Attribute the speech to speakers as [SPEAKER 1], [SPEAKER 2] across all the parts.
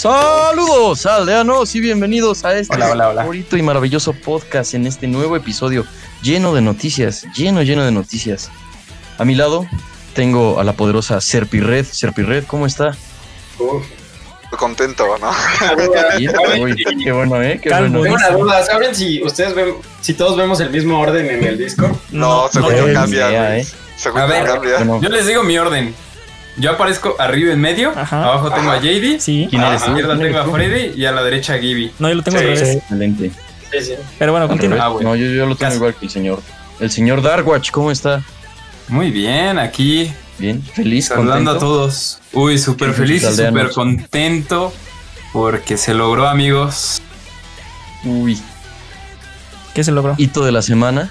[SPEAKER 1] Saludos aldeanos y bienvenidos a este
[SPEAKER 2] Hola, hola, hola.
[SPEAKER 1] bonito y maravilloso podcast en este nuevo episodio lleno de noticias, lleno, lleno de noticias. A mi lado tengo a la poderosa Serpirred. Serpirred, ¿cómo está?
[SPEAKER 3] Uf, contento, ¿no?
[SPEAKER 1] Bien, uy, qué bueno, ¿eh? Qué bueno.
[SPEAKER 4] Tengo una duda, ¿saben si ustedes ven, si todos vemos el mismo orden en el Discord?
[SPEAKER 3] No, seguro
[SPEAKER 1] tengo
[SPEAKER 3] cambia,
[SPEAKER 1] idea. ¿eh?
[SPEAKER 3] Seguro
[SPEAKER 2] A ver,
[SPEAKER 3] cambia.
[SPEAKER 1] Bueno,
[SPEAKER 2] Yo les digo mi orden. Yo aparezco arriba en medio,
[SPEAKER 5] Ajá.
[SPEAKER 2] abajo tengo a. JD,
[SPEAKER 5] Sí.
[SPEAKER 1] ¿Quién
[SPEAKER 2] a la izquierda
[SPEAKER 1] ¿Quién
[SPEAKER 2] tengo a? Freddy y a la derecha a Gibby.
[SPEAKER 5] No, yo lo tengo
[SPEAKER 4] Sí,
[SPEAKER 5] al revés.
[SPEAKER 1] Excelente.
[SPEAKER 4] Sí, sí.
[SPEAKER 5] Pero bueno, continúa.
[SPEAKER 2] Ah, bueno.
[SPEAKER 1] No, yo, yo lo tengo
[SPEAKER 2] Casi.
[SPEAKER 1] igual que el señor. El señor Darkwatch, ¿cómo está?
[SPEAKER 2] Muy bien, aquí
[SPEAKER 1] Bien, feliz,
[SPEAKER 2] saludando a todos. Uy, súper
[SPEAKER 1] ¿Qué
[SPEAKER 2] feliz y súper contento porque se logró, amigos.
[SPEAKER 1] Uy,
[SPEAKER 5] ¿Qué se logró?
[SPEAKER 1] hito de la semana.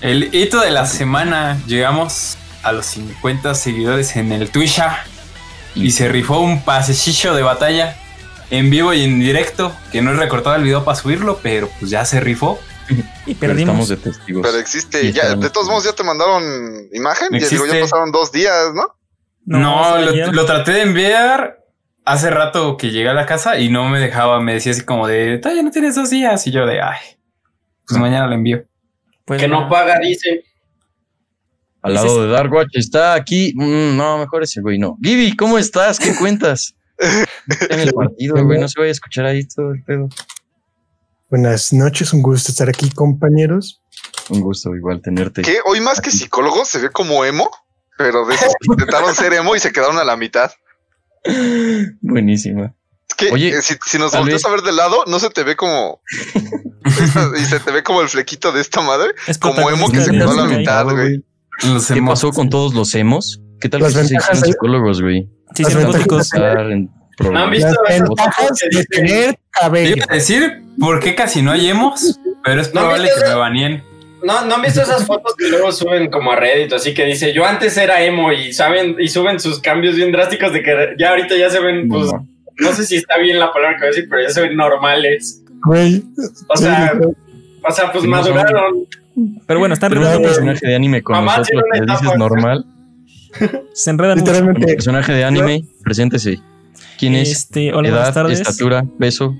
[SPEAKER 2] El hito de la semana, llegamos a los 50 seguidores en el Twitch y se rifó un pasecillo de batalla en vivo y en directo, que no he recortado el video para subirlo, pero pues ya se rifó.
[SPEAKER 5] Y
[SPEAKER 1] Pero
[SPEAKER 5] perdimos.
[SPEAKER 1] estamos de testigos.
[SPEAKER 3] Pero existe, ya, de todos modos ya te mandaron imagen. Ya digo, ya pasaron dos días, ¿no?
[SPEAKER 2] No, lo, traté de enviar hace rato que llegué a la casa y no me dejaba, me decía así como de, ya no tienes dos días y yo de, ay, pues mañana lo envío.
[SPEAKER 5] Pues
[SPEAKER 4] que no paga, dice.
[SPEAKER 1] Al lado de Darkwatch está aquí. Mm, no, mejor ese güey no. Gibby, ¿cómo estás? ¿Qué cuentas? Está en el partido, güey. No se vaya a escuchar ahí todo el pedo.
[SPEAKER 6] Buenas noches, un gusto estar aquí, compañeros.
[SPEAKER 1] Un gusto igual tenerte.
[SPEAKER 3] Que hoy más que psicólogo se ve como emo, pero de esos que intentaron ser emo y se quedaron a la mitad.
[SPEAKER 1] Buenísima.
[SPEAKER 3] Es que
[SPEAKER 1] Oye,
[SPEAKER 3] eh, si, si nos volteas
[SPEAKER 1] vez-
[SPEAKER 3] a ver de lado, no se te ve como. y se te ve como el flequito de esta madre.
[SPEAKER 5] Es
[SPEAKER 3] como emo que se quedó a la mitad, güey.
[SPEAKER 2] Los
[SPEAKER 1] ¿Qué pasó con todos los emos? ¿Qué tal
[SPEAKER 6] Las
[SPEAKER 1] que sí se
[SPEAKER 6] ventajas
[SPEAKER 1] hicieron
[SPEAKER 6] de-
[SPEAKER 1] psicólogos, güey?
[SPEAKER 5] Sí,
[SPEAKER 6] Las
[SPEAKER 5] sí,
[SPEAKER 6] ventajas de-
[SPEAKER 1] en
[SPEAKER 4] ¿No han visto
[SPEAKER 6] Las ventajas de tener cabello.
[SPEAKER 2] Iba a decir por qué casi no hay emos, pero es
[SPEAKER 4] ¿No
[SPEAKER 2] probable
[SPEAKER 4] viste
[SPEAKER 2] que me baneen.
[SPEAKER 4] ¿No, ¿No han visto esas fotos que luego suben como a Reddit? Así que dice, yo antes era emo y saben, y suben sus cambios bien drásticos de que ya ahorita ya se ven, pues,
[SPEAKER 1] No,
[SPEAKER 4] no sé si está bien la palabra que voy a decir, pero ya se ven normales.
[SPEAKER 6] Güey.
[SPEAKER 4] O
[SPEAKER 6] Sí,
[SPEAKER 4] sea,
[SPEAKER 6] literal.
[SPEAKER 4] o sea, pues
[SPEAKER 1] Sí, no son-
[SPEAKER 4] maduraron.
[SPEAKER 5] Pero bueno, están
[SPEAKER 1] Pero un personaje de anime con
[SPEAKER 4] Mamá,
[SPEAKER 1] nosotros que le dices normal.
[SPEAKER 5] se enredan mucho.
[SPEAKER 1] Un
[SPEAKER 6] Literalmente,
[SPEAKER 1] personaje de anime, preséntese. ¿Quién es?
[SPEAKER 5] Este, hola, buenas
[SPEAKER 1] Edad,
[SPEAKER 5] tardes.
[SPEAKER 1] estatura, peso.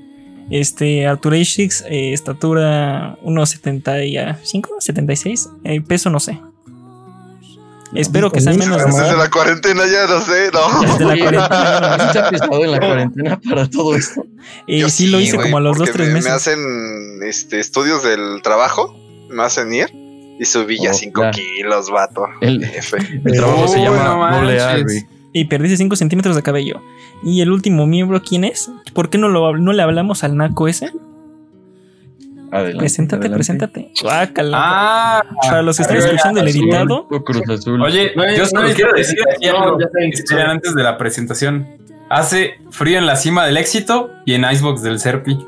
[SPEAKER 5] Este, Arthur Ashix, eh, estatura 1.75, 76. Eh, peso no sé. Espero que sea menos.
[SPEAKER 3] Desde la cuarentena ya no sé, no.
[SPEAKER 5] Desde la cuarentena.
[SPEAKER 1] ¿sí te ha pesado en la cuarentena para todo esto?
[SPEAKER 5] Y
[SPEAKER 3] Yo
[SPEAKER 5] sí, lo hice
[SPEAKER 3] güey,
[SPEAKER 5] como a los dos, tres
[SPEAKER 3] me-
[SPEAKER 5] meses.
[SPEAKER 3] Me hacen este, estudios del trabajo, me hacen ir y subí ya
[SPEAKER 1] Oh,
[SPEAKER 3] 5
[SPEAKER 1] ya.
[SPEAKER 3] kilos, vato.
[SPEAKER 1] El,
[SPEAKER 3] F.
[SPEAKER 1] el trabajo se llama
[SPEAKER 2] no
[SPEAKER 1] doble A.
[SPEAKER 5] Y perdiste 5 centímetros de cabello. ¿Y el último miembro quién es? ¿Por qué no, lo, no le hablamos al naco ese?
[SPEAKER 1] Adelante,
[SPEAKER 5] Preséntate,
[SPEAKER 1] adelante.
[SPEAKER 5] preséntate. Guácala.
[SPEAKER 2] Ah,
[SPEAKER 5] Para los que están escuchando el editado,
[SPEAKER 1] O Cruz Azul.
[SPEAKER 2] oye,
[SPEAKER 4] No
[SPEAKER 2] yo
[SPEAKER 4] no
[SPEAKER 2] solo
[SPEAKER 4] hay
[SPEAKER 2] quiero decir
[SPEAKER 4] en-
[SPEAKER 2] Esperen, antes de la presentación. Hace frío en la cima del éxito y en Icebox del Serpi.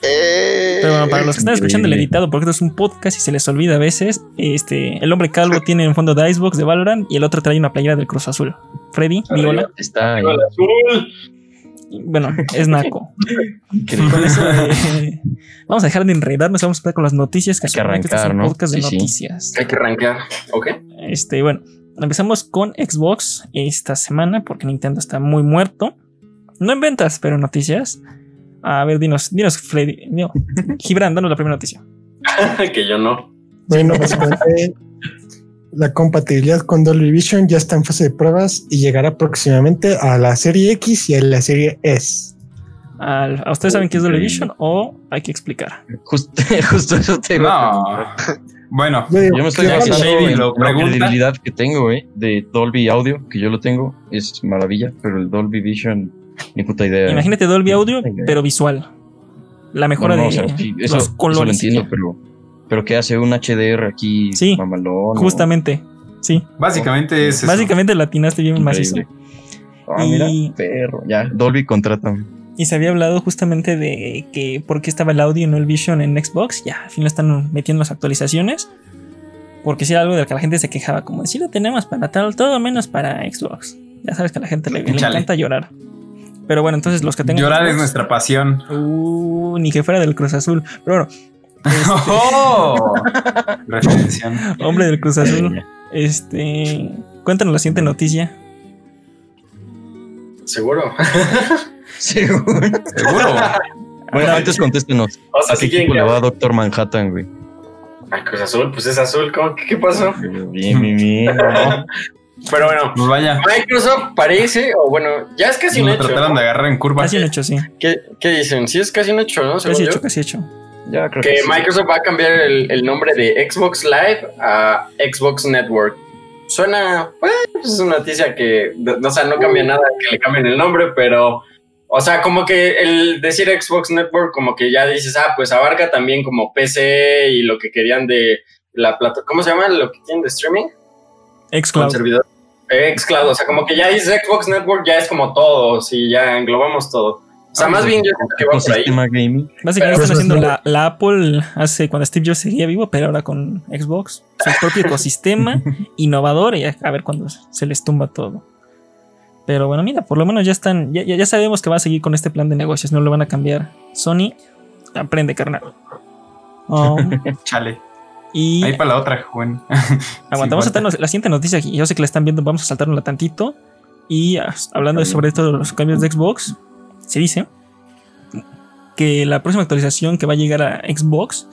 [SPEAKER 5] Pero bueno, para los que están escuchando el editado, porque esto es un podcast y se les olvida a veces, este, el hombre calvo tiene un fondo de Icebox de Valorant y el otro trae una playera del Cruz Azul. Freddy, di hola.
[SPEAKER 1] Está ahí.
[SPEAKER 5] Y, Bueno, es naco. Con eso, eh, vamos a dejar de enredarnos, vamos a empezar con las noticias que
[SPEAKER 1] Hay que
[SPEAKER 5] este es
[SPEAKER 1] arrancar,
[SPEAKER 5] un
[SPEAKER 1] ¿no?
[SPEAKER 5] podcast de
[SPEAKER 1] Sí, sí.
[SPEAKER 5] noticias.
[SPEAKER 4] Hay que arrancar, ¿ok?
[SPEAKER 5] Este, bueno, empezamos con Xbox esta semana porque Nintendo está muy muerto. No en ventas, pero en noticias. A ver, dinos, dinos, Freddy. No. Gibran, danos la primera noticia.
[SPEAKER 4] que yo no.
[SPEAKER 6] bueno, básicamente la compatibilidad con Dolby Vision ya está en fase de pruebas y llegará próximamente a la serie X y a la serie S.
[SPEAKER 5] Al- ¿A ustedes saben qué es Dolby Vision o hay que explicar?
[SPEAKER 1] Justo, justo eso te
[SPEAKER 2] No. Bueno,
[SPEAKER 6] Yo digo,
[SPEAKER 1] Yo me estoy en
[SPEAKER 2] lo
[SPEAKER 1] la credibilidad que tengo, eh, de Dolby Audio, que yo lo tengo, es maravilla, pero el Dolby Vision, ni puta idea.
[SPEAKER 5] Imagínate Dolby Audio, pero visual. La
[SPEAKER 1] No,
[SPEAKER 5] mejora
[SPEAKER 1] no,
[SPEAKER 5] de
[SPEAKER 1] o sea, sí, eso,
[SPEAKER 5] los
[SPEAKER 1] eso lo
[SPEAKER 5] colores.
[SPEAKER 1] entiendo, pero, pero que hace un HDR aquí
[SPEAKER 5] Sí,
[SPEAKER 1] mamalón. ¿no?
[SPEAKER 5] Justamente. Sí.
[SPEAKER 2] básicamente es eso.
[SPEAKER 5] Básicamente latinaste bien macizo.
[SPEAKER 1] Increíble. Ah, mira,
[SPEAKER 5] Y-
[SPEAKER 1] perro, ya, Dolby contrata.
[SPEAKER 5] Y se había hablado justamente de que por qué estaba el audio y no el Vision en Xbox. Ya, al fin lo están metiendo las actualizaciones. Porque si era algo de lo que la gente se quejaba, como si lo tenemos para tal, todo menos para Xbox. Ya sabes que a la gente le, le encanta llorar. Pero bueno, entonces los que tengan.
[SPEAKER 2] Llorar es nuestra pasión.
[SPEAKER 5] Uh, ni que fuera del Cruz Azul. Pero bueno,
[SPEAKER 2] ¡Oh! Referencia.
[SPEAKER 5] hombre del Cruz Azul. Este. Cuéntanos la siguiente noticia.
[SPEAKER 4] Seguro.
[SPEAKER 1] Seguro.
[SPEAKER 2] Seguro.
[SPEAKER 1] Bueno, antes contéstenos.
[SPEAKER 4] O sea,
[SPEAKER 1] ¿A qué
[SPEAKER 4] si quieren
[SPEAKER 1] equipo le va Doctor Manhattan, güey?
[SPEAKER 4] Ay, Cruz Azul, pues es azul. ¿Cómo? ¿Qué, qué pasó?
[SPEAKER 1] Bien, bien, bien. ¿no?
[SPEAKER 4] Pero bueno,
[SPEAKER 2] Pues vaya.
[SPEAKER 4] Microsoft parece, o bueno, ya es casi un
[SPEAKER 2] Lo
[SPEAKER 4] hecho.
[SPEAKER 2] trataron
[SPEAKER 4] ¿no?
[SPEAKER 2] de agarrar en curva.
[SPEAKER 5] Casi un hecho, sí.
[SPEAKER 4] ¿Qué, qué dicen? Sí, es casi un hecho, ¿no? Según
[SPEAKER 5] Casi
[SPEAKER 4] yo.
[SPEAKER 5] hecho, casi hecho.
[SPEAKER 1] Ya creo
[SPEAKER 4] Que
[SPEAKER 1] que sí.
[SPEAKER 4] Microsoft va a cambiar el, el nombre de Xbox Live a Xbox Network. Suena, pues, es una noticia que, no, o sea, no cambia nada que le cambien el nombre, pero, o sea, como que el decir Xbox Network, como que ya dices, ah, pues abarca también como PC y lo que querían de la plataforma, ¿cómo se llama? Lo que tienen de streaming
[SPEAKER 5] Xcloud.
[SPEAKER 4] servidor. Xcloud, o sea, como que ya dices Xbox Network, ya es como todo, sí, ya englobamos todo. O sea,
[SPEAKER 1] Ah,
[SPEAKER 4] más
[SPEAKER 1] pues,
[SPEAKER 4] bien yo creo que va por ahí.
[SPEAKER 1] Gaming.
[SPEAKER 5] Básicamente
[SPEAKER 6] Pero
[SPEAKER 5] están
[SPEAKER 6] eso
[SPEAKER 5] haciendo
[SPEAKER 6] es
[SPEAKER 5] la, la Apple hace cuando Steve Jobs seguía vivo, pero ahora con Xbox. Su propio ecosistema innovador y a, ver cuándo se les tumba todo. Pero bueno, mira, por lo menos ya están, ya, ya sabemos que va a seguir con este plan de negocios, no lo van a cambiar. Sony, aprende, carnal. Um,
[SPEAKER 2] Chale.
[SPEAKER 5] Y
[SPEAKER 2] Ahí para la otra, joven.
[SPEAKER 5] Aguantamos
[SPEAKER 2] Sí,
[SPEAKER 5] a saltarnos la siguiente noticia. Yo sé que la están viendo, vamos a saltarla tantito. Y ah, hablando sobre esto de los cambios de Xbox, se dice que la próxima actualización que va a llegar a Xbox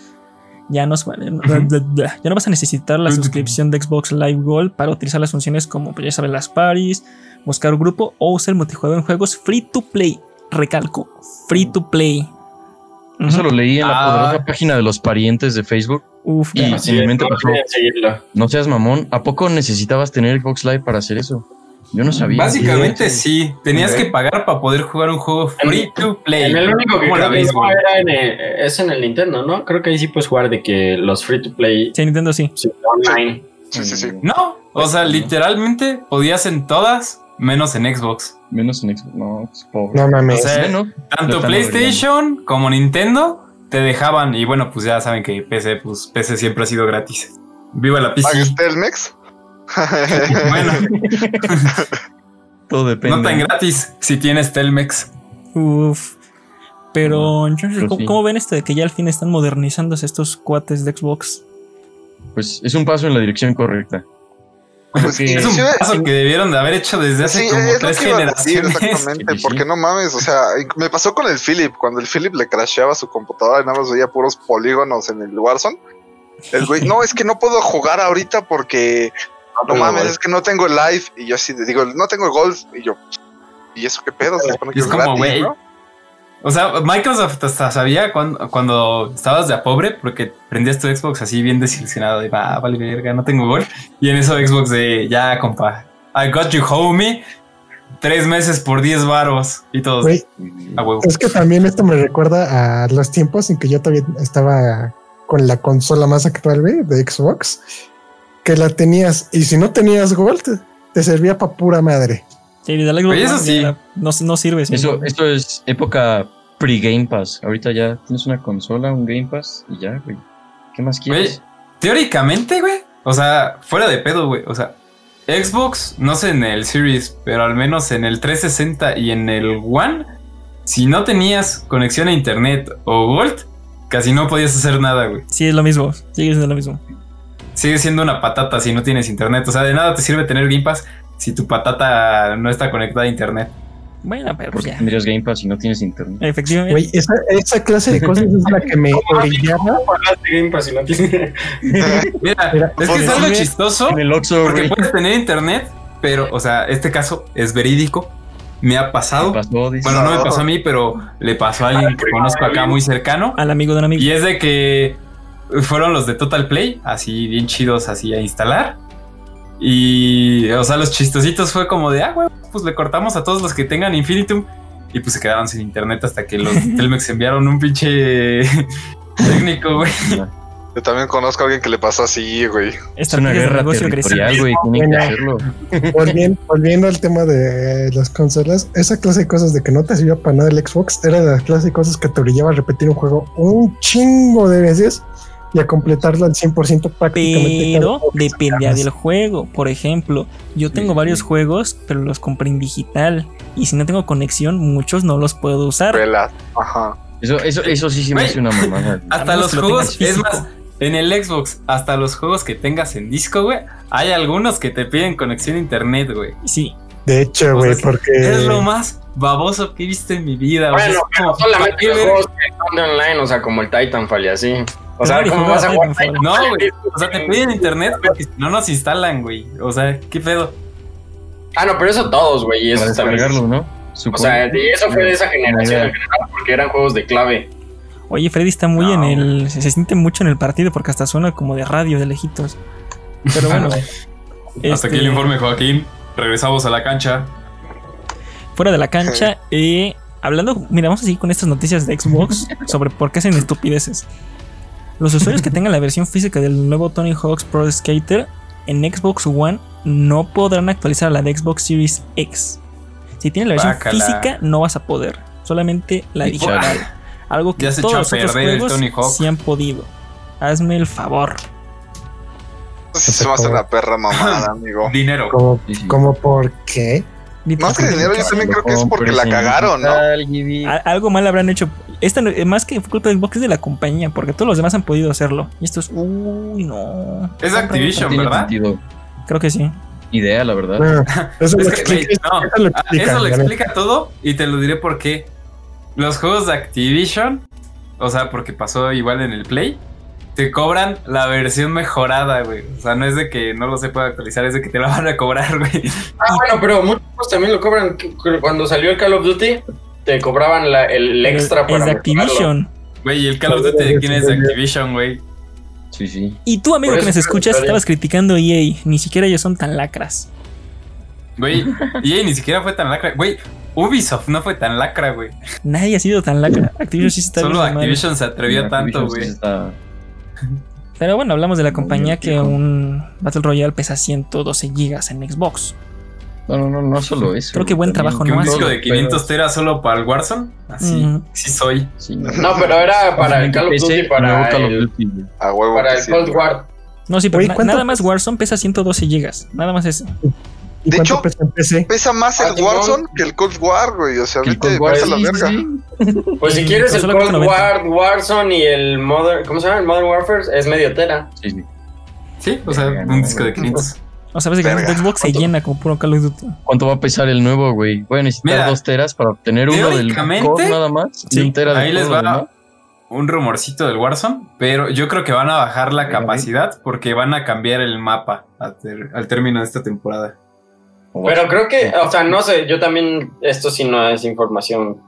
[SPEAKER 5] ya no, ya no vas a necesitar la suscripción de Xbox Live Gold para utilizar las funciones como, pues ya saben, las parties, buscar un grupo o usar multijugador en juegos free to play. Recalco, free to play.
[SPEAKER 1] Eso lo leí en la
[SPEAKER 2] Ah.
[SPEAKER 1] poderosa página de los parientes de Facebook.
[SPEAKER 5] Uf,
[SPEAKER 1] Y
[SPEAKER 4] no
[SPEAKER 1] pasó, no seas mamón, ¿a poco necesitabas tener Xbox Live para hacer eso? Yo no sabía.
[SPEAKER 2] Básicamente sí. Tenías que pagar para poder jugar un juego free to play.
[SPEAKER 4] En el único que
[SPEAKER 2] ¿Cómo la
[SPEAKER 4] creo que
[SPEAKER 2] ves,
[SPEAKER 4] no era en, es en el Nintendo, ¿no? Creo que ahí sí puedes jugar de que los free to play
[SPEAKER 5] Sí, Nintendo sí.
[SPEAKER 4] sí, online.
[SPEAKER 3] Sí, sí, sí.
[SPEAKER 2] No, o sea, literalmente podías en todas menos en Xbox.
[SPEAKER 1] Menos en Xbox. No, es pobre.
[SPEAKER 6] No mames.
[SPEAKER 2] O sea,
[SPEAKER 1] Bueno,
[SPEAKER 2] Tanto PlayStation como Nintendo te dejaban. Y bueno, pues ya saben que PC, pues PC siempre ha sido gratis. Viva la PC.
[SPEAKER 3] ¿Pagas Telmex?
[SPEAKER 2] Bueno,
[SPEAKER 1] todo depende.
[SPEAKER 2] no tan gratis si tienes Telmex.
[SPEAKER 5] Uf. Pero entonces,
[SPEAKER 1] Pero
[SPEAKER 5] ¿cómo,
[SPEAKER 1] sí.
[SPEAKER 5] cómo ven esto de que ya al fin están modernizándose estos cuates de Xbox?
[SPEAKER 1] Pues es un paso en la dirección correcta.
[SPEAKER 3] Pues
[SPEAKER 1] Porque-
[SPEAKER 2] Es un paso que debieron de haber hecho desde hace
[SPEAKER 3] Sí,
[SPEAKER 2] como
[SPEAKER 3] es lo
[SPEAKER 2] tres
[SPEAKER 3] que iba a decir,
[SPEAKER 2] generaciones.
[SPEAKER 3] exactamente,
[SPEAKER 1] Sí, sí.
[SPEAKER 3] porque no mames, o sea, me pasó con el Philip, cuando el Philip le crasheaba su computadora y nada más veía puros polígonos en el Warzone. El güey, no, es que no puedo jugar ahorita porque no
[SPEAKER 4] tengo
[SPEAKER 3] mames,
[SPEAKER 4] Golf.
[SPEAKER 3] es que no tengo el live. Y yo así le digo, no tengo golf. Y yo, ¿y eso qué pedo? Se supone que
[SPEAKER 2] Es
[SPEAKER 3] es,
[SPEAKER 2] como,
[SPEAKER 3] gratis,
[SPEAKER 2] güey,
[SPEAKER 3] ¿no?
[SPEAKER 2] O sea, Microsoft hasta sabía cuando, cuando estabas de a pobre porque prendías tu Xbox así bien desilusionado y va, vale verga, no tengo gol. Y en eso Xbox de ya, compa, I got you homie. Tres meses por 10 varos y todos
[SPEAKER 6] Güey,
[SPEAKER 2] a huevo.
[SPEAKER 6] es que también esto me recuerda a los tiempos en que yo todavía estaba con la consola más actual, güey, de Xbox, que la tenías y si no tenías Gold, te servía para pura madre.
[SPEAKER 5] Sí, desde la Xbox
[SPEAKER 2] Oye, eso sí.
[SPEAKER 5] No, no sirve.
[SPEAKER 1] Eso, esto es época pre-Game Pass. Ahorita ya tienes una consola, un Game Pass y ya, güey. ¿Qué más quieres?
[SPEAKER 2] Güey, teóricamente, güey, o sea, fuera de pedo, güey, o sea, Xbox, no sé en el Series, pero al menos en el 360 y en el One, si no tenías conexión a internet o Gold, casi no podías hacer nada, güey.
[SPEAKER 5] Sí, es lo mismo. Sigue siendo lo mismo.
[SPEAKER 2] Sigue siendo una patata si no tienes internet. O sea, de nada te sirve tener Game Pass si tu patata no está conectada a internet.
[SPEAKER 5] Bueno, pero pues
[SPEAKER 1] Porque
[SPEAKER 5] ya.
[SPEAKER 1] tendrías Game Pass y no tienes internet.
[SPEAKER 5] Efectivamente.
[SPEAKER 6] Güey, esa, esa clase de cosas es la que me orillaba.
[SPEAKER 4] Pagaste Game Pass y no tiene-
[SPEAKER 2] Mira, es que es algo chistoso
[SPEAKER 1] En el Oxxo,
[SPEAKER 2] porque
[SPEAKER 1] güey.
[SPEAKER 2] puedes tener internet, pero, o sea, este caso es verídico. Me ha pasado.
[SPEAKER 1] Pasó, dice.
[SPEAKER 2] Bueno, no me pasó a mí, pero le pasó a alguien que conozco acá muy cercano.
[SPEAKER 5] Al amigo de un amigo.
[SPEAKER 2] Y es de que fueron los de Total Play, así bien chidos, así a instalar. Y, o sea, los chistositos fue como de, ah, güey, pues le cortamos a todos los que tengan Infinitum. Y pues se quedaron sin internet hasta que los de Telmex enviaron un pinche técnico, güey.
[SPEAKER 3] Yo también conozco a alguien que le pasó así, güey.
[SPEAKER 1] Es una
[SPEAKER 5] de
[SPEAKER 1] guerra
[SPEAKER 5] negocio
[SPEAKER 1] territorial,
[SPEAKER 5] agresivo.
[SPEAKER 1] güey. Tienen que
[SPEAKER 6] Bueno.
[SPEAKER 1] hacerlo.
[SPEAKER 6] Volviendo, volviendo al tema de las consolas, esa clase de cosas de que no te sirvió para nada el Xbox era la clase de cosas que te orillaba a repetir un juego un chingo de veces y a completarlo al 100% prácticamente.
[SPEAKER 5] Pero dependía del juego. Por ejemplo, yo tengo
[SPEAKER 1] Sí,
[SPEAKER 5] varios
[SPEAKER 1] sí.
[SPEAKER 5] juegos, pero los compré en digital. Y si no tengo conexión, muchos no los puedo usar.
[SPEAKER 3] Ajá.
[SPEAKER 1] Eso, eso, eso sí se me
[SPEAKER 2] Güey.
[SPEAKER 1] hace una mamada.
[SPEAKER 2] Hasta los juegos, es más, en el Xbox, hasta los juegos que tengas en disco, güey, hay algunos que te piden conexión a internet, güey.
[SPEAKER 5] Sí.
[SPEAKER 6] De hecho,
[SPEAKER 2] O
[SPEAKER 6] güey,
[SPEAKER 2] sea,
[SPEAKER 6] porque.
[SPEAKER 2] Es lo más baboso que he visto en mi vida. o sea,
[SPEAKER 4] Bueno,
[SPEAKER 2] como,
[SPEAKER 4] solamente
[SPEAKER 2] ¿para qué
[SPEAKER 4] los juegos que de online, o sea, como el Titanfall y así. O sea, ¿cómo
[SPEAKER 5] juega
[SPEAKER 4] vas a jugar
[SPEAKER 5] Titanfall.
[SPEAKER 2] No, güey. O sea, te piden internet si no nos instalan, güey. O sea, ¿qué pedo?
[SPEAKER 4] Ah, no, pero eso todos, güey. Eso también.
[SPEAKER 1] descargarlo, ¿no?
[SPEAKER 4] O sea, y eso fue de esa generación en general, porque eran juegos de clave.
[SPEAKER 5] Oye, Freddy está muy
[SPEAKER 2] No.
[SPEAKER 5] en el. Se, se siente mucho en el partido porque hasta suena como de radio de lejitos. Pero bueno.
[SPEAKER 2] Hasta
[SPEAKER 5] este,
[SPEAKER 2] aquí el informe, Joaquín. Regresamos a la cancha.
[SPEAKER 5] Fuera de la cancha, eh, hablando, mira, vamos a seguir con estas noticias de Xbox sobre por qué hacen estupideces. Los usuarios que tengan la versión física del nuevo Tony Hawk's Pro Skater en Xbox One no podrán actualizar a la de Xbox Series X. Si tienes la versión
[SPEAKER 2] Bácala.
[SPEAKER 5] física, no vas a poder. Solamente la digital. Algo que
[SPEAKER 2] se
[SPEAKER 5] todos
[SPEAKER 2] a
[SPEAKER 5] los otros
[SPEAKER 2] perder el
[SPEAKER 5] juegos
[SPEAKER 2] Tony Hawk.
[SPEAKER 5] sí han podido. Hazme el favor.
[SPEAKER 3] Eso sí se me hace una perra mamada, amigo.
[SPEAKER 2] Dinero.
[SPEAKER 1] Sí.
[SPEAKER 6] como por qué?
[SPEAKER 3] Más que dinero, yo también creo que es porque la cagaron, ¿no?
[SPEAKER 5] A- Algo mal habrán hecho. Esta eh, más que culpa de Xbox es de la compañía, porque todos los demás han podido hacerlo. Y esto es. Uy, no.
[SPEAKER 2] Es Activision, ¿verdad?
[SPEAKER 1] sentido.
[SPEAKER 5] Creo que sí.
[SPEAKER 1] Idea, la verdad.
[SPEAKER 6] Eso,
[SPEAKER 2] Es
[SPEAKER 6] lo
[SPEAKER 2] que,
[SPEAKER 6] explica,
[SPEAKER 2] no,
[SPEAKER 6] eso lo explica.
[SPEAKER 2] eso lo
[SPEAKER 6] la neta.
[SPEAKER 2] explica todo y te lo diré por qué. Los juegos de Activision, o sea, porque pasó igual en el Play, te cobran la versión mejorada, güey. O sea, no es de que no lo se pueda actualizar, es de que te la van a cobrar, güey.
[SPEAKER 4] Ah, bueno, pero muchos juegos también lo cobran. Cuando salió el Call of Duty, te cobraban la- el
[SPEAKER 5] Pero
[SPEAKER 4] extra
[SPEAKER 5] es
[SPEAKER 4] para
[SPEAKER 5] de
[SPEAKER 4] mejorarlo.
[SPEAKER 5] Activision.
[SPEAKER 2] Güey, y el Call of Duty de quién es Activision, güey.
[SPEAKER 1] Sí, sí.
[SPEAKER 5] Y tú, amigo que nos escuchas, estabas criticando EA. Ni siquiera ellos son tan lacras.
[SPEAKER 2] Güey, y ni siquiera fue tan lacra. Güey, Ubisoft no fue tan lacra, güey.
[SPEAKER 5] Nadie ha sido tan lacra. Activision sí está
[SPEAKER 2] Solo
[SPEAKER 5] mal.
[SPEAKER 2] Activision se atrevió
[SPEAKER 1] Sí,
[SPEAKER 2] tanto,
[SPEAKER 1] sí
[SPEAKER 2] güey.
[SPEAKER 1] está-
[SPEAKER 5] Pero bueno, hablamos de la compañía que un Battle Royale pesa 112 gigas en Xbox.
[SPEAKER 1] No, no, no, no solo eso.
[SPEAKER 5] Creo que buen trabajo
[SPEAKER 2] Que
[SPEAKER 5] no
[SPEAKER 2] un disco de 500 teras solo para el Warzone. Así, sí soy.
[SPEAKER 1] Sí, no.
[SPEAKER 4] No, pero era para el Call of Duty, para el.
[SPEAKER 3] A huevo.
[SPEAKER 4] para
[SPEAKER 3] que
[SPEAKER 4] el
[SPEAKER 3] sí.
[SPEAKER 4] Cold War.
[SPEAKER 5] No, sí, pero
[SPEAKER 6] Oye,
[SPEAKER 5] na-
[SPEAKER 6] ¿cuánto
[SPEAKER 5] nada más? Warzone pesa 112 gigas. Nada más eso.
[SPEAKER 6] ¿Y
[SPEAKER 3] De hecho,
[SPEAKER 6] pesa en PC?
[SPEAKER 3] Pesa más
[SPEAKER 4] Ah,
[SPEAKER 3] el
[SPEAKER 4] Simón.
[SPEAKER 3] Warzone que el Cold War, güey. O sea,
[SPEAKER 1] Que el
[SPEAKER 3] vete,
[SPEAKER 1] Cold War,
[SPEAKER 3] vete a la verga.
[SPEAKER 4] Pues si quieres el Cold
[SPEAKER 5] 490.
[SPEAKER 4] War, Warzone y el Modern, ¿cómo se llama? El Modern Warfare es medio tera.
[SPEAKER 1] Sí, sí.
[SPEAKER 2] Sí, o sea, un disco de
[SPEAKER 1] güey.
[SPEAKER 2] 500.
[SPEAKER 5] O sea, ves que
[SPEAKER 3] Verga.
[SPEAKER 5] Xbox se llena como puro Call of Duty.
[SPEAKER 1] ¿Cuánto va a pesar el nuevo, güey? Voy a necesitar
[SPEAKER 2] Mira,
[SPEAKER 1] dos teras para obtener uno del core nada más. y
[SPEAKER 5] sí,
[SPEAKER 1] un tera
[SPEAKER 2] Ahí les va un rumorcito del Warzone, pero yo creo que van a bajar la capacidad porque van a cambiar el mapa al, ter- al término de esta temporada.
[SPEAKER 4] Pero creo que, o sea, no sé, yo también, esto sí no es información,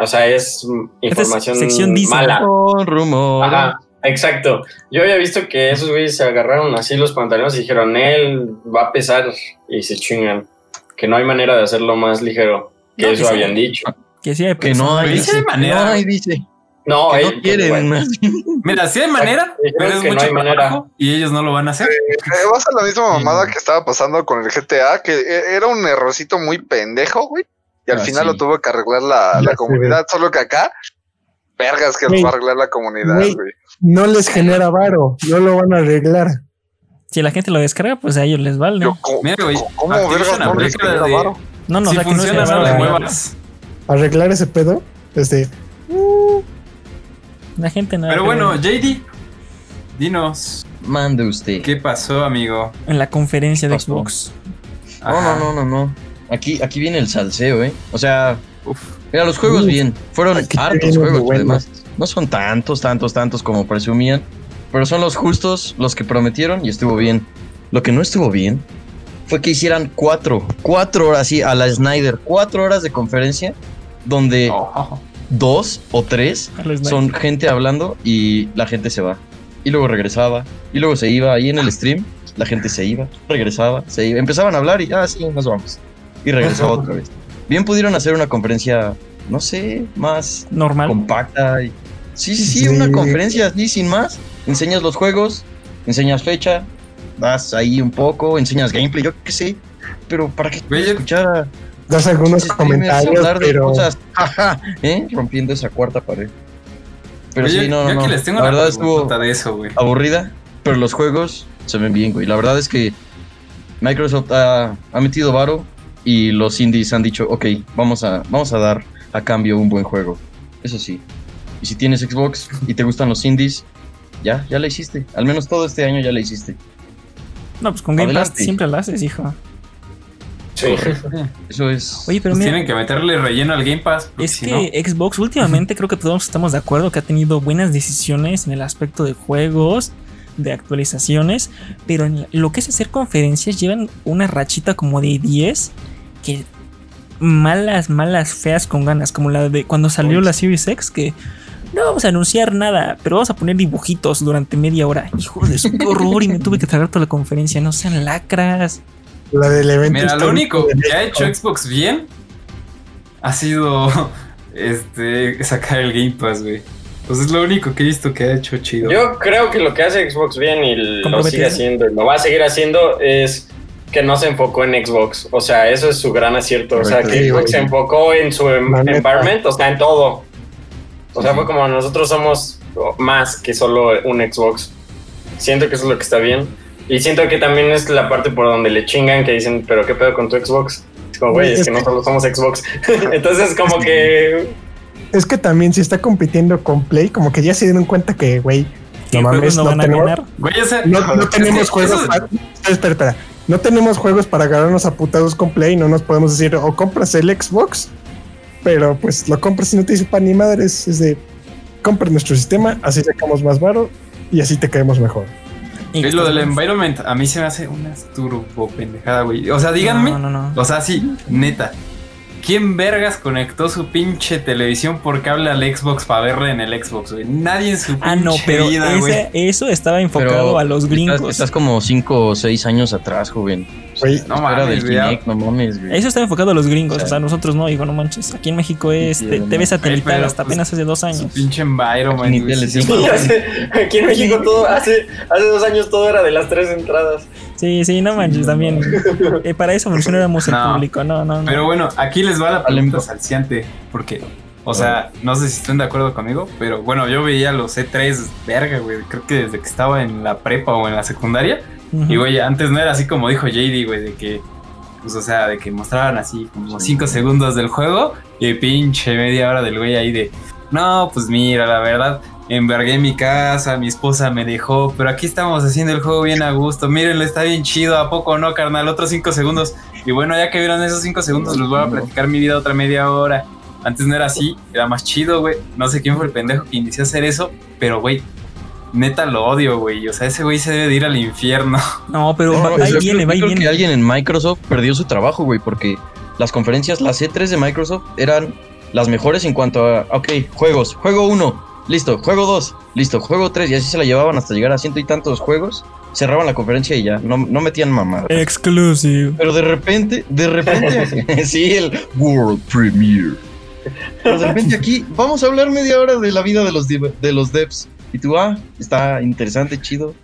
[SPEAKER 4] o sea, es
[SPEAKER 5] Esta es
[SPEAKER 4] información
[SPEAKER 5] sección dice.
[SPEAKER 4] mala.
[SPEAKER 1] Con rumor.
[SPEAKER 4] Ajá, exacto. Yo había visto que esos güeyes se agarraron así los pantalones y dijeron, él va a pesar y se chingan. Que no hay manera de hacerlo más ligero. Que
[SPEAKER 5] No,
[SPEAKER 4] eso
[SPEAKER 5] que sí.
[SPEAKER 4] habían dicho.
[SPEAKER 5] Que sí hay
[SPEAKER 1] Que no hay, dice.
[SPEAKER 2] manera.
[SPEAKER 1] No hay, dice.
[SPEAKER 4] No,
[SPEAKER 1] Que
[SPEAKER 4] eh,
[SPEAKER 1] no
[SPEAKER 4] que,
[SPEAKER 1] quieren.
[SPEAKER 4] bueno,
[SPEAKER 2] Mira, sí hay manera, pero es
[SPEAKER 4] que no
[SPEAKER 2] mucho
[SPEAKER 4] hay manera.
[SPEAKER 2] y ellos no lo van a hacer.
[SPEAKER 3] Eh, vas a la misma mamada que estaba pasando con el GTA, que e- era un errorcito muy pendejo, güey. Y al
[SPEAKER 1] Ah,
[SPEAKER 3] final
[SPEAKER 1] sí.
[SPEAKER 3] lo tuvo que arreglar la, la comunidad, solo que acá, vergas que lo
[SPEAKER 6] Güey.
[SPEAKER 3] va a arreglar la comunidad,
[SPEAKER 6] Güey.
[SPEAKER 3] güey.
[SPEAKER 6] No les genera varo, no lo van a arreglar.
[SPEAKER 5] Si la gente lo descarga, pues a ellos les vale.
[SPEAKER 3] Yo, ¿cómo,
[SPEAKER 2] Mira, güey,
[SPEAKER 3] cómo- vergas no les genera
[SPEAKER 2] de-
[SPEAKER 3] varo?
[SPEAKER 5] No, no,
[SPEAKER 2] si
[SPEAKER 5] o sea, que no
[SPEAKER 2] funciona,
[SPEAKER 5] se
[SPEAKER 2] no le muevas.
[SPEAKER 6] Arreglar ese pedo, este,
[SPEAKER 5] La gente no.
[SPEAKER 2] Pero bueno, JD, dinos,
[SPEAKER 1] Mande usted.
[SPEAKER 2] ¿qué pasó, amigo?
[SPEAKER 5] En la conferencia de? Xbox.
[SPEAKER 1] No, no, no, no, no. Aquí, aquí viene el salseo, ¿eh? O sea,
[SPEAKER 2] Uf.
[SPEAKER 1] Mira, los juegos bien. Fueron hartos juegos, además. No son tantos, tantos, tantos como presumían. Pero son los justos, los que prometieron y estuvo bien. Lo que no estuvo bien fue que hicieran cuatro, cuatro horas, sí, a la Snyder, cuatro horas de conferencia donde
[SPEAKER 2] Oh.
[SPEAKER 1] dos o tres son gente hablando y la gente se va. Y luego regresaba. Y luego se iba. Ahí en el stream, la gente se iba, regresaba, se iba. Empezaban a hablar y, ah, sí, nos vamos. Y regresaba otra vez. Bien pudieron hacer una conferencia, no sé, más
[SPEAKER 5] Normal.
[SPEAKER 1] compacta. Y... Sí, sí, sí,
[SPEAKER 6] Sí.
[SPEAKER 1] una conferencia así, sin más. Enseñas los juegos, enseñas fecha, das ahí un poco, enseñas gameplay, yo qué sé. Pero ¿para
[SPEAKER 2] yo-
[SPEAKER 1] escuchar a
[SPEAKER 6] das algunos comentarios, pero
[SPEAKER 1] cosas, ajá, ¿eh? rompiendo esa cuarta pared? Pero
[SPEAKER 2] Oye,
[SPEAKER 1] sí, no,
[SPEAKER 2] yo
[SPEAKER 1] no,
[SPEAKER 2] aquí les tengo
[SPEAKER 1] La verdad estuvo
[SPEAKER 2] pregunta de eso, güey.
[SPEAKER 1] aburrida, pero los juegos se ven bien, güey. La verdad es que Microsoft ha, ha metido varo y los indies han dicho, ok, vamos a, vamos a dar a cambio un buen juego. Eso sí. Y si tienes Xbox y te gustan los indies, ya, ya la hiciste. Al menos todo este año ya la hiciste.
[SPEAKER 5] No, pues con Game Pass siempre la haces, hijo.
[SPEAKER 4] Sí.
[SPEAKER 1] Eso es.
[SPEAKER 5] Oye, pero
[SPEAKER 2] Pues
[SPEAKER 5] mira,
[SPEAKER 2] tienen que meterle relleno al Game Pass.
[SPEAKER 5] es
[SPEAKER 2] si
[SPEAKER 5] que Xbox últimamente creo que todos estamos de acuerdo que ha tenido buenas decisiones en el aspecto de juegos, de actualizaciones, pero en lo que es hacer conferencias llevan una rachita como de 10 que malas, malas, feas con ganas, como la de cuando salió la Series X que no vamos a anunciar nada, pero vamos a poner dibujitos durante media hora. Hijo de su qué horror y me tuve que tragar toda la conferencia, no sean lacras.
[SPEAKER 6] La del evento.
[SPEAKER 2] Mira, lo único que ha hecho Xbox bien ha sido este sacar el Game Pass, güey. Pues es lo único que he visto que ha hecho chido.
[SPEAKER 4] Yo creo que lo que hace Xbox bien y lo sigue haciendo y lo va a seguir haciendo es que no se enfocó en Xbox. O sea, eso es su gran acierto. O sea, que
[SPEAKER 6] Sí,
[SPEAKER 4] Xbox
[SPEAKER 6] güey.
[SPEAKER 4] se enfocó en su em-
[SPEAKER 6] La neta.
[SPEAKER 4] environment, o sea, en todo. O sea, fue como nosotros somos más que solo un Xbox. Siento que eso es lo que está bien. Y siento que también es la parte por donde le chingan, que dicen, pero ¿qué pedo con tu Xbox? Es como, güey, es que no solo somos Xbox. Entonces, como que
[SPEAKER 6] Es que también si está compitiendo con Play, como que ya se dieron cuenta que, güey,
[SPEAKER 5] ¿Qué
[SPEAKER 6] no mames,
[SPEAKER 5] no
[SPEAKER 6] no
[SPEAKER 5] van a
[SPEAKER 6] tenemos, no, tenemos juegos espera, espera. No tenemos juegos para agarrarnos a putados con Play, no nos podemos decir, o compras el Xbox, pero pues lo compras y no te dice pan ni madres, es de, compra nuestro sistema, así sacamos más varo y así te caemos mejor.
[SPEAKER 5] Y
[SPEAKER 2] Es lo del environment, a mí se me hace una turbo pendejada, güey. O sea, díganme,
[SPEAKER 5] No, no, no.
[SPEAKER 2] o sea, sí, neta. ¿Quién vergas conectó su pinche televisión por cable al Xbox para verla en el Xbox, güey? Nadie en su pinche
[SPEAKER 5] Ah, no, pero
[SPEAKER 2] vida, güey.
[SPEAKER 5] ese- eso estaba enfocado
[SPEAKER 1] Pero
[SPEAKER 5] a los gringos.
[SPEAKER 1] Estás, estás como 5 o 6 años atrás, joven.
[SPEAKER 6] Güey,
[SPEAKER 1] no
[SPEAKER 2] mames.
[SPEAKER 1] Kinect, no mames, güey.
[SPEAKER 5] Eso estaba enfocado a los gringos,
[SPEAKER 1] Sí.
[SPEAKER 5] o sea, nosotros no, digo, no manches. Aquí en México es
[SPEAKER 1] Sí,
[SPEAKER 5] te-
[SPEAKER 1] no.
[SPEAKER 5] TV satelital hasta
[SPEAKER 2] pues,
[SPEAKER 5] apenas hace dos años.
[SPEAKER 2] pinche environment, güey,
[SPEAKER 1] tele,
[SPEAKER 2] sí,
[SPEAKER 4] hace- aquí en México todo hace, hace dos años todo era de las tres entradas.
[SPEAKER 5] Sí, sí, no manches, también. Eh, para eso mencionáramos el
[SPEAKER 2] No.
[SPEAKER 5] público, no, no, no.
[SPEAKER 2] Pero bueno, aquí les va la pregunta salciante, porque, o sea, no sé si estén de acuerdo conmigo, pero bueno, yo veía los E3, verga, güey, creo que desde que estaba en la prepa o en la secundaria, Y güey, antes no era así como dijo JD, güey, de que, pues, o sea, de que mostraban así como 5 segundos del juego y pinche media hora del güey ahí de, no, pues mira, la verdad, envergué mi casa, mi esposa me dejó, pero aquí estamos haciendo el juego bien a gusto, mírenlo, está bien chido, ¿a poco no, carnal? Otros 5 segundos. Y bueno, ya que vieron esos 5 segundos, les voy a platicar mi vida otra media hora. Antes no era así, era más chido, güey. No sé quién fue el pendejo que inició a hacer eso, pero, güey, neta lo odio, güey. O sea, ese güey se debe de ir al infierno.
[SPEAKER 5] No, pero
[SPEAKER 1] No,
[SPEAKER 5] va, ahí viene,
[SPEAKER 1] creo,
[SPEAKER 5] va
[SPEAKER 1] yo
[SPEAKER 5] y
[SPEAKER 1] creo que
[SPEAKER 5] viene.
[SPEAKER 1] alguien en Microsoft perdió su trabajo, güey, porque las conferencias, las E3 de Microsoft eran las mejores en cuanto a, ok, juegos, juego 1, listo, juego 2, listo, juego 3, y así se la llevaban hasta llegar a ciento y tantos juegos, cerraban la conferencia y ya, no, no metían mamada.
[SPEAKER 5] Exclusive.
[SPEAKER 1] Pero de repente, de repente, sí, el World Premiere. Pero de repente aquí vamos a hablar media hora de la vida de los, de los devs. Y tú, ah, está interesante, chido.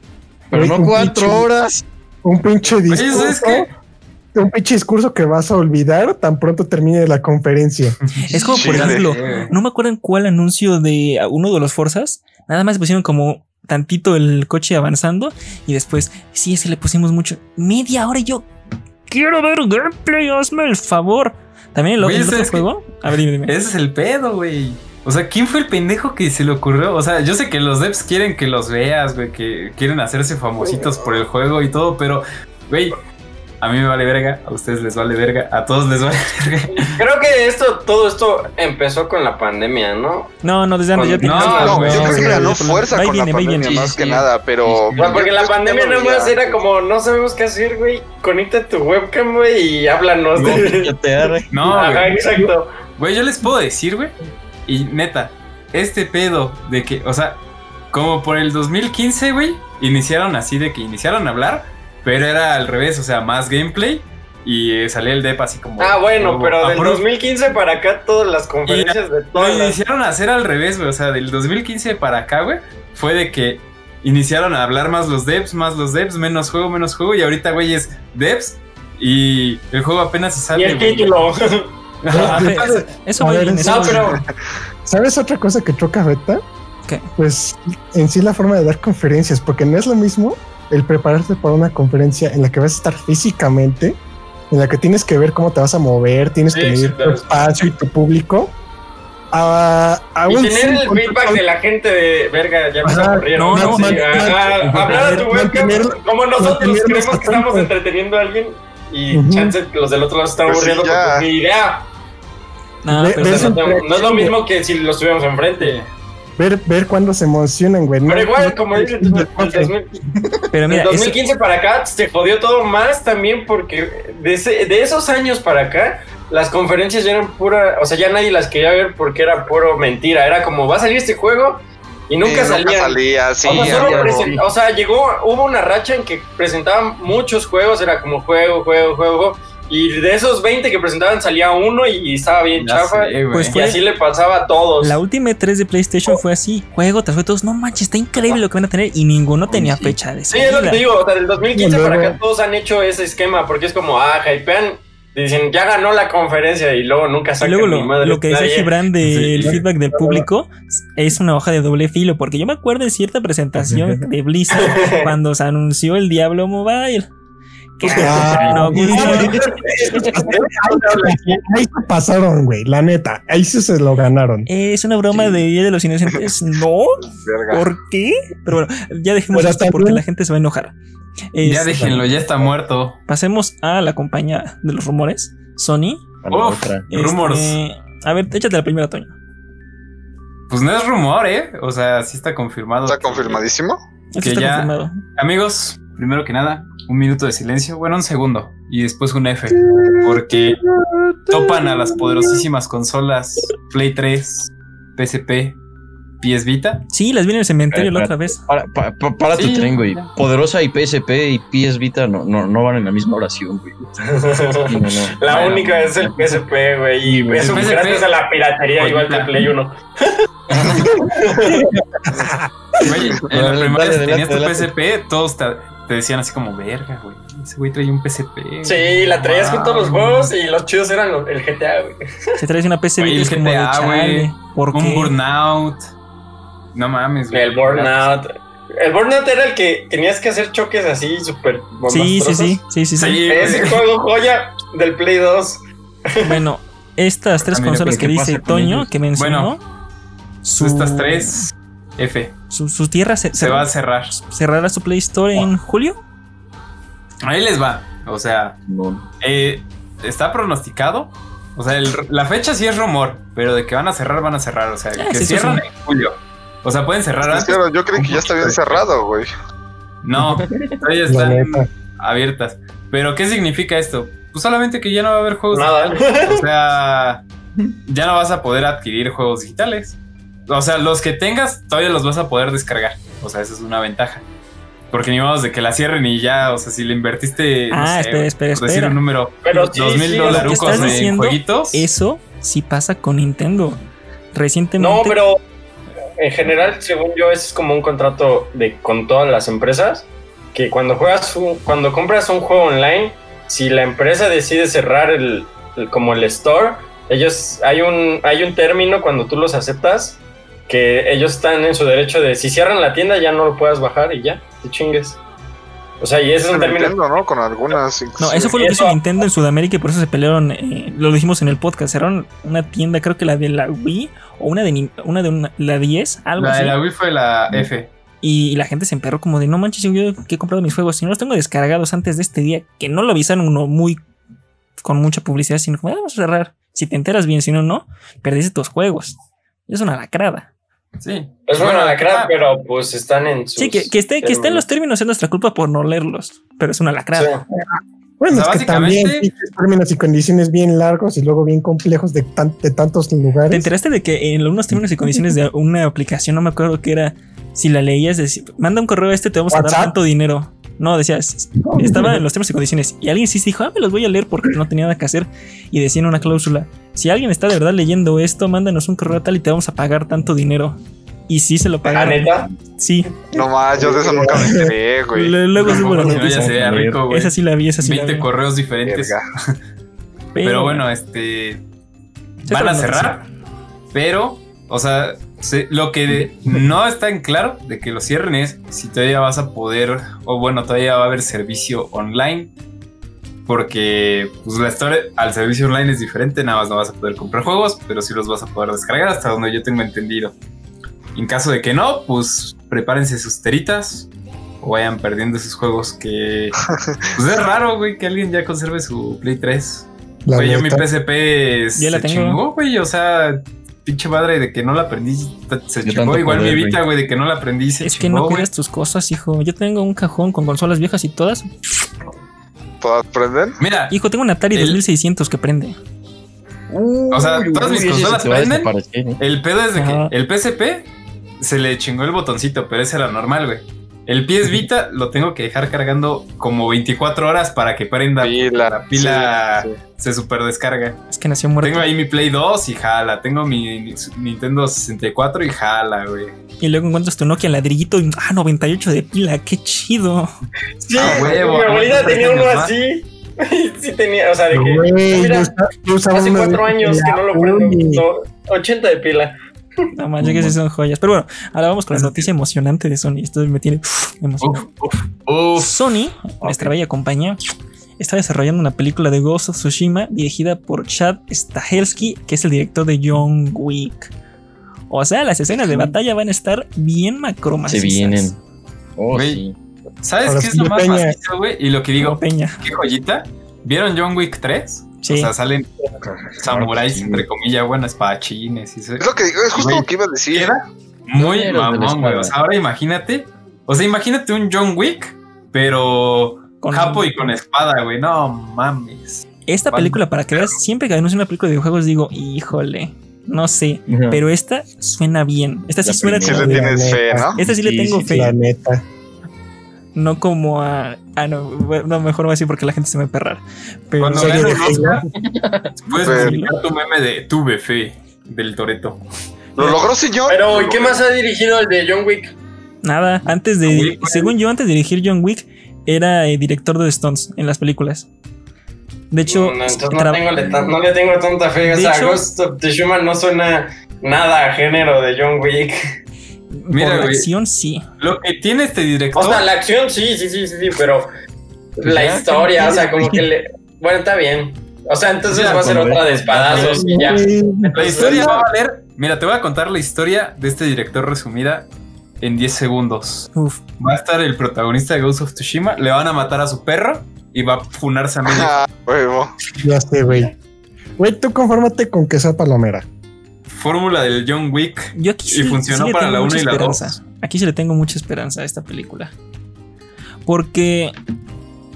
[SPEAKER 1] Pero no cuatro
[SPEAKER 6] pinche-
[SPEAKER 1] horas.
[SPEAKER 6] Un pinche
[SPEAKER 2] Oye,
[SPEAKER 6] discurso. Un pinche discurso que vas a olvidar tan pronto termine la conferencia.
[SPEAKER 5] Es como, por ejemplo, no me acuerdo en cuál anuncio de uno de los Forzas. Nada más pusieron como tantito el coche avanzando y después, sí, es que le pusimos mucho. Media hora y yo quiero ver gameplay, hazme el favor. También el,
[SPEAKER 2] Güey,
[SPEAKER 5] el otro juego. A ver, dime, dime.
[SPEAKER 2] Ese es el pedo, güey. O sea, ¿quién fue el pendejo que se le ocurrió? O sea, yo sé que los devs quieren que los veas, güey, que quieren hacerse famositos por el juego y todo, pero, güey, a mí me vale verga, a ustedes les vale verga, a todos les vale verga.
[SPEAKER 4] Creo que esto, todo esto empezó con la pandemia, ¿no?
[SPEAKER 5] No, no, desde antes ya
[SPEAKER 2] No,
[SPEAKER 5] tenías-
[SPEAKER 2] no,
[SPEAKER 3] No, yo creo que ganó fuerza
[SPEAKER 5] viene,
[SPEAKER 3] con la pandemia
[SPEAKER 5] viene.
[SPEAKER 3] más
[SPEAKER 1] Sí,
[SPEAKER 3] que
[SPEAKER 1] sí.
[SPEAKER 3] nada, pero...
[SPEAKER 4] Porque la pandemia nada más era como, no sabemos qué hacer, güey. Conecta tu webcam, güey, y háblanos.
[SPEAKER 1] No.
[SPEAKER 2] No,
[SPEAKER 4] exacto.
[SPEAKER 2] Güey, yo les puedo decir, güey, y neta, este pedo de que, o sea, como por el 2015, güey, iniciaron así de que iniciaron a hablar, pero era al revés, o sea, más gameplay y eh, salía el dep así como...
[SPEAKER 4] Ah, bueno,
[SPEAKER 2] como
[SPEAKER 4] pero del
[SPEAKER 2] puro-
[SPEAKER 4] 2015 para acá todas las conferencias de
[SPEAKER 2] Lo
[SPEAKER 4] todas las...
[SPEAKER 2] iniciaron a hacer al revés, güey. O sea, del 2015 para acá, güey, fue de que iniciaron a hablar más los devs, más los devs, menos juego, menos juego. Y ahorita, güey, es devs y el juego apenas se
[SPEAKER 4] Y
[SPEAKER 2] sale.
[SPEAKER 4] el
[SPEAKER 2] güey.
[SPEAKER 4] título.
[SPEAKER 2] Ajá.
[SPEAKER 5] Eso- Eso
[SPEAKER 6] A ver, eso-
[SPEAKER 4] No, pero...
[SPEAKER 6] ¿Sabes otra cosa que choca beta?
[SPEAKER 5] ¿Qué?
[SPEAKER 6] Pues en sí la forma de dar conferencias, porque no es lo mismo el prepararte para una conferencia en la que vas a estar físicamente, en la que tienes que ver cómo te vas a mover, tienes
[SPEAKER 4] Sí,
[SPEAKER 6] que
[SPEAKER 4] sí,
[SPEAKER 6] medir tu
[SPEAKER 4] claro.
[SPEAKER 6] espacio y tu público. A, a
[SPEAKER 4] Y
[SPEAKER 6] un
[SPEAKER 4] tener el feedback de la gente de verga, ya me
[SPEAKER 6] Ajá,
[SPEAKER 4] aburrieron.
[SPEAKER 5] no,
[SPEAKER 4] Sí,
[SPEAKER 5] no,
[SPEAKER 4] ajá,
[SPEAKER 6] man-
[SPEAKER 4] hablar a tu webcam como nosotros creemos que estamos entreteniendo a alguien. y
[SPEAKER 6] Ujú.
[SPEAKER 4] chance que los del otro lado se están
[SPEAKER 3] sí,
[SPEAKER 4] aburriendo es mi idea.
[SPEAKER 5] No,
[SPEAKER 6] Ve-
[SPEAKER 4] es lo mismo que si los tuviéramos enfrente.
[SPEAKER 6] Ver, ver cuándo se emocionan, güey.
[SPEAKER 4] Pero
[SPEAKER 6] No,
[SPEAKER 4] igual,
[SPEAKER 6] no-
[SPEAKER 4] como 2000
[SPEAKER 5] pero mira,
[SPEAKER 4] del
[SPEAKER 5] eso-
[SPEAKER 4] 2015 para acá se jodió todo más también porque de, ese- de esos años para acá las conferencias ya eran pura, o sea, ya nadie las quería ver porque era puro mentira. Era como va a salir este juego y nunca
[SPEAKER 3] Sí,
[SPEAKER 4] salían.
[SPEAKER 3] salía, sí.
[SPEAKER 4] o, sea, o sea, llegó, hubo una racha en que presentaban muchos juegos, era como juego, juego, juego, juego, y de esos 20 que presentaban salía uno y, y estaba bien
[SPEAKER 2] Ya
[SPEAKER 4] chafa.
[SPEAKER 2] sé.
[SPEAKER 5] Pues
[SPEAKER 4] y así le pasaba a todos.
[SPEAKER 5] la última 3 de PlayStation fue así, juego tras juego, todos, no manches, está increíble lo que van a tener y ninguno tenía
[SPEAKER 1] sí.
[SPEAKER 5] fecha de
[SPEAKER 4] Sí, es lo que
[SPEAKER 5] salida.
[SPEAKER 4] te digo, o sea, del 2015
[SPEAKER 6] Y
[SPEAKER 4] para
[SPEAKER 6] luego-
[SPEAKER 4] acá todos han hecho ese esquema, porque es como, ah, hypean, dicen, ya ganó la conferencia y luego nunca
[SPEAKER 5] Y
[SPEAKER 4] sacan
[SPEAKER 5] luego
[SPEAKER 4] ni
[SPEAKER 5] lo,
[SPEAKER 4] madre
[SPEAKER 5] lo que decía. Gibran del
[SPEAKER 2] Sí.
[SPEAKER 5] feedback del público es una hoja de doble filo, porque yo me acuerdo de cierta presentación de Blizzard cuando se anunció el Diablo Mobile. Que
[SPEAKER 6] Ah,
[SPEAKER 5] no.
[SPEAKER 6] Ahí se pasaron, güey, la neta. Ahí sí se lo ganaron.
[SPEAKER 5] Es una broma de Día de los Inocentes. No,
[SPEAKER 3] Verga.
[SPEAKER 5] ¿por qué? Pero bueno, ya dejemos esto
[SPEAKER 6] también-
[SPEAKER 5] porque la gente se va a enojar.
[SPEAKER 2] Ya
[SPEAKER 5] Este,
[SPEAKER 2] déjenlo, ya está muerto.
[SPEAKER 5] Pasemos a la compañía de los rumores, Sony.
[SPEAKER 2] Uf.
[SPEAKER 5] Este, a ver, échate la primera, Toño.
[SPEAKER 2] Pues no es rumor, ¿eh? O sea, sí está confirmado.
[SPEAKER 3] ¿Está
[SPEAKER 2] que-
[SPEAKER 3] confirmadísimo?
[SPEAKER 2] Que
[SPEAKER 5] está
[SPEAKER 2] ya-
[SPEAKER 5] confirmado.
[SPEAKER 2] Amigos, primero que nada, un minuto de silencio. Bueno, un segundo. Y después un F. Porque topan a las poderosísimas consolas Play 3, PSP, PS Vita.
[SPEAKER 5] Sí, las vi en el cementerio la
[SPEAKER 1] Espera.
[SPEAKER 5] otra vez.
[SPEAKER 1] Para, pa- pa- para
[SPEAKER 2] Sí.
[SPEAKER 1] tu tren, güey. Poderosa y PSP y PS Vita no, no, no van en la misma oración, güey. Sí, no, no.
[SPEAKER 4] La
[SPEAKER 2] Bueno.
[SPEAKER 4] única es el PSP, güey, y eso
[SPEAKER 2] PSP.
[SPEAKER 4] gracias a la piratería, igual que
[SPEAKER 2] la-
[SPEAKER 4] Play 1.
[SPEAKER 2] Güey, en la primera
[SPEAKER 1] dale,
[SPEAKER 2] vez que tenías tu PSP, todos te, te decían así como, verga, güey. Ese güey traía un PSP.
[SPEAKER 4] Sí, la traías con todos los
[SPEAKER 2] Wow.
[SPEAKER 4] juegos y los chidos eran los- el GTA, güey.
[SPEAKER 5] Se trae una PC
[SPEAKER 2] Güey, el
[SPEAKER 5] es como de
[SPEAKER 2] GTA, güey.
[SPEAKER 5] ¿Por
[SPEAKER 2] Un
[SPEAKER 5] qué?
[SPEAKER 2] Burnout. No mames, güey.
[SPEAKER 4] El Burnout. El Burnout era el que tenías que hacer choques así súper
[SPEAKER 5] Sí, sí, sí, sí, sí, sí.
[SPEAKER 2] Sí,
[SPEAKER 4] Ese juego joya del Play 2.
[SPEAKER 5] Bueno, estas tres consolas que
[SPEAKER 1] ¿qué
[SPEAKER 5] dice Toño, que mencionó,
[SPEAKER 2] Bueno,
[SPEAKER 5] su,
[SPEAKER 2] Estas tres, F.
[SPEAKER 5] su, su tierra se,
[SPEAKER 2] Se va a cerrar.
[SPEAKER 5] cerrará su Play Store en julio.
[SPEAKER 2] Ahí les va. O sea,
[SPEAKER 1] No.
[SPEAKER 2] eh, está pronosticado. O sea, el- la fecha sí es rumor, pero de que van a cerrar, van a cerrar. O sea,
[SPEAKER 5] Ah,
[SPEAKER 2] que
[SPEAKER 5] sí,
[SPEAKER 2] cierran
[SPEAKER 5] sí.
[SPEAKER 2] en julio. O sea, pueden cerrar antes.
[SPEAKER 3] Yo creí que ya está bien cerrado, güey.
[SPEAKER 2] No, todavía están abiertas. Pero, ¿qué significa esto? Pues solamente que ya no va a haber juegos
[SPEAKER 4] Nada.
[SPEAKER 2] digitales. O sea, ya no vas a poder adquirir juegos digitales. O sea, los que tengas todavía los vas a poder descargar. O sea, esa es una ventaja. Porque ni modo de que la cierren y ya, o sea, si le invertiste, no
[SPEAKER 5] Ah,
[SPEAKER 2] sé,
[SPEAKER 5] espera, espera,
[SPEAKER 2] por decir
[SPEAKER 5] espera.
[SPEAKER 2] un número,
[SPEAKER 4] Pero sí,
[SPEAKER 2] dos mil
[SPEAKER 4] sí,
[SPEAKER 2] dolarucos en jueguitos.
[SPEAKER 5] Eso sí pasa con Nintendo. Recientemente.
[SPEAKER 4] No, pero en general, según yo, ese es como un contrato de con todas las empresas. Que cuando juegas un- cuando compras un juego online, si la empresa decide cerrar el, el- como el store, ellos hay un hay un término cuando tú los aceptas que ellos están en su derecho de si cierran la tienda ya no lo puedas bajar y ya, te chingues. O sea, y ese es un término
[SPEAKER 3] Nintendo, ¿no? Con algunas.
[SPEAKER 5] No,
[SPEAKER 3] inclusive.
[SPEAKER 5] eso fue lo que hizo
[SPEAKER 4] Eso-
[SPEAKER 5] Nintendo en Sudamérica y por eso se pelearon. eh, lo dijimos en el podcast. Cerraron una tienda, creo que la de la Wii o una de una de una- la 10, algo
[SPEAKER 2] La
[SPEAKER 5] así.
[SPEAKER 2] de la Wii fue la F.
[SPEAKER 5] Y la gente se emperró como de no manches, yo que he comprado mis juegos, si no los tengo descargados antes de este día, que no lo avisaron uno muy con mucha publicidad, sino como "Ah, vamos a cerrar. Si te enteras bien, si no, no, perdiste tus juegos. Es una lacrada.
[SPEAKER 2] Sí.
[SPEAKER 4] es bueno la
[SPEAKER 2] ah,
[SPEAKER 4] crack, pero pues están en sus
[SPEAKER 5] Sí, que, que esté, que esté en los términos es nuestra culpa por no leerlos, pero es una lacrada.
[SPEAKER 4] Sí.
[SPEAKER 6] Bueno,
[SPEAKER 2] O sea,
[SPEAKER 6] es que también términos y condiciones bien largos y luego bien complejos de, tan- de tantos
[SPEAKER 5] ¿Te
[SPEAKER 6] lugares.
[SPEAKER 5] enteraste de que en unos términos y condiciones de una aplicación, no me acuerdo qué era, si la leías, decía, manda un correo a este, te vamos a dar tanto dinero? No, decías, estaba en los términos y condiciones. Y alguien sí dijo, ah, me los voy a leer porque no tenía nada que hacer. Y decían una cláusula, si alguien está de verdad leyendo esto, mándanos un correo tal y te vamos a pagar tanto dinero. Y sí se lo
[SPEAKER 4] ¿Ah,
[SPEAKER 5] pagaron.
[SPEAKER 4] neta?
[SPEAKER 5] Sí.
[SPEAKER 3] No más, yo de eso nunca me enteré, güey.
[SPEAKER 5] Luego subo la noticia.
[SPEAKER 2] sería rico, güey.
[SPEAKER 5] Esa sí la vi, esa sí la
[SPEAKER 2] 20
[SPEAKER 5] vi.
[SPEAKER 2] correos diferentes.
[SPEAKER 3] Verga.
[SPEAKER 2] Pero bueno, este. Van a
[SPEAKER 5] pero
[SPEAKER 2] cerrar. Pero, o sea, se- lo que no está en claro de que lo cierren es si todavía vas a poder, o bueno, todavía va a haber servicio online. Porque pues la historia al servicio online es diferente, nada más no vas a poder comprar juegos, pero sí los vas a poder descargar hasta donde yo tengo entendido. En caso de que no, pues prepárense sus teritas o vayan perdiendo esos juegos que... Pues es raro, güey, que alguien ya conserve su Play 3.
[SPEAKER 6] La
[SPEAKER 2] Güey, yo mi
[SPEAKER 6] neta.
[SPEAKER 2] PSP
[SPEAKER 5] Ya la
[SPEAKER 2] se
[SPEAKER 5] tengo.
[SPEAKER 2] chingó, güey, o sea... Pinche madre de que no la aprendí, se
[SPEAKER 1] De
[SPEAKER 2] chingó. Igual mi
[SPEAKER 1] güey.
[SPEAKER 2] Vita, güey, de que no la aprendí, se
[SPEAKER 5] Es que no cuidas tus cosas, hijo. Yo tengo un cajón con consolas viejas y todas.
[SPEAKER 3] ¿Todas prenden?
[SPEAKER 2] Mira,
[SPEAKER 5] Hijo, tengo un Atari
[SPEAKER 2] El-
[SPEAKER 5] 2600 que prende.
[SPEAKER 2] O sea, todas mis consolas prenden.
[SPEAKER 1] ¿eh?
[SPEAKER 2] El pedo es de que el PSP se le chingó el botoncito, pero ese era normal, güey. El PS Vita lo tengo que dejar cargando como 24 horas para que prenda.
[SPEAKER 3] Pila.
[SPEAKER 2] La pila
[SPEAKER 3] sí, sí.
[SPEAKER 2] se super descarga.
[SPEAKER 5] Es que nació muerto.
[SPEAKER 2] Tengo ahí mi Play 2 y jala. Tengo mi Nintendo 64 y jala, güey.
[SPEAKER 5] Y luego encuentras tu Nokia ladrillito y ah, 98 de pila, qué chido.
[SPEAKER 4] Sí,
[SPEAKER 2] Ah, huevo,
[SPEAKER 4] mi abuelita tenía uno
[SPEAKER 2] más.
[SPEAKER 4] así. sí tenía, o sea, de que. Mira,
[SPEAKER 6] yo usaba
[SPEAKER 4] hace cuatro años que no lo prendo. No, 80 de pila.
[SPEAKER 5] No manches, que sí son joyas. Pero bueno, ahora vamos con la noticia emocionante de Sony. Esto me tiene uf, emocionado.
[SPEAKER 2] Uf, uf, uf.
[SPEAKER 5] Sony, nuestra bella compañía, está desarrollando una película de Ghost of Tsushima dirigida por Chad Stahelski, que es el director de John Wick. O sea, las escenas de batalla van a estar bien macromas.
[SPEAKER 1] Se vienen. Oh, sí.
[SPEAKER 2] ¿Sabes qué es lo más macizo, güey? Y lo que digo,
[SPEAKER 5] Peña.
[SPEAKER 2] qué joyita. ¿Vieron John Wick 3?
[SPEAKER 5] Sí.
[SPEAKER 2] O sea, salen samuráis, entre comillas, bueno, espadachines y eso.
[SPEAKER 3] Es lo que es justo
[SPEAKER 2] Güey,
[SPEAKER 3] lo que iba a decir.
[SPEAKER 2] Queda muy mamón, güey. O sea, ahora imagínate. O sea, imagínate un John Wick, pero
[SPEAKER 5] Con-
[SPEAKER 2] japo y con espada, güey. No mames.
[SPEAKER 5] Esta
[SPEAKER 2] Van-
[SPEAKER 5] película, para que veas, siempre que anuncian una película de videojuegos, digo, híjole, no sé. Pero esta suena bien. Esta sí
[SPEAKER 1] La
[SPEAKER 5] suena como
[SPEAKER 3] le
[SPEAKER 5] de-
[SPEAKER 3] tienes fe, ¿no?
[SPEAKER 5] Esta sí, le tengo
[SPEAKER 1] sí,
[SPEAKER 5] fe.
[SPEAKER 6] La neta.
[SPEAKER 5] No como a. Ah, no, mejor voy a decir porque la gente se me perrar. Pero
[SPEAKER 2] Cuando
[SPEAKER 6] de
[SPEAKER 2] Oscar, puedes publicar tu meme de tuve fe del Toreto.
[SPEAKER 3] ¿Lo logró, señor?
[SPEAKER 4] Pero, ¿y qué más ha dirigido el de John Wick?
[SPEAKER 5] nada, antes de.
[SPEAKER 2] Wick,
[SPEAKER 5] según yo, antes de dirigir John Wick, era eh, director de The Stones en las películas. De hecho,
[SPEAKER 4] No, tengo, le- no le tengo tanta fe. O sea,
[SPEAKER 5] hecho-
[SPEAKER 4] Ghost of Tsushima no suena nada a género de John Wick.
[SPEAKER 2] Mira,
[SPEAKER 5] por la acción sí.
[SPEAKER 2] Lo que tiene este director.
[SPEAKER 4] O sea, la acción sí, sí, sí, sí, sí, pero la
[SPEAKER 1] ya,
[SPEAKER 4] historia,
[SPEAKER 1] ¿qué
[SPEAKER 4] o sea, como que le. Bueno, está bien. O sea, entonces
[SPEAKER 2] Ya,
[SPEAKER 4] va a ser otra de espadazos y ya.
[SPEAKER 2] La historia va a valer. Mira, te voy a contar la historia de este director resumida en 10 segundos.
[SPEAKER 5] Uf.
[SPEAKER 2] Va a estar el protagonista de Ghost of Tsushima, le van a matar a su perro y va a funarse a medio.
[SPEAKER 3] Ah, huevo.
[SPEAKER 6] Ya sé, güey. Güey, tú confórmate con que sea palomera.
[SPEAKER 2] Fórmula del John Wick.
[SPEAKER 5] Yo aquí
[SPEAKER 2] Y
[SPEAKER 5] sí,
[SPEAKER 2] funcionó
[SPEAKER 5] sí le
[SPEAKER 2] para
[SPEAKER 5] tengo
[SPEAKER 2] la
[SPEAKER 5] mucha
[SPEAKER 2] uno y la
[SPEAKER 5] esperanza.
[SPEAKER 2] dos.
[SPEAKER 5] Aquí sí le tengo mucha esperanza a esta película. Porque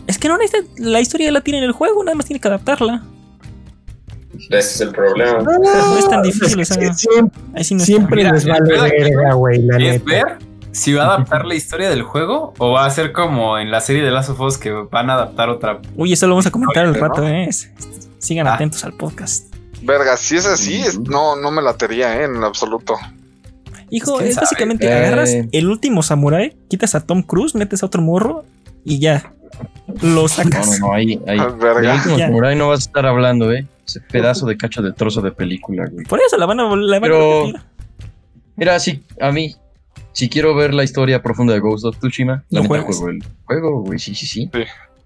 [SPEAKER 5] es que no necesita, la historia ya la tiene en el juego, nada más tiene que adaptarla.
[SPEAKER 4] Ese es el problema.
[SPEAKER 5] No es tan difícil,
[SPEAKER 6] Es
[SPEAKER 5] o
[SPEAKER 6] que
[SPEAKER 5] sea,
[SPEAKER 6] siempre,
[SPEAKER 5] Ahí sí no
[SPEAKER 6] siempre les vale verga, güey, la
[SPEAKER 2] Es
[SPEAKER 6] neta.
[SPEAKER 2] ver si va a adaptar la historia del juego o va a ser como en la serie de Last of Us que van a adaptar otra.
[SPEAKER 5] Uy, eso lo vamos a comentar al rato, ¿eh? Sigan
[SPEAKER 2] Ah.
[SPEAKER 5] atentos al podcast.
[SPEAKER 3] Verga, si es así, es- no, no me latería, ¿eh? En lo absoluto.
[SPEAKER 5] Hijo, es básicamente
[SPEAKER 1] Eh.
[SPEAKER 5] agarras el último samurai, quitas a Tom Cruise, metes a otro morro y ya. Lo
[SPEAKER 1] No,
[SPEAKER 5] sacas.
[SPEAKER 1] no, no, ahí, ahí.
[SPEAKER 3] Ah, verga.
[SPEAKER 1] Del último
[SPEAKER 5] Ya.
[SPEAKER 1] samurai no vas a estar hablando, ¿eh? Ese pedazo de cacho de trozo de película, güey.
[SPEAKER 5] Por eso la van a, la van a
[SPEAKER 1] Pero-. Mira, sí, a mí, si quiero ver la historia profunda de Ghost of Tsushima,
[SPEAKER 5] juegas.
[SPEAKER 1] juego el juego, güey, sí, sí, sí.
[SPEAKER 3] Sí.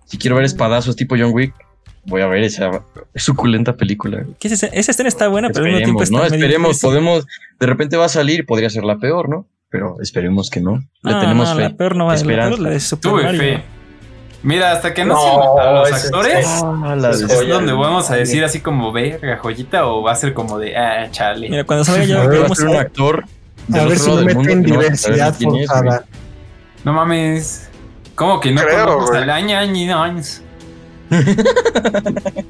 [SPEAKER 1] Si quiero ver espadazos tipo John Wick, voy a ver esa suculenta película. güey.
[SPEAKER 5] Que esa, esa escena está buena, pero al mismo tiempo
[SPEAKER 1] Esperemos,
[SPEAKER 5] está
[SPEAKER 1] ¿no? Esperemos, podemos, de repente va a salir, podría ser la peor, ¿no? Pero esperemos que no. Le
[SPEAKER 5] No,
[SPEAKER 1] tenemos
[SPEAKER 5] no,
[SPEAKER 1] fe.
[SPEAKER 5] La peor no va a ser la
[SPEAKER 1] esperanza.
[SPEAKER 5] peor, la de Super
[SPEAKER 2] Tuve
[SPEAKER 5] Mario.
[SPEAKER 2] fe. Mira, hasta que no,
[SPEAKER 4] No,
[SPEAKER 2] a los actores,
[SPEAKER 1] Ah,
[SPEAKER 4] Es
[SPEAKER 1] de-
[SPEAKER 2] es
[SPEAKER 4] joya.
[SPEAKER 2] donde vamos a decir así como verga, joyita, o va a ser como de ah, chale.
[SPEAKER 5] Mira, cuando salga ya
[SPEAKER 6] A ver,
[SPEAKER 1] va a un actor
[SPEAKER 6] A ver si
[SPEAKER 1] mundo
[SPEAKER 6] meten diversidad
[SPEAKER 1] es,
[SPEAKER 6] forzada.
[SPEAKER 2] No mames. ¿Cómo que no
[SPEAKER 3] Creo,
[SPEAKER 2] conozco al año, año, años?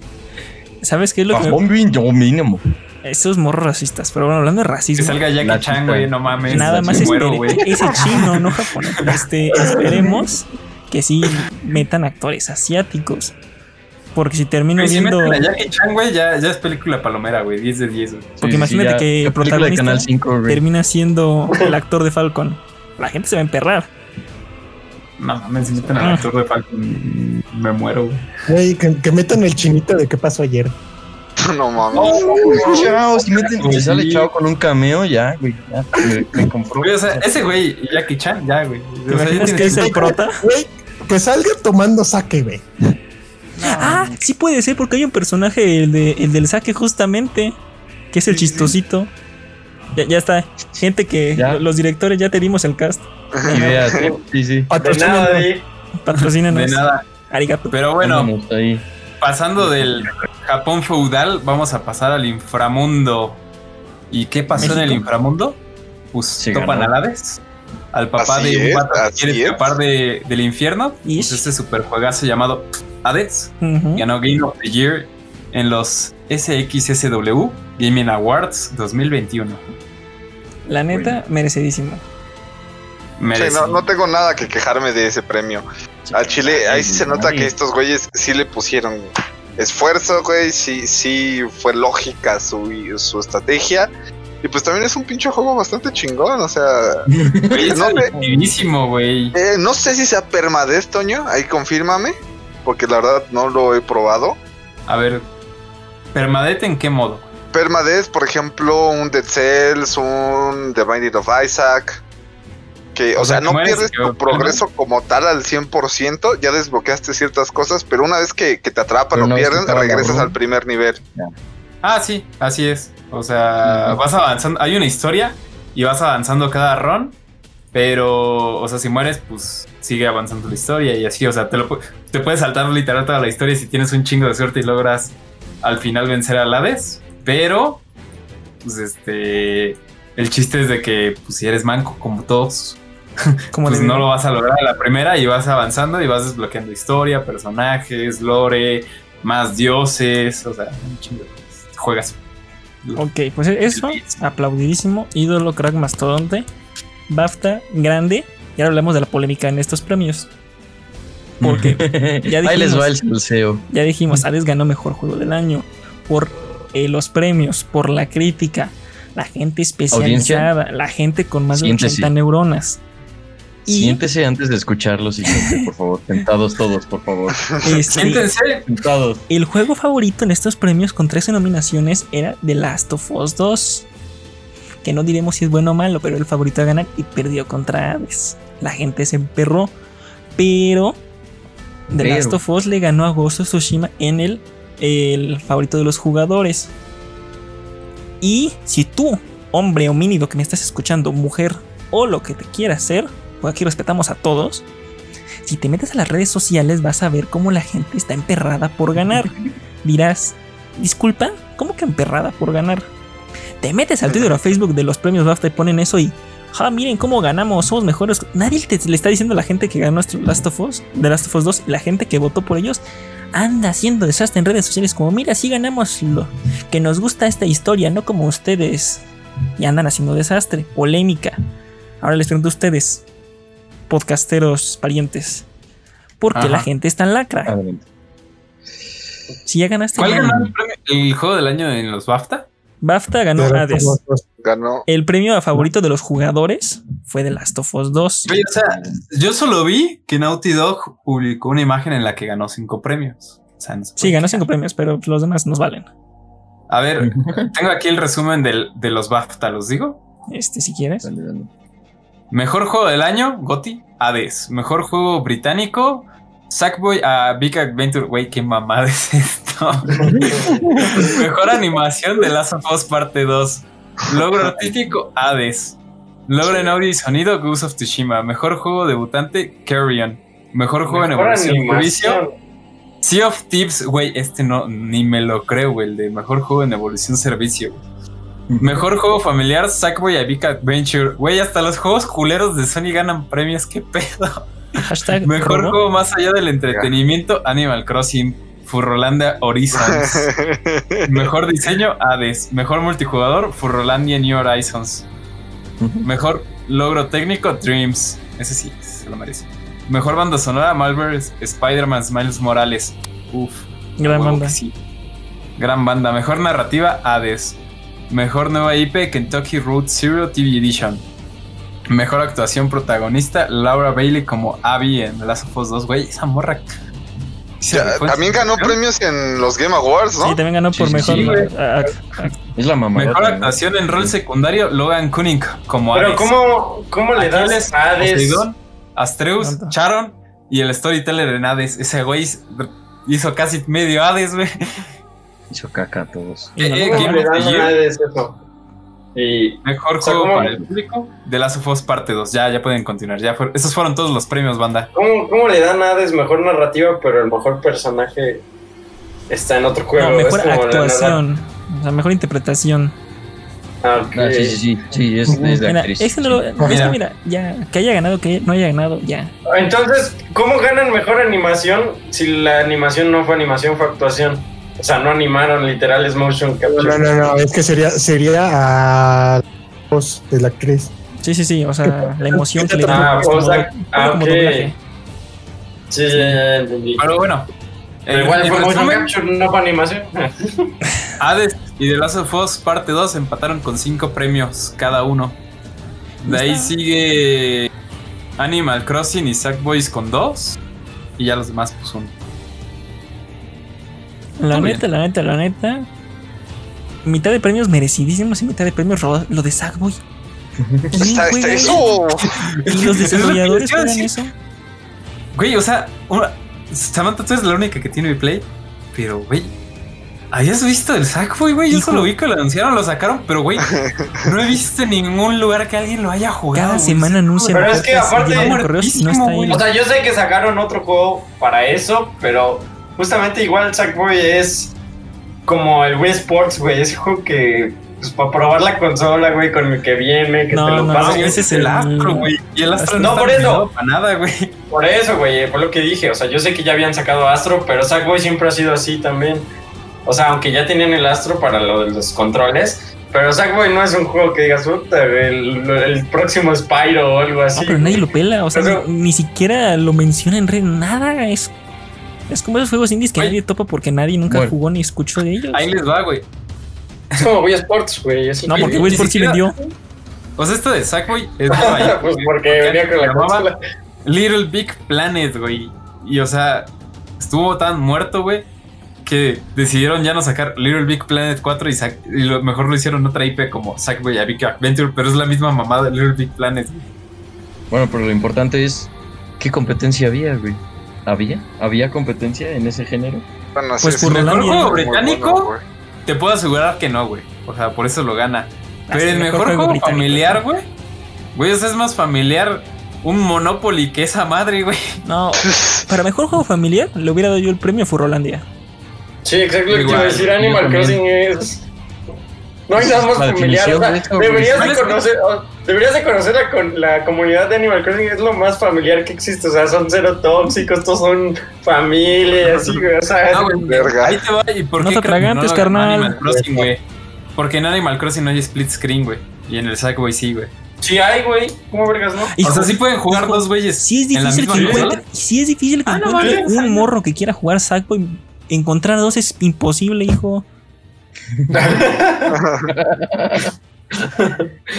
[SPEAKER 5] ¿Sabes qué es lo que
[SPEAKER 1] bien, yo mínimo.
[SPEAKER 5] Esos morros racistas, pero bueno, hablando de
[SPEAKER 2] Que
[SPEAKER 5] racismo,
[SPEAKER 2] salga Jackie Chan, güey, no mames.
[SPEAKER 5] nada
[SPEAKER 2] me
[SPEAKER 5] más
[SPEAKER 2] muero,
[SPEAKER 5] espere- ese chino, no japonés. Este, esperemos que sí metan actores asiáticos. Porque si termino
[SPEAKER 2] si
[SPEAKER 5] viendo.
[SPEAKER 2] a Jackie Chan, güey, ya, ya es película palomera, güey. 10 de 10, güey.
[SPEAKER 5] Porque imagínate que el
[SPEAKER 1] de
[SPEAKER 5] protagonista
[SPEAKER 1] Canal 5, güey.
[SPEAKER 5] termina siendo el actor de Falcon. La gente se va a emperrar.
[SPEAKER 2] No mames, si meten al
[SPEAKER 5] Ah.
[SPEAKER 2] actor de Falcon, me muero, güey.
[SPEAKER 6] Que, que metan el chinito de qué pasó ayer.
[SPEAKER 3] No mames.
[SPEAKER 1] Chao, si meten,
[SPEAKER 2] Güey,
[SPEAKER 1] si sale. Chao con un cameo, ya, güey. Ya, me, me compró.
[SPEAKER 2] Güey, o sea, ese güey y Jackie Chan, ya, güey.
[SPEAKER 5] ¿Te
[SPEAKER 2] O sea,
[SPEAKER 5] que es el prota?
[SPEAKER 6] Güey, que salga tomando saque, güey.
[SPEAKER 5] Ah, sí puede ser, porque hay un personaje, el, de, el del saque, justamente, que es el chistosito. Ya, ya está. Gente que
[SPEAKER 1] Ya.
[SPEAKER 5] los directores ya te dimos el cast.
[SPEAKER 1] Idea, tú. Sí, sí.
[SPEAKER 4] De nada,
[SPEAKER 5] Patrocínanos.
[SPEAKER 2] De nada.
[SPEAKER 5] Arigato.
[SPEAKER 2] Pero bueno, pasando del Japón feudal, vamos a pasar al inframundo. ¿Y qué pasó en el inframundo? Pues
[SPEAKER 1] Se
[SPEAKER 2] topan
[SPEAKER 1] ganó.
[SPEAKER 2] a Hades. Al papá
[SPEAKER 3] Así
[SPEAKER 2] de un
[SPEAKER 3] es,
[SPEAKER 2] vato que
[SPEAKER 3] así
[SPEAKER 2] quiere
[SPEAKER 3] es.
[SPEAKER 2] escapar de- del infierno.
[SPEAKER 5] Ish.
[SPEAKER 2] Pues este super juegazo llamado Hades.
[SPEAKER 5] Ujú.
[SPEAKER 2] Ganó Game of the Year en los SXSW Gaming Awards 2021.
[SPEAKER 5] La neta, merecidísimo.
[SPEAKER 3] Sí,
[SPEAKER 2] Merecido.
[SPEAKER 3] no, no tengo nada que quejarme de ese premio. Al Chile, ahí sí se nota que estos güeyes sí le pusieron esfuerzo, güey. Sí, sí fue lógica su, su estrategia. Y pues también es un pinche juego bastante chingón. O sea,
[SPEAKER 2] Güey, es
[SPEAKER 3] no
[SPEAKER 2] güey.
[SPEAKER 3] eh, no sé si sea permadez, Toño. Ahí confírmame. Porque la verdad no lo he probado.
[SPEAKER 2] A ver, ¿permadete en qué modo?
[SPEAKER 3] Permadez, por ejemplo, un Dead Cells, un The Binding of Isaac. Que, o,
[SPEAKER 2] O sea,
[SPEAKER 3] no pierdes tu progreso como tal al 100%, ya desbloqueaste ciertas cosas, pero una vez que, que te atrapan o
[SPEAKER 1] que
[SPEAKER 3] pierden, regresas al primer nivel.
[SPEAKER 2] Ah, sí, así es. O sea, vas avanzando. Hay una historia y vas avanzando cada run. Pero, o sea, si mueres, pues sigue avanzando la historia y así. O sea, te, lo, te puedes saltar literal toda la historia si tienes un chingo de suerte y logras al final vencer al Hades. Pero, pues este. El chiste es de que, pues si eres manco, como todos,
[SPEAKER 5] Como
[SPEAKER 2] pues no lo vas a lograr a la primera y vas avanzando y vas desbloqueando historia, personajes, lore, más dioses, o sea, un chingo. Juegas.
[SPEAKER 5] Ok, pues eso, aplaudidísimo. Ídolo, crack, mastodonte. BAFTA, grande. Y ahora hablamos de la polémica en estos premios. Porque ya
[SPEAKER 1] Ahí les
[SPEAKER 5] dijimos.
[SPEAKER 1] va el salseo.
[SPEAKER 5] ya dijimos, Hades ganó mejor juego del año. Por eh, los premios, por la crítica, la gente especializada, la gente con más de
[SPEAKER 1] Siéntese.
[SPEAKER 5] 80 neuronas. Y
[SPEAKER 1] Siéntese antes de escucharlo, siguiente, por favor. Sentados todos, por favor.
[SPEAKER 5] este,
[SPEAKER 2] Siéntense.
[SPEAKER 1] Sentados.
[SPEAKER 5] el juego favorito en estos premios con 13 nominaciones era The Last of Us 2. Que no diremos si es bueno o malo, pero el favorito a ganar y perdió contra Hades. La gente se emperró. Pero The
[SPEAKER 1] Pero.
[SPEAKER 5] Last of Us le ganó a Ghost of Tsushima en el, el favorito de los jugadores. Y si tú, hombre homínido que me estás escuchando, mujer o lo que te quieras ser, pues aquí respetamos a todos. Si te metes a las redes sociales vas a ver cómo la gente está emperrada por ganar. Dirás, disculpa, ¿cómo que emperrada por ganar? Te metes al Twitter o a Facebook de los premios BAFTA y ponen eso y, ah, miren cómo ganamos, somos mejores. Nadie te- le está diciendo a la gente que ganó Last of Us, de Last of Us 2, la gente que votó por ellos, anda haciendo desastre en redes sociales como, mira, sí ganamos lo que nos gusta esta historia, no como ustedes. Y andan haciendo desastre, polémica. Ahora les pregunto a ustedes, podcasteros parientes, ¿por qué
[SPEAKER 2] Ajá.
[SPEAKER 5] la gente está en lacra?
[SPEAKER 1] Adelante.
[SPEAKER 5] Si ya ganaste,
[SPEAKER 2] ¿Cuál
[SPEAKER 5] ya.
[SPEAKER 2] ganó el, premio- el juego del año en los BAFTA?
[SPEAKER 5] BAFTA ganó Hades.
[SPEAKER 3] Ganó.
[SPEAKER 5] El premio a favorito de los jugadores fue The Last of Us 2.
[SPEAKER 2] Oye, o sea, yo solo vi que Naughty Dog publicó una imagen en la que ganó cinco premios. O sea, no se
[SPEAKER 5] Sí, ganó cinco premios, pero los demás nos valen.
[SPEAKER 2] A ver, tengo aquí el resumen del- de los BAFTA, ¿los digo?
[SPEAKER 5] Este, si quieres.
[SPEAKER 1] Dale, dale.
[SPEAKER 2] Mejor juego del año, Gotti, Hades. Mejor juego británico, Sackboy a Big Adventure. Güey, qué mamada es esto. Mejor animación de Last of Us Parte 2. Logro artístico, Hades. Logro en audio y sonido, Ghost of Tsushima. Mejor juego debutante, Carrion. Mejor juego en evolución servicio,
[SPEAKER 4] animación.
[SPEAKER 2] Sea of Tips. Güey, este no, ni me lo creo, güey. El de mejor juego en evolución servicio. Mejor juego familiar, Sackboy a Big Adventure. Güey, hasta los juegos culeros de Sony ganan premios, qué pedo.
[SPEAKER 5] Hashtag
[SPEAKER 2] Mejor juego más allá del entretenimiento, Animal Crossing, Furrolandia Horizons. Mejor diseño, Hades. Mejor multijugador, Furrolandia New Horizons. Mejor logro técnico, Dreams. Ese sí, se lo merece. Mejor banda sonora, Malware, Spider-Man, Miles Morales. Uf.
[SPEAKER 5] Gran banda.
[SPEAKER 2] sí. Gran banda. Mejor narrativa, Hades. Mejor nueva IP, Kentucky Road Zero TV Edition. Mejor actuación protagonista, Laura Bailey como Abby en The Last of Us 2. Güey, esa morra.
[SPEAKER 3] Ya, también ganó premios en los Game Awards, ¿no?
[SPEAKER 5] Sí, también ganó por
[SPEAKER 1] Sí,
[SPEAKER 5] mejor.
[SPEAKER 2] sí, güey.
[SPEAKER 5] a- a- a-
[SPEAKER 1] Es la mamá.
[SPEAKER 2] Mejor actuación en rol secundario, Logan Cunning como
[SPEAKER 4] Pero
[SPEAKER 2] Hades.
[SPEAKER 4] ¿cómo, cómo le das a Hades?
[SPEAKER 2] Poseidón, Astreus,
[SPEAKER 5] ¿Cuánto?
[SPEAKER 2] Charon y el storyteller en Hades. Ese güey hizo casi medio Hades, güey.
[SPEAKER 1] Hizo caca a todos.
[SPEAKER 2] Eh, eh,
[SPEAKER 5] ganó.
[SPEAKER 4] ¿Cómo le
[SPEAKER 2] Game of
[SPEAKER 4] dan
[SPEAKER 2] the
[SPEAKER 4] a
[SPEAKER 2] Year.
[SPEAKER 4] Hades eso? Y
[SPEAKER 2] Mejor
[SPEAKER 4] O sea,
[SPEAKER 2] juego
[SPEAKER 4] ¿cómo?
[SPEAKER 2] para el público. De Last of Us parte 2. Ya, ya pueden continuar. Ya fue- esos fueron todos los premios, banda.
[SPEAKER 4] ¿cómo, cómo le dan a Hades mejor narrativa, pero el mejor personaje está en otro juego?
[SPEAKER 5] No, mejor actuación. O sea, mejor interpretación.
[SPEAKER 4] Ah, ok.
[SPEAKER 1] Ah, sí, sí, sí, sí, es, es de
[SPEAKER 5] Mira,
[SPEAKER 1] actriz.
[SPEAKER 5] es que no lo- es que
[SPEAKER 2] Mira.
[SPEAKER 5] mira, ya, que haya ganado, que no haya ganado, ya.
[SPEAKER 4] Entonces, ¿cómo ganan mejor animación si la animación no fue animación, fue actuación? O sea, no animaron literal, es motion
[SPEAKER 6] No,
[SPEAKER 4] capture.
[SPEAKER 6] no, no, no, es que sería, sería a la voz de la actriz.
[SPEAKER 5] Sí, sí, sí, o sea, la emoción que le
[SPEAKER 4] Ah,
[SPEAKER 5] da. como,
[SPEAKER 4] ah, ah,
[SPEAKER 5] como
[SPEAKER 4] ok.
[SPEAKER 5] doblaje.
[SPEAKER 4] Sí, ya, ya entendí.
[SPEAKER 2] Pero bueno.
[SPEAKER 4] Pero igual
[SPEAKER 2] en
[SPEAKER 4] fue motion
[SPEAKER 2] resumen,
[SPEAKER 4] capture, no fue animación.
[SPEAKER 2] Hades y The Last of Us parte 2 empataron con 5 premios cada uno. De ahí sigue Animal Crossing y Sackboys con 2. Y ya los demás, pues uno.
[SPEAKER 5] La
[SPEAKER 2] Muy
[SPEAKER 5] neta, la neta, la neta. Mitad de premios merecidísimos y mitad de premios ro- lo de Sackboy. ¿Quién
[SPEAKER 3] Está, está
[SPEAKER 5] eso? Y los desarrolladores juegan eso.
[SPEAKER 2] Güey, o sea, una- Samantha, tú eres la única que tiene mi play. Pero, güey, ¿habías visto el Sackboy, güey? Yo solo vi que lo anunciaron, lo sacaron, pero, güey, no he visto en ningún lugar que alguien lo haya jugado.
[SPEAKER 5] Cada semana anuncian
[SPEAKER 4] Pero es que aparte-
[SPEAKER 5] correos no está ahí.
[SPEAKER 4] O sea, yo sé que sacaron otro juego para eso, pero justamente igual Sackboy es como el Wii Sports, güey. Es un juego que, pues, para probar la consola, güey, con el que viene, que
[SPEAKER 5] No,
[SPEAKER 4] te lo
[SPEAKER 5] no,
[SPEAKER 4] pasas.
[SPEAKER 5] ese
[SPEAKER 2] ese
[SPEAKER 5] es
[SPEAKER 2] el Astro, güey. Y el Astro
[SPEAKER 4] No,
[SPEAKER 2] no,
[SPEAKER 4] por eso.
[SPEAKER 2] para nada, güey.
[SPEAKER 4] Por eso, güey, fue lo que dije. O sea, yo sé que ya habían sacado Astro, pero Sackboy siempre ha sido así también. O sea, aunque ya tenían el Astro para lo de los controles, pero Sackboy no es un juego que digas, puta, el, el próximo Spyro o algo así.
[SPEAKER 5] No, pero nadie lo pela, o sea,
[SPEAKER 4] Pero-
[SPEAKER 5] ni, ni siquiera lo menciona en red, nada. Es, es como esos juegos indies que nadie topa porque nadie nunca
[SPEAKER 1] Bueno.
[SPEAKER 5] jugó ni escuchó de ellos.
[SPEAKER 2] Ahí les va, güey.
[SPEAKER 4] Es como Wii Sports, güey.
[SPEAKER 5] No,
[SPEAKER 4] que-
[SPEAKER 5] porque Wii Sports sí vendió.
[SPEAKER 2] O sea, esto de Sackboy es ahí,
[SPEAKER 4] pues
[SPEAKER 2] güey,
[SPEAKER 4] porque venía con la
[SPEAKER 2] llamaba
[SPEAKER 4] consola.
[SPEAKER 2] Little Big Planet, güey. Y o sea, estuvo tan muerto, güey, que decidieron ya no sacar Little Big Planet 4 y, sac- y lo mejor lo hicieron otra IP como Sackboy a Big Adventure, pero es la misma mamada de Little Big Planet. güey.
[SPEAKER 1] Bueno, pero lo importante es qué competencia había, güey. ¿Había? ¿Había competencia en ese género?
[SPEAKER 3] Bueno,
[SPEAKER 5] Pues
[SPEAKER 3] sí,
[SPEAKER 5] por Rolandia.
[SPEAKER 3] muy
[SPEAKER 2] Juego británico. Te puedo asegurar que no, güey. O sea, por eso lo gana. Pero
[SPEAKER 5] Hasta
[SPEAKER 2] el mejor, juego, familiar, güey. Güey, o sea, es más familiar un Monopoly que esa madre, güey.
[SPEAKER 5] No, para mejor juego familiar le hubiera dado yo el premio a Furrolandia.
[SPEAKER 4] Sí, exacto lo que te iba a decir. Animal. Crossing es. No hay nada más
[SPEAKER 1] La
[SPEAKER 4] familiar.
[SPEAKER 1] definición
[SPEAKER 4] o sea,
[SPEAKER 1] de eso,
[SPEAKER 4] deberías, de conocer, o- deberías de conocer la, con- la comunidad de Animal Crossing. Es lo más familiar que existe. O sea, son cero tóxicos, todos son familia, así, güey. O sea,
[SPEAKER 2] No.
[SPEAKER 3] Verga.
[SPEAKER 2] Ahí te va. ¿Y por
[SPEAKER 5] No
[SPEAKER 2] qué
[SPEAKER 5] te atragantes, carnal.
[SPEAKER 2] Animal Crossing, güey. Porque en Animal Crossing no hay split screen, güey. Y en el Sackboy sí, güey.
[SPEAKER 4] sí hay, güey. ¿Cómo vergas, no?
[SPEAKER 2] O sea, sí pueden jugar
[SPEAKER 5] hijo,
[SPEAKER 2] dos güeyes.
[SPEAKER 5] Sí es
[SPEAKER 2] en la
[SPEAKER 5] difícil
[SPEAKER 2] misma
[SPEAKER 5] que encuentre, sí es difícil que
[SPEAKER 2] Ah, no
[SPEAKER 5] un morro que quiera jugar Sackboy. Encontrar dos es imposible, hijo.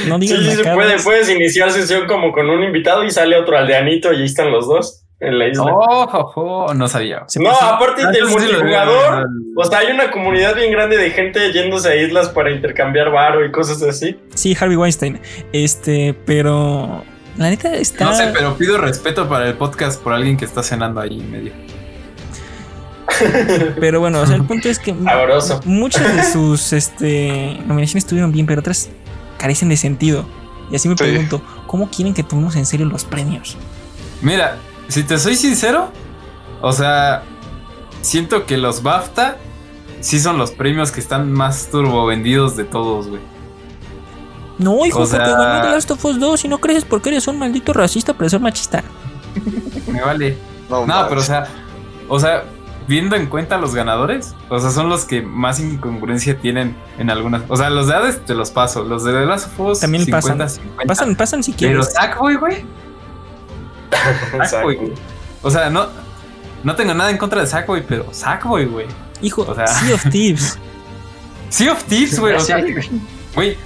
[SPEAKER 5] No
[SPEAKER 4] Sí,
[SPEAKER 5] digas
[SPEAKER 4] sí puede. Puedes iniciar sesión como con un invitado y sale otro aldeanito y ahí están los dos en la isla.
[SPEAKER 2] Oh, oh, oh, no sabía.
[SPEAKER 5] Se
[SPEAKER 4] no, aparte
[SPEAKER 2] Ah,
[SPEAKER 4] del
[SPEAKER 2] sí
[SPEAKER 4] multijugador. O sea, hay una comunidad bien grande de gente yéndose a islas para intercambiar varo y cosas así.
[SPEAKER 5] Sí, Harvey Weinstein. Este, pero. La neta está.
[SPEAKER 2] No sé, pero pido respeto para el podcast por alguien que está cenando ahí en medio.
[SPEAKER 5] Pero bueno, o sea, el punto es que
[SPEAKER 4] Sabroso.
[SPEAKER 5] muchas de sus este, nominaciones estuvieron bien, pero otras carecen de sentido. Y así me
[SPEAKER 3] Sí.
[SPEAKER 5] pregunto, ¿cómo quieren que tomemos en serio los premios?
[SPEAKER 2] Mira, si te soy sincero, o sea, siento que los BAFTA sí son los premios que están más turbo vendidos de todos, güey.
[SPEAKER 5] No, hijo,
[SPEAKER 2] O sea-
[SPEAKER 5] porque ganó The Last of Us 2 y no crees porque eres un maldito racista, pero ser machista.
[SPEAKER 2] Me vale.
[SPEAKER 3] No,
[SPEAKER 2] No, pero o sea, o sea, viendo en cuenta los ganadores, o sea, son los que más incongruencia tienen en algunas. O sea, los de Hades te los paso, los de The Last of Us
[SPEAKER 5] También
[SPEAKER 2] 50,
[SPEAKER 5] pasan.
[SPEAKER 2] 50.
[SPEAKER 5] Pasan, pasan si
[SPEAKER 2] Pero
[SPEAKER 5] quieres.
[SPEAKER 2] Sackboy, güey. Sackboy, güey. O sea, no, no tengo nada en contra de Sackboy, pero Sackboy, güey.
[SPEAKER 5] Hijo,
[SPEAKER 2] o sea-
[SPEAKER 5] Sea of Thieves.
[SPEAKER 2] Sea of Thieves, güey. O sea,
[SPEAKER 1] güey.
[SPEAKER 2] güey.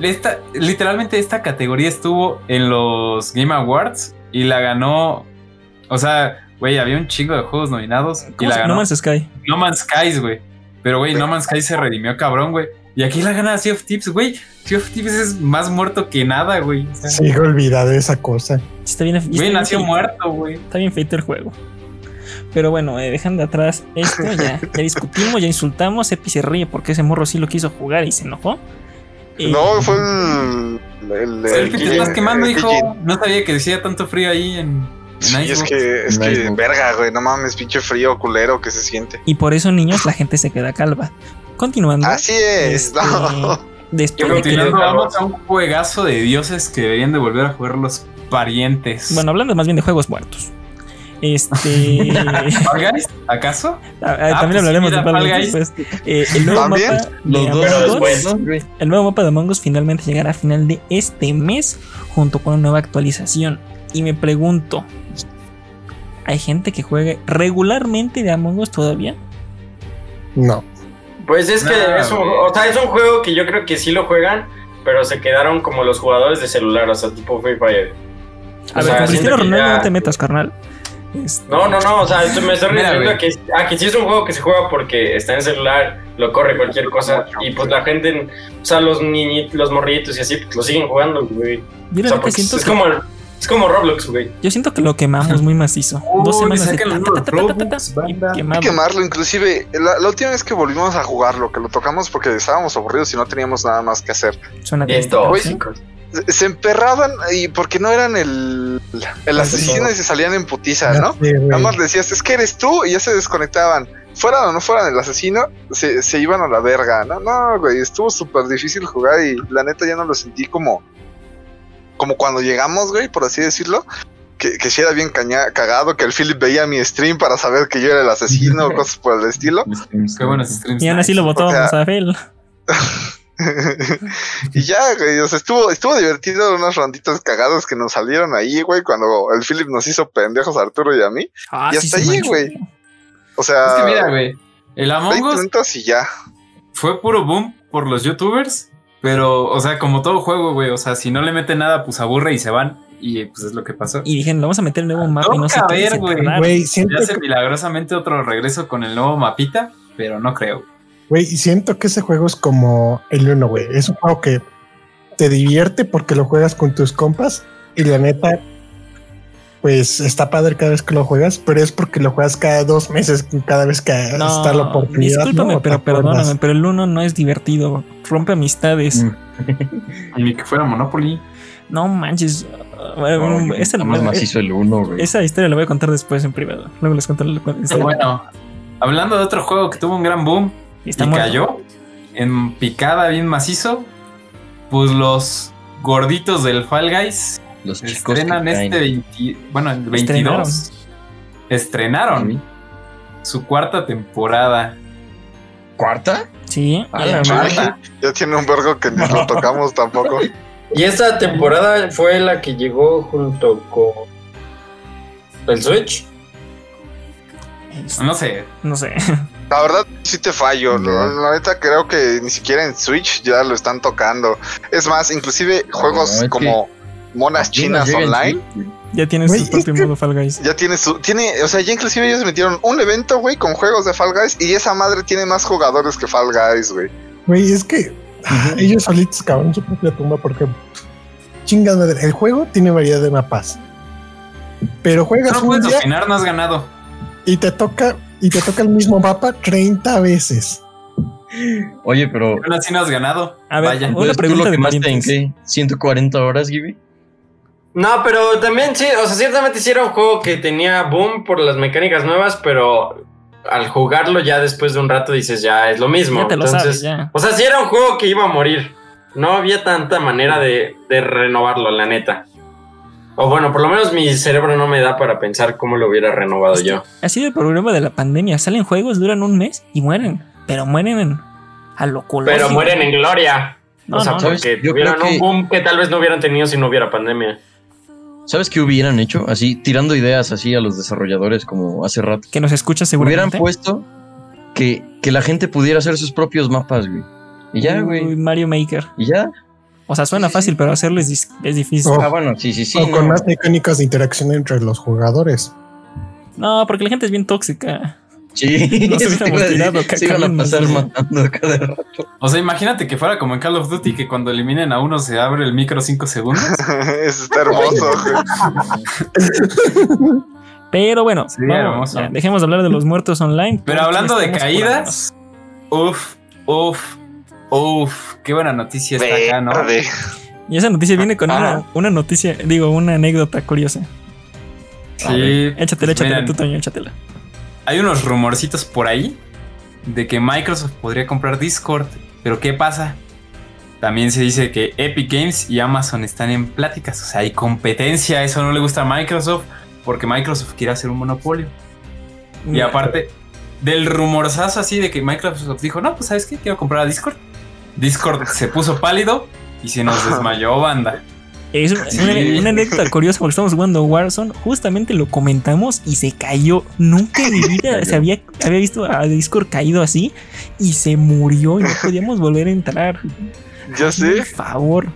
[SPEAKER 2] esta- literalmente esta categoría estuvo en los Game Awards y la ganó. O sea, güey, había un chingo de juegos nominados y
[SPEAKER 5] ¿Cómo
[SPEAKER 2] la ganó
[SPEAKER 5] No Man's Sky.
[SPEAKER 2] No Man's Skies, güey. Pero, güey, No Man's Sky se redimió cabrón, güey. Y aquí la gana Sea of Tips, güey. Sea of Tips es más muerto que nada, güey. O sea,
[SPEAKER 6] Sigo olvidado de esa cosa.
[SPEAKER 5] Está bien, está
[SPEAKER 2] Güey,
[SPEAKER 5] bien
[SPEAKER 2] nació
[SPEAKER 5] feito.
[SPEAKER 2] muerto, güey.
[SPEAKER 5] Está bien feito el juego. Pero bueno, eh, dejando atrás esto, ya, ya discutimos, ya insultamos. Epi se ríe porque ese morro sí lo quiso jugar y se enojó. Y-
[SPEAKER 3] No, fue el. El,
[SPEAKER 2] El que te estás quemando,
[SPEAKER 3] el
[SPEAKER 2] hijo. No sabía que decía tanto frío ahí en,
[SPEAKER 3] Sí, es que, es que, verga, güey, no mames, pinche frío culero que se siente.
[SPEAKER 5] Y por eso, niños, la gente se queda calva. Continuando.
[SPEAKER 3] Así es,
[SPEAKER 5] este,
[SPEAKER 3] no.
[SPEAKER 5] Después de que
[SPEAKER 2] vamos a un juegazo de dioses que deberían de volver a jugar los parientes.
[SPEAKER 5] Bueno, hablando más bien de juegos muertos. Este.
[SPEAKER 2] ¿Fall Guys? ¿Acaso?
[SPEAKER 5] ah, ah,
[SPEAKER 2] pues
[SPEAKER 5] también hablaremos
[SPEAKER 2] sí,
[SPEAKER 5] de Fall Guys después. Eh, el nuevo
[SPEAKER 3] ¿También?
[SPEAKER 5] mapa
[SPEAKER 1] Los
[SPEAKER 5] de
[SPEAKER 1] dos
[SPEAKER 5] Among
[SPEAKER 1] son
[SPEAKER 5] Us-
[SPEAKER 1] buenos, güey.
[SPEAKER 5] El nuevo mapa de Among Us finalmente llegará a final de este mes junto con una nueva actualización. Y me pregunto, ¿hay gente que juegue regularmente de Among Us todavía?
[SPEAKER 6] No.
[SPEAKER 4] Pues es que
[SPEAKER 2] No,
[SPEAKER 4] es un, o sea, es un juego que yo creo que sí lo juegan, pero se quedaron como los jugadores de celular, o sea, tipo Free Fire.
[SPEAKER 5] A
[SPEAKER 4] O
[SPEAKER 5] ver,
[SPEAKER 4] sea,
[SPEAKER 5] con Cristiano
[SPEAKER 4] que
[SPEAKER 5] Ronaldo
[SPEAKER 4] ya-
[SPEAKER 5] no te metas, carnal. Este,
[SPEAKER 4] No, no, no, o sea, esto me estoy
[SPEAKER 2] Mira,
[SPEAKER 4] refiriendo a que, a que sí es un juego que se juega porque está en celular, lo corre cualquier cosa, y pues la gente, o sea, los niñitos, los morritos y así, pues lo siguen jugando, güey.
[SPEAKER 5] Yo
[SPEAKER 4] O sea, porque
[SPEAKER 5] siento
[SPEAKER 4] es
[SPEAKER 5] que,
[SPEAKER 4] como, es como Roblox, güey.
[SPEAKER 5] yo siento que lo quemamos muy macizo. Dos
[SPEAKER 2] Uy,
[SPEAKER 5] semanas de ta, ta, y
[SPEAKER 3] quemarlo, inclusive la, la última vez que volvimos a jugarlo, que lo tocamos porque estábamos aburridos y no teníamos nada más que hacer.
[SPEAKER 5] Suena
[SPEAKER 4] Bien
[SPEAKER 5] sí.
[SPEAKER 3] Se- emperraban y porque no eran el, el asesino y se salían en putiza, ¿no?
[SPEAKER 6] Sí.
[SPEAKER 3] Nada más le decías, es que eres tú y ya se desconectaban. Fueran o no fueran el asesino, se, se iban a la verga. No, no, güey, estuvo súper difícil jugar y la neta ya no lo sentí como, como cuando llegamos, güey, por así decirlo. Que, que sí era bien caña- cagado, que el Philip veía mi stream para saber que yo era el asesino o cosas por el estilo.
[SPEAKER 2] Qué buenos streams.
[SPEAKER 5] Y aún así lo votábamos
[SPEAKER 3] O sea,
[SPEAKER 5] a Fel.
[SPEAKER 3] y ya, güey, o sea, estuvo, estuvo divertido unas ronditas cagadas que nos salieron ahí, güey, cuando el Philip nos hizo pendejos a Arturo y a mí.
[SPEAKER 5] Ah,
[SPEAKER 3] y hasta
[SPEAKER 5] manchó.
[SPEAKER 3] güey. O sea,
[SPEAKER 2] Es que mira, güey. El Among
[SPEAKER 3] 20
[SPEAKER 2] Us
[SPEAKER 3] y ya.
[SPEAKER 2] fue puro boom por los youtubers. Pero, o sea, como todo juego, güey. O sea, si no le meten nada, pues aburre y se van. Y pues es lo que pasó.
[SPEAKER 5] Y dijeron, vamos a meter el nuevo mapa y no sé
[SPEAKER 2] Toca
[SPEAKER 5] qué. y
[SPEAKER 2] ver,
[SPEAKER 5] se
[SPEAKER 2] güey.
[SPEAKER 6] siento,
[SPEAKER 2] hace
[SPEAKER 6] que-
[SPEAKER 2] milagrosamente otro regreso con el nuevo mapita, pero no creo.
[SPEAKER 6] güey, siento que ese juego es como el uno, güey. Es un juego que te divierte porque lo juegas con tus compas y la neta, pues está padre cada vez que lo juegas, pero es porque lo juegas cada dos meses, cada vez que está la oportunidad.
[SPEAKER 5] discúlpame,
[SPEAKER 6] ¿no? ¿Te
[SPEAKER 5] pero perdóname, pero el uno no es divertido. Rompe amistades.
[SPEAKER 1] Mm.
[SPEAKER 2] Ni que fuera Monopoly.
[SPEAKER 5] No manches. Bueno,
[SPEAKER 2] No,
[SPEAKER 5] esa,
[SPEAKER 1] más macizo el uno, güey.
[SPEAKER 5] esa historia la voy a contar después en privado. Luego les cuento la historia.
[SPEAKER 2] bueno, hablando de otro juego que tuvo un gran boom
[SPEAKER 5] Está
[SPEAKER 2] y
[SPEAKER 5] muerto.
[SPEAKER 2] cayó en picada bien macizo, pues los gorditos del Fall Guys
[SPEAKER 1] Los chicos que
[SPEAKER 2] estrenan este 20, bueno, el 22.
[SPEAKER 5] Estrenaron.
[SPEAKER 2] Estrenaron,
[SPEAKER 1] Sí.
[SPEAKER 2] su cuarta temporada.
[SPEAKER 1] ¿Cuarta?
[SPEAKER 5] Sí.
[SPEAKER 1] A
[SPEAKER 5] ya.
[SPEAKER 1] la.
[SPEAKER 3] Ya tiene un vergo que ni lo tocamos tampoco.
[SPEAKER 4] Y esta temporada fue la que llegó junto con el Switch.
[SPEAKER 2] No sé,
[SPEAKER 5] No sé.
[SPEAKER 3] La verdad, sí te fallo.
[SPEAKER 1] No.
[SPEAKER 3] La, la neta, creo que ni siquiera en Switch ya lo están tocando. Es más, inclusive juegos
[SPEAKER 1] es
[SPEAKER 3] como monas chinas online.
[SPEAKER 5] Ya tienes
[SPEAKER 6] Güey,
[SPEAKER 5] su propio modo Fall Guys.
[SPEAKER 3] Ya tiene su. Tiene, o sea, ya inclusive ellos metieron un evento, güey, con juegos de Fall Guys. Y esa madre tiene más jugadores que Fall Guys, güey.
[SPEAKER 6] Güey, es que ah, ellos solitos cavaron su propia tumba porque chingada madre, el juego tiene variedad de mapas. Pero juegas
[SPEAKER 2] no
[SPEAKER 6] un
[SPEAKER 2] puedes
[SPEAKER 6] día
[SPEAKER 2] opinar, no has ganado.
[SPEAKER 6] y te toca y te toca el mismo mapa 30 veces.
[SPEAKER 1] Oye, pero.
[SPEAKER 2] Aún así no has ganado.
[SPEAKER 5] A ver,
[SPEAKER 2] Vaya.
[SPEAKER 5] Una
[SPEAKER 1] Entonces, ¿tú
[SPEAKER 5] pregunta
[SPEAKER 1] lo
[SPEAKER 5] de
[SPEAKER 1] quemaste en qué? ¿140 horas, Gibi?
[SPEAKER 4] No, pero también sí, o sea, ciertamente sí era un juego que tenía boom por las mecánicas nuevas, pero al jugarlo ya después de un rato dices, ya es lo mismo.
[SPEAKER 5] Ya te lo
[SPEAKER 4] Entonces,
[SPEAKER 5] sabes, ya.
[SPEAKER 4] O sea, sí era un juego que iba a morir. No había tanta manera de, de renovarlo, la neta. O bueno, por lo menos mi cerebro no me da para pensar cómo lo hubiera renovado yo.
[SPEAKER 5] Ha sido el problema de la pandemia. Salen juegos, duran un mes y mueren. Pero mueren en- a lo colosio.
[SPEAKER 4] Pero mueren en gloria.
[SPEAKER 5] No,
[SPEAKER 4] o sea,
[SPEAKER 5] no,
[SPEAKER 1] ¿sabes?
[SPEAKER 4] porque
[SPEAKER 1] Yo
[SPEAKER 4] tuvieron
[SPEAKER 1] creo que-
[SPEAKER 4] un boom que tal vez no hubieran tenido si no hubiera pandemia.
[SPEAKER 1] ¿Sabes qué hubieran hecho? Así, tirando ideas así a los desarrolladores como hace rato.
[SPEAKER 5] Que nos escucha
[SPEAKER 1] Hubieran
[SPEAKER 5] seguramente.
[SPEAKER 1] puesto que, que la gente pudiera hacer sus propios mapas, güey. Y ya,
[SPEAKER 5] Uy,
[SPEAKER 1] güey.
[SPEAKER 5] Mario Maker.
[SPEAKER 1] Y ya.
[SPEAKER 5] O sea, suena
[SPEAKER 1] Sí,
[SPEAKER 5] fácil,
[SPEAKER 1] sí.
[SPEAKER 5] pero hacerlo es, es difícil.
[SPEAKER 6] Oh.
[SPEAKER 1] Ah, bueno, sí, sí, sí.
[SPEAKER 6] o con
[SPEAKER 1] no.
[SPEAKER 6] más mecánicas de interacción entre los jugadores.
[SPEAKER 5] No, porque la gente es bien tóxica.
[SPEAKER 1] Sí,
[SPEAKER 5] Nos hubiéramos
[SPEAKER 1] decir,
[SPEAKER 5] tirado
[SPEAKER 1] se iban a pasar matando cada rato.
[SPEAKER 2] O sea, imagínate que fuera como en Call of Duty, que cuando eliminen a uno se abre el micro 5 segundos.
[SPEAKER 3] Eso está hermoso, güey.
[SPEAKER 5] Pero bueno,
[SPEAKER 2] Sí,
[SPEAKER 5] vamos, ya, dejemos de hablar de los muertos online.
[SPEAKER 2] Pero hablando de caídas, uff, uff. Uf, qué buena noticia está acá, ¿no?
[SPEAKER 5] Y esa noticia viene con
[SPEAKER 2] Ah.
[SPEAKER 5] una, una noticia, digo, una anécdota curiosa.
[SPEAKER 2] Sí.
[SPEAKER 5] Échatela, échatela,
[SPEAKER 2] Miren,
[SPEAKER 5] tú, Toño, échatela.
[SPEAKER 2] Hay unos rumorcitos por ahí de que Microsoft podría comprar Discord. Pero ¿qué pasa? También se dice que Epic Games y Amazon están en pláticas. O sea, hay competencia. Eso no le gusta a Microsoft porque Microsoft quiere hacer un monopolio. Y aparte del rumorzazo así de que Microsoft dijo, no, pues sabes qué, quiero comprar a Discord. Discord se puso pálido y se nos desmayó banda.
[SPEAKER 5] Es una,
[SPEAKER 2] Sí.
[SPEAKER 5] una- una anécdota curiosa porque estamos jugando Warzone, justamente lo comentamos y se cayó. Nunca en mi vida se había, había visto a Discord caído así y se murió y no podíamos volver a entrar.
[SPEAKER 3] Yo sé.
[SPEAKER 5] Por favor.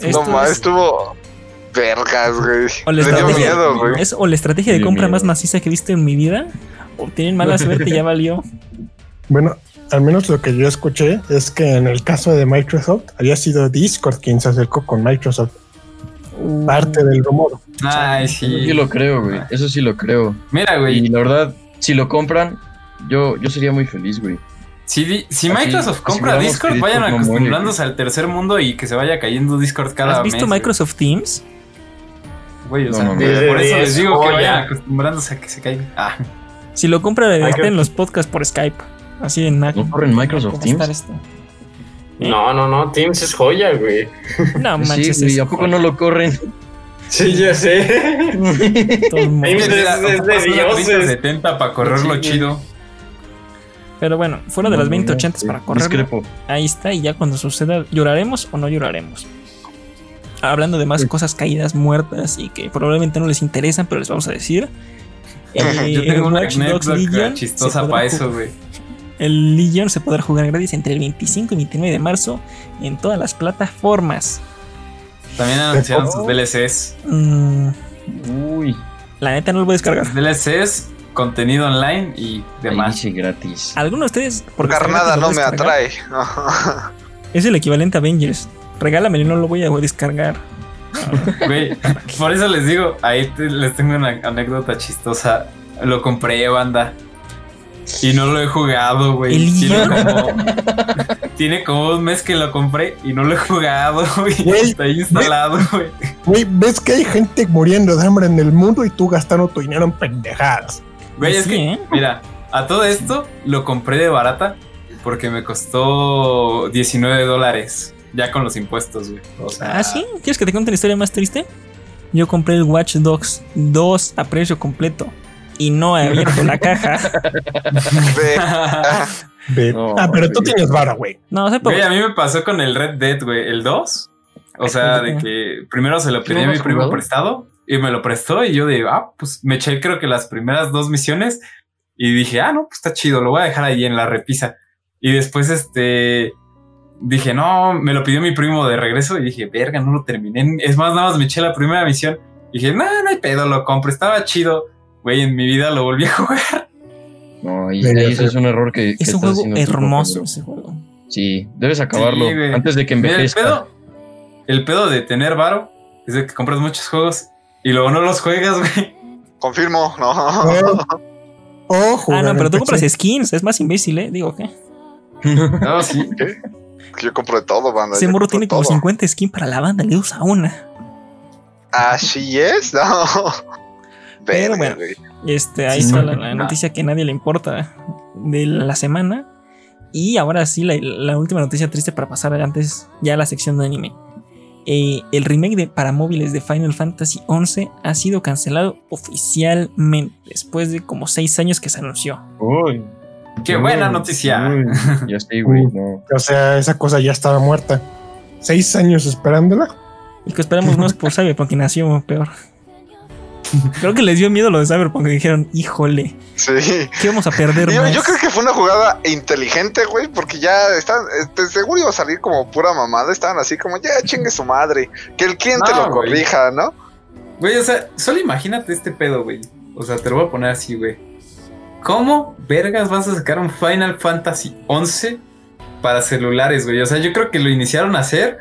[SPEAKER 3] No
[SPEAKER 5] Esto
[SPEAKER 3] más,
[SPEAKER 5] es-
[SPEAKER 3] estuvo vergas, güey.
[SPEAKER 5] o la estrategia,
[SPEAKER 3] miedo, güey.
[SPEAKER 5] es o la estrategia de compra
[SPEAKER 1] miedo.
[SPEAKER 5] más maciza que he visto en mi vida, o tienen mala suerte y ya valió.
[SPEAKER 6] Bueno, al menos lo que yo escuché es que en el caso de Microsoft había sido Discord quien se acercó con Microsoft. Parte del rumor.
[SPEAKER 2] Ay,
[SPEAKER 1] sí
[SPEAKER 2] sí.
[SPEAKER 1] lo creo, güey. Eso sí lo creo.
[SPEAKER 2] Mira,
[SPEAKER 1] Y
[SPEAKER 2] güey.
[SPEAKER 1] la verdad, si lo compran, yo, yo sería muy feliz, güey.
[SPEAKER 2] Si, si
[SPEAKER 1] Así-
[SPEAKER 2] Microsoft
[SPEAKER 1] así
[SPEAKER 2] compra Discord, vayan
[SPEAKER 1] Discord muere,
[SPEAKER 2] acostumbrándose al tercer mundo y que se vaya cayendo Discord cada
[SPEAKER 5] ¿Has
[SPEAKER 2] mes.
[SPEAKER 5] visto Microsoft Teams?
[SPEAKER 2] Güey, o
[SPEAKER 1] No,
[SPEAKER 2] sea,
[SPEAKER 1] no, no.
[SPEAKER 2] por eso les
[SPEAKER 4] es
[SPEAKER 2] digo que vayan acostumbrándose a que se caiga. Ah,
[SPEAKER 5] Si lo compra,
[SPEAKER 4] Microsoft-
[SPEAKER 5] estén los podcasts por Skype. Así en Mac.
[SPEAKER 1] ¿No corren Microsoft
[SPEAKER 5] ¿Cómo está
[SPEAKER 1] Teams?
[SPEAKER 5] esto?
[SPEAKER 4] No, no, no. Teams es joya, güey.
[SPEAKER 5] No
[SPEAKER 1] Sí,
[SPEAKER 5] manches.
[SPEAKER 1] güey,
[SPEAKER 5] es
[SPEAKER 1] ¿a poco no lo corren?
[SPEAKER 4] Sí, ya sé. Teams es- de dioses.
[SPEAKER 2] 3070 para correrlo
[SPEAKER 1] Sí,
[SPEAKER 2] chido.
[SPEAKER 5] Pero bueno, fuera de
[SPEAKER 1] No,
[SPEAKER 5] las
[SPEAKER 1] no, no,
[SPEAKER 5] 2080
[SPEAKER 1] sí,
[SPEAKER 5] para correr. Ahí está, y ya cuando suceda, ¿lloraremos o no lloraremos? Hablando de más cosas caídas, muertas y que probablemente no les interesan, pero les vamos a decir. Eh,
[SPEAKER 2] Yo tengo una
[SPEAKER 5] Watch Dogs
[SPEAKER 2] anécdota
[SPEAKER 5] Legion
[SPEAKER 2] chistosa para eso, güey.
[SPEAKER 5] El Legion se podrá jugar gratis entre el 25 y 29 de marzo en todas las plataformas.
[SPEAKER 2] También anunciaron sus DLCs.
[SPEAKER 5] Mm,
[SPEAKER 1] Uy,
[SPEAKER 5] la neta no lo voy a descargar.
[SPEAKER 2] DLCs, contenido online y demás.
[SPEAKER 1] demás. gratis.
[SPEAKER 5] ¿Alguno de ustedes? está
[SPEAKER 3] nada no me atrae.
[SPEAKER 5] Es el equivalente a Avengers. Regálamelo y no lo voy a descargar.
[SPEAKER 2] Güey, por eso les digo, ahí te- les tengo una anécdota chistosa. Lo compré, banda. Y no lo he jugado, güey.
[SPEAKER 5] ¿El
[SPEAKER 2] Tiene como, tiene como un mes que lo compré y no lo he jugado, güey. Está ahí instalado, güey.
[SPEAKER 6] Güey, ves que hay gente muriendo de hambre en el mundo y tú gastando tu dinero en pendejadas.
[SPEAKER 2] Güey, es
[SPEAKER 5] Sí,
[SPEAKER 2] que,
[SPEAKER 5] ¿eh?
[SPEAKER 2] mira, a todo esto lo compré de barata porque me costó 19 dólares. Ya con los impuestos, güey. O sea,
[SPEAKER 5] Ah, sí. ¿Quieres que te cuente la historia más triste? Yo compré el Watch Dogs 2 a precio completo y no he abierto la caja.
[SPEAKER 3] Ve,
[SPEAKER 6] Ve-
[SPEAKER 1] No,
[SPEAKER 6] ah, pero tú tienes vara, güey.
[SPEAKER 5] No, sé por
[SPEAKER 2] Güey, a mí me pasó con el Red Dead, güey, el 2. O sea, de que primero se lo pedí
[SPEAKER 1] ¿No
[SPEAKER 2] a mi primo
[SPEAKER 1] jugado?
[SPEAKER 2] prestado y me lo prestó y yo de, ah, pues me eché creo que las primeras dos misiones y dije, ah, no, pues está chido, lo voy a dejar ahí en la repisa. Y después, este, dije, no, me lo pidió mi primo de regreso y dije, verga, no lo terminé. Es más, nada más me eché la primera misión. Y dije, no, no hay pedo, lo compro, estaba chido. Güey, en mi vida lo volví a jugar.
[SPEAKER 1] No, y eso es un error que. que
[SPEAKER 5] Es un juego hermoso ese juego.
[SPEAKER 1] Sí, debes acabarlo
[SPEAKER 2] Sí,
[SPEAKER 1] antes de que
[SPEAKER 2] Mira, el
[SPEAKER 1] envejezca.
[SPEAKER 2] pedo, el pedo de tener varo es de que compras muchos juegos y luego no los juegas, güey.
[SPEAKER 3] confirmo, no.
[SPEAKER 6] O jugar
[SPEAKER 5] Ah, no, pero tú compras skins. Es más imbécil, ¿eh? Digo, ¿qué?
[SPEAKER 2] No, sí.
[SPEAKER 3] ¿Qué? Yo compro de todo, banda.
[SPEAKER 5] Ese morro tiene como
[SPEAKER 3] todo.
[SPEAKER 5] 50 skins para la banda. Le usa una.
[SPEAKER 3] Así es, no.
[SPEAKER 5] Pero bueno. Este, ahí
[SPEAKER 1] Sí,
[SPEAKER 5] está
[SPEAKER 1] no,
[SPEAKER 5] la, la
[SPEAKER 2] no.
[SPEAKER 5] noticia que a nadie le importa de la semana. Y ahora sí, la, la última noticia triste para pasar antes ya a la sección de anime. Eh, el remake de, para móviles de Final Fantasy XI ha sido cancelado oficialmente después de como 6 años que se anunció.
[SPEAKER 1] Uy.
[SPEAKER 2] Qué
[SPEAKER 1] Uy,
[SPEAKER 2] buena noticia.
[SPEAKER 1] uy, Ya sé, güey. No.
[SPEAKER 6] O sea, esa cosa ya estaba muerta. Seis años esperándola.
[SPEAKER 5] El que esperamos no es por Cyberpunk, que nació peor. Creo que les dio miedo lo de Cyberpunk y dijeron, híjole,
[SPEAKER 3] Sí.
[SPEAKER 5] ¿qué vamos a perder
[SPEAKER 3] Yo,
[SPEAKER 5] más?
[SPEAKER 3] yo creo que fue una jugada inteligente, güey, porque ya están, este, seguro iba a salir como pura mamada, estaban así como, ya chingue su madre, que el cliente
[SPEAKER 2] No,
[SPEAKER 3] lo
[SPEAKER 2] güey.
[SPEAKER 3] corrija, ¿no?
[SPEAKER 2] Güey, o sea, solo imagínate este pedo, güey. O sea, te lo voy a poner así, güey. ¿Cómo vergas vas a sacar un Final Fantasy 11 para celulares, güey? O sea, yo creo que lo iniciaron a hacer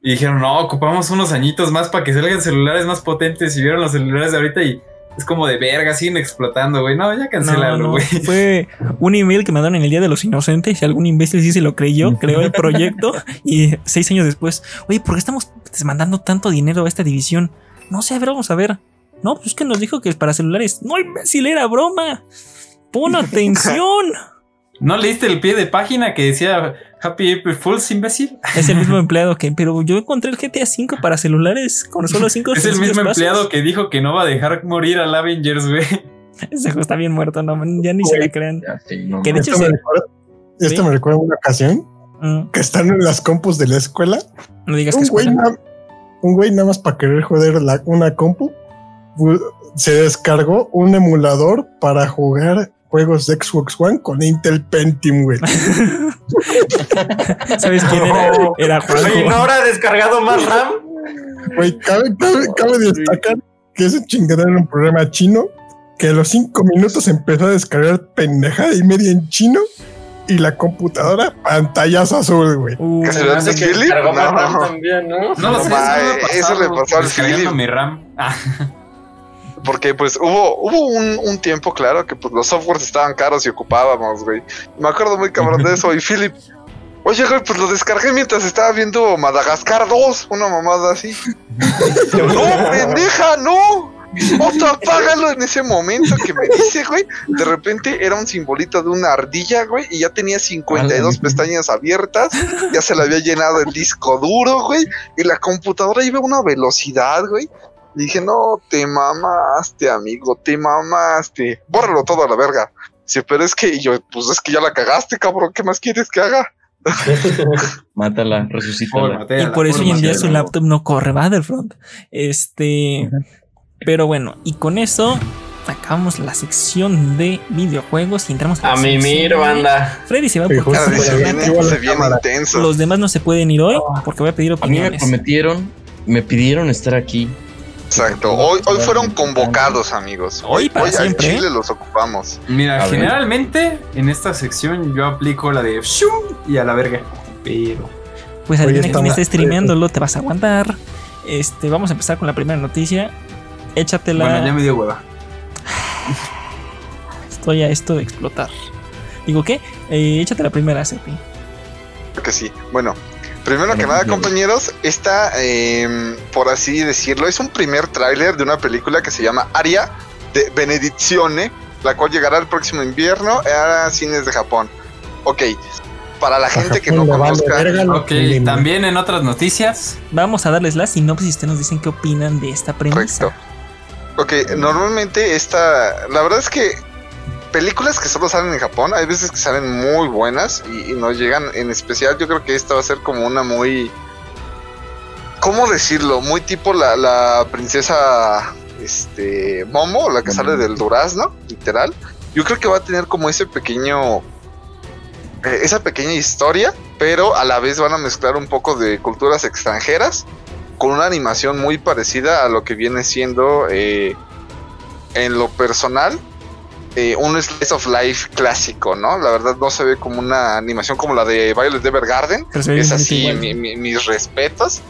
[SPEAKER 2] y dijeron, no, ocupamos unos añitos más para que salgan celulares más potentes y vieron los celulares de ahorita y Es como de verga, siguen explotando, güey. No, ya
[SPEAKER 5] no,
[SPEAKER 2] güey.
[SPEAKER 5] Fue un email que mandaron en el Día de los Inocentes y algún imbécil sí se lo creyó, creó el proyecto y seis años después, oye, ¿por qué estamos mandando tanto dinero a esta división? No sé, a ver, vamos a ver. No, pues es que nos dijo que es para celulares. No, imbécil, era broma. Pon atención.
[SPEAKER 2] ¿No leíste el pie de página que decía Happy April Fools, imbécil?
[SPEAKER 5] Es el mismo empleado que, pero yo encontré el GTA V para celulares con solo cinco
[SPEAKER 2] Es el mismo
[SPEAKER 5] pasos.
[SPEAKER 2] empleado que dijo que no va a dejar morir al Avengers, güey.
[SPEAKER 5] Ese juego está bien muerto, no, ya ni se le crean.
[SPEAKER 1] Sí, no
[SPEAKER 5] Que de hecho
[SPEAKER 6] Esto, me
[SPEAKER 5] sí.
[SPEAKER 6] recuerda, esto
[SPEAKER 5] Sí.
[SPEAKER 6] me recuerda una ocasión
[SPEAKER 5] Mm,
[SPEAKER 6] que están en las compus de la escuela.
[SPEAKER 5] no digas que
[SPEAKER 6] Un güey, na- un güey nada más para querer joder la- una compu se descargó un emulador para jugar juegos de Xbox One con Intel Pentium, güey.
[SPEAKER 5] ¿Sabes quién era? Era
[SPEAKER 4] Oye, ¿no
[SPEAKER 5] Juanjo.
[SPEAKER 4] habrá descargado más RAM?
[SPEAKER 6] Güey, cabe, cabe- cabe destacar que ese chingadero era un programa chino que a los cinco minutos empezó a descargar pendejada y media en chino y la computadora pantallas azul, güey.
[SPEAKER 5] Uh,
[SPEAKER 3] ¿Qué se ve?
[SPEAKER 4] Hace que más
[SPEAKER 3] No.
[SPEAKER 4] RAM también, ¿no?
[SPEAKER 2] No lo
[SPEAKER 3] No,
[SPEAKER 2] sé,
[SPEAKER 3] ma,
[SPEAKER 2] eso, me ha
[SPEAKER 3] eso le pasó al
[SPEAKER 2] descargando
[SPEAKER 3] Philip.
[SPEAKER 2] mi RAM. Ah,
[SPEAKER 3] Porque pues hubo, hubo un, un tiempo, claro, que pues los softwares estaban caros y ocupábamos, güey. Me acuerdo muy cabrón de eso. Y Philip, oye, güey, pues lo descargué mientras estaba viendo Madagascar 2, una mamada así. no, pendeja, no. Otro, apágalo en ese momento que me dice, güey. De repente era un simbolito de una ardilla, güey, y ya tenía 52 pestañas abiertas. Ya se le había llenado el disco duro, güey. Y la computadora iba a una velocidad, güey. Dije, no, te mamaste, amigo, te mamaste. Bórralo todo a la verga. Dice, pero es que, y yo, pues es que ya la cagaste, cabrón. ¿Qué más quieres que haga?
[SPEAKER 1] Mátala,
[SPEAKER 2] por
[SPEAKER 1] resucítala.
[SPEAKER 2] matar a
[SPEAKER 5] Y por eso hoy en día su
[SPEAKER 2] sí,
[SPEAKER 5] laptop no corre Battlefront. Este. Pero bueno, y con eso acabamos la sección de videojuegos y entramos
[SPEAKER 4] A
[SPEAKER 5] la
[SPEAKER 4] mimir,
[SPEAKER 5] sección de-
[SPEAKER 4] banda.
[SPEAKER 5] Freddy se va
[SPEAKER 6] justo
[SPEAKER 3] se viene,
[SPEAKER 6] activa la
[SPEAKER 3] se viene
[SPEAKER 6] cámara.
[SPEAKER 3] intenso.
[SPEAKER 5] los demás no se pueden ir hoy porque voy a pedir
[SPEAKER 1] A mí me
[SPEAKER 5] opiniones.
[SPEAKER 1] prometieron, me pidieron estar aquí.
[SPEAKER 3] Exacto. Hoy, hoy fueron convocados, amigos.
[SPEAKER 5] Hoy
[SPEAKER 3] Hoy,
[SPEAKER 5] para
[SPEAKER 3] hoy al
[SPEAKER 5] siempre,
[SPEAKER 3] Chile los ocupamos.
[SPEAKER 2] Mira,
[SPEAKER 1] A ver.
[SPEAKER 2] generalmente en esta sección yo aplico la de shum y a la verga. Pero
[SPEAKER 5] Pues adivina quién
[SPEAKER 6] estamos-
[SPEAKER 5] está streameándolo, te vas a aguantar. Este, vamos a empezar con la primera noticia. Échatela.
[SPEAKER 2] bueno, ya me dio hueva.
[SPEAKER 5] Estoy a esto de explotar. Digo, ¿qué? Eh, échate la primera, Sepi.
[SPEAKER 3] Creo que sí. Bueno, primero que nada, compañeros, esta, em, por así decirlo, es un primer tráiler de una película que se llama Aria de Benedizione, la cual llegará el próximo invierno a cines de Japón. Ok, para la gente que no conozca,
[SPEAKER 6] verga lo
[SPEAKER 2] Ok, también en otras noticias.
[SPEAKER 5] Vamos a darles la sinopsis y ustedes nos dicen qué opinan de esta premisa.
[SPEAKER 3] Correcto. Ok, normalmente esta, la verdad es que películas que solo salen en Japón, hay veces que salen muy buenas y, y nos llegan, en especial yo creo que esta va a ser como una muy, ¿cómo decirlo? Muy tipo la, la princesa, este, Momo, la que sale del durazno, literal. Yo creo que va a tener como ese pequeño, eh, esa pequeña historia, pero a la vez van a mezclar un poco de culturas extranjeras con una animación muy parecida a lo que viene siendo eh, en lo personal eh, un slice of life clásico, ¿no? La verdad no se ve como una animación como la de Violet Evergarden,
[SPEAKER 5] Pero
[SPEAKER 3] es así,
[SPEAKER 5] igual.
[SPEAKER 3] mi- mi- mis respetos.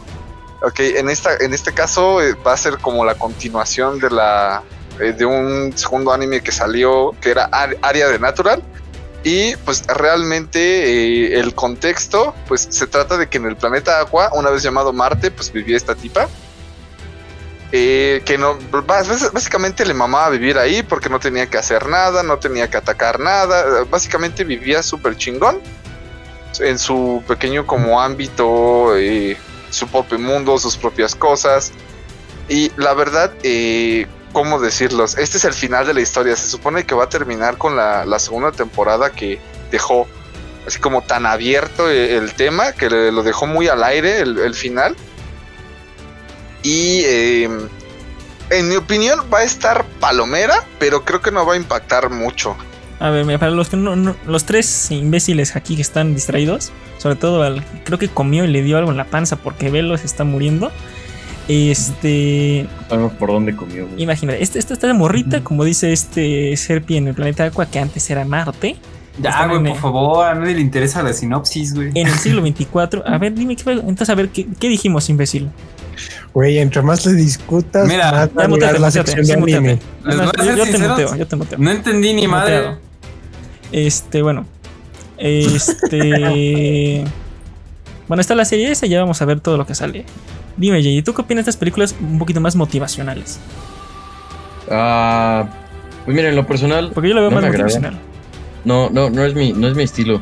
[SPEAKER 3] Ok, en esta, en este caso eh, va a ser como la continuación de la eh, de un segundo anime que salió que era Área de Natural y pues realmente eh, el contexto pues se trata de que en el planeta Agua una vez llamado Marte pues vivía esta tipa eh, que no bás- básicamente le mamaba vivir ahí porque no tenía que hacer nada no tenía que atacar nada básicamente vivía súper chingón en su pequeño como ámbito, eh, su propio mundo, sus propias cosas. Y la verdad, eh, ¿cómo decirlos? Este es el final de la historia. Se supone que va a terminar con la, segunda temporada que dejó así como tan abierto eh, el tema, que le- lo dejó muy al aire el final. Y eh, en mi opinión va a estar palomera, pero creo que no va a impactar mucho.
[SPEAKER 5] A ver, mira, para los que no, no- los tres imbéciles aquí que están distraídos, sobre todo al creo que comió y le dio algo en la panza porque Velo se está muriendo. Este,
[SPEAKER 1] Sabemos por dónde comió. güey.
[SPEAKER 5] imagínate, este, esta está de morrita, como dice este Serpi en el planeta Aqua, que antes era Marte,
[SPEAKER 2] Ya,
[SPEAKER 5] Están
[SPEAKER 2] güey, por
[SPEAKER 5] el-
[SPEAKER 2] favor, a nadie le interesa la sinopsis, güey.
[SPEAKER 5] en el siglo 24. A ver, dime, ¿qué fue? entonces, a ver, ¿qué, qué dijimos, imbécil?
[SPEAKER 6] Güey, entre más le discutas,
[SPEAKER 2] Mira,
[SPEAKER 6] más va a
[SPEAKER 5] muteate,
[SPEAKER 6] la sección de anime.
[SPEAKER 5] Yo te muteo, yo te muteo.
[SPEAKER 2] No entendí ni madre.
[SPEAKER 5] Este, bueno. Este. bueno, está la serie esa, ya vamos a ver todo lo que sale. Dime, Jay, ¿tú qué opinas de estas películas un poquito más motivacionales?
[SPEAKER 1] Ah, pues mira, en lo personal,
[SPEAKER 5] Porque yo lo veo
[SPEAKER 1] No
[SPEAKER 5] más
[SPEAKER 1] agrada.
[SPEAKER 5] motivacional.
[SPEAKER 1] no, no, no es mi, no es mi estilo.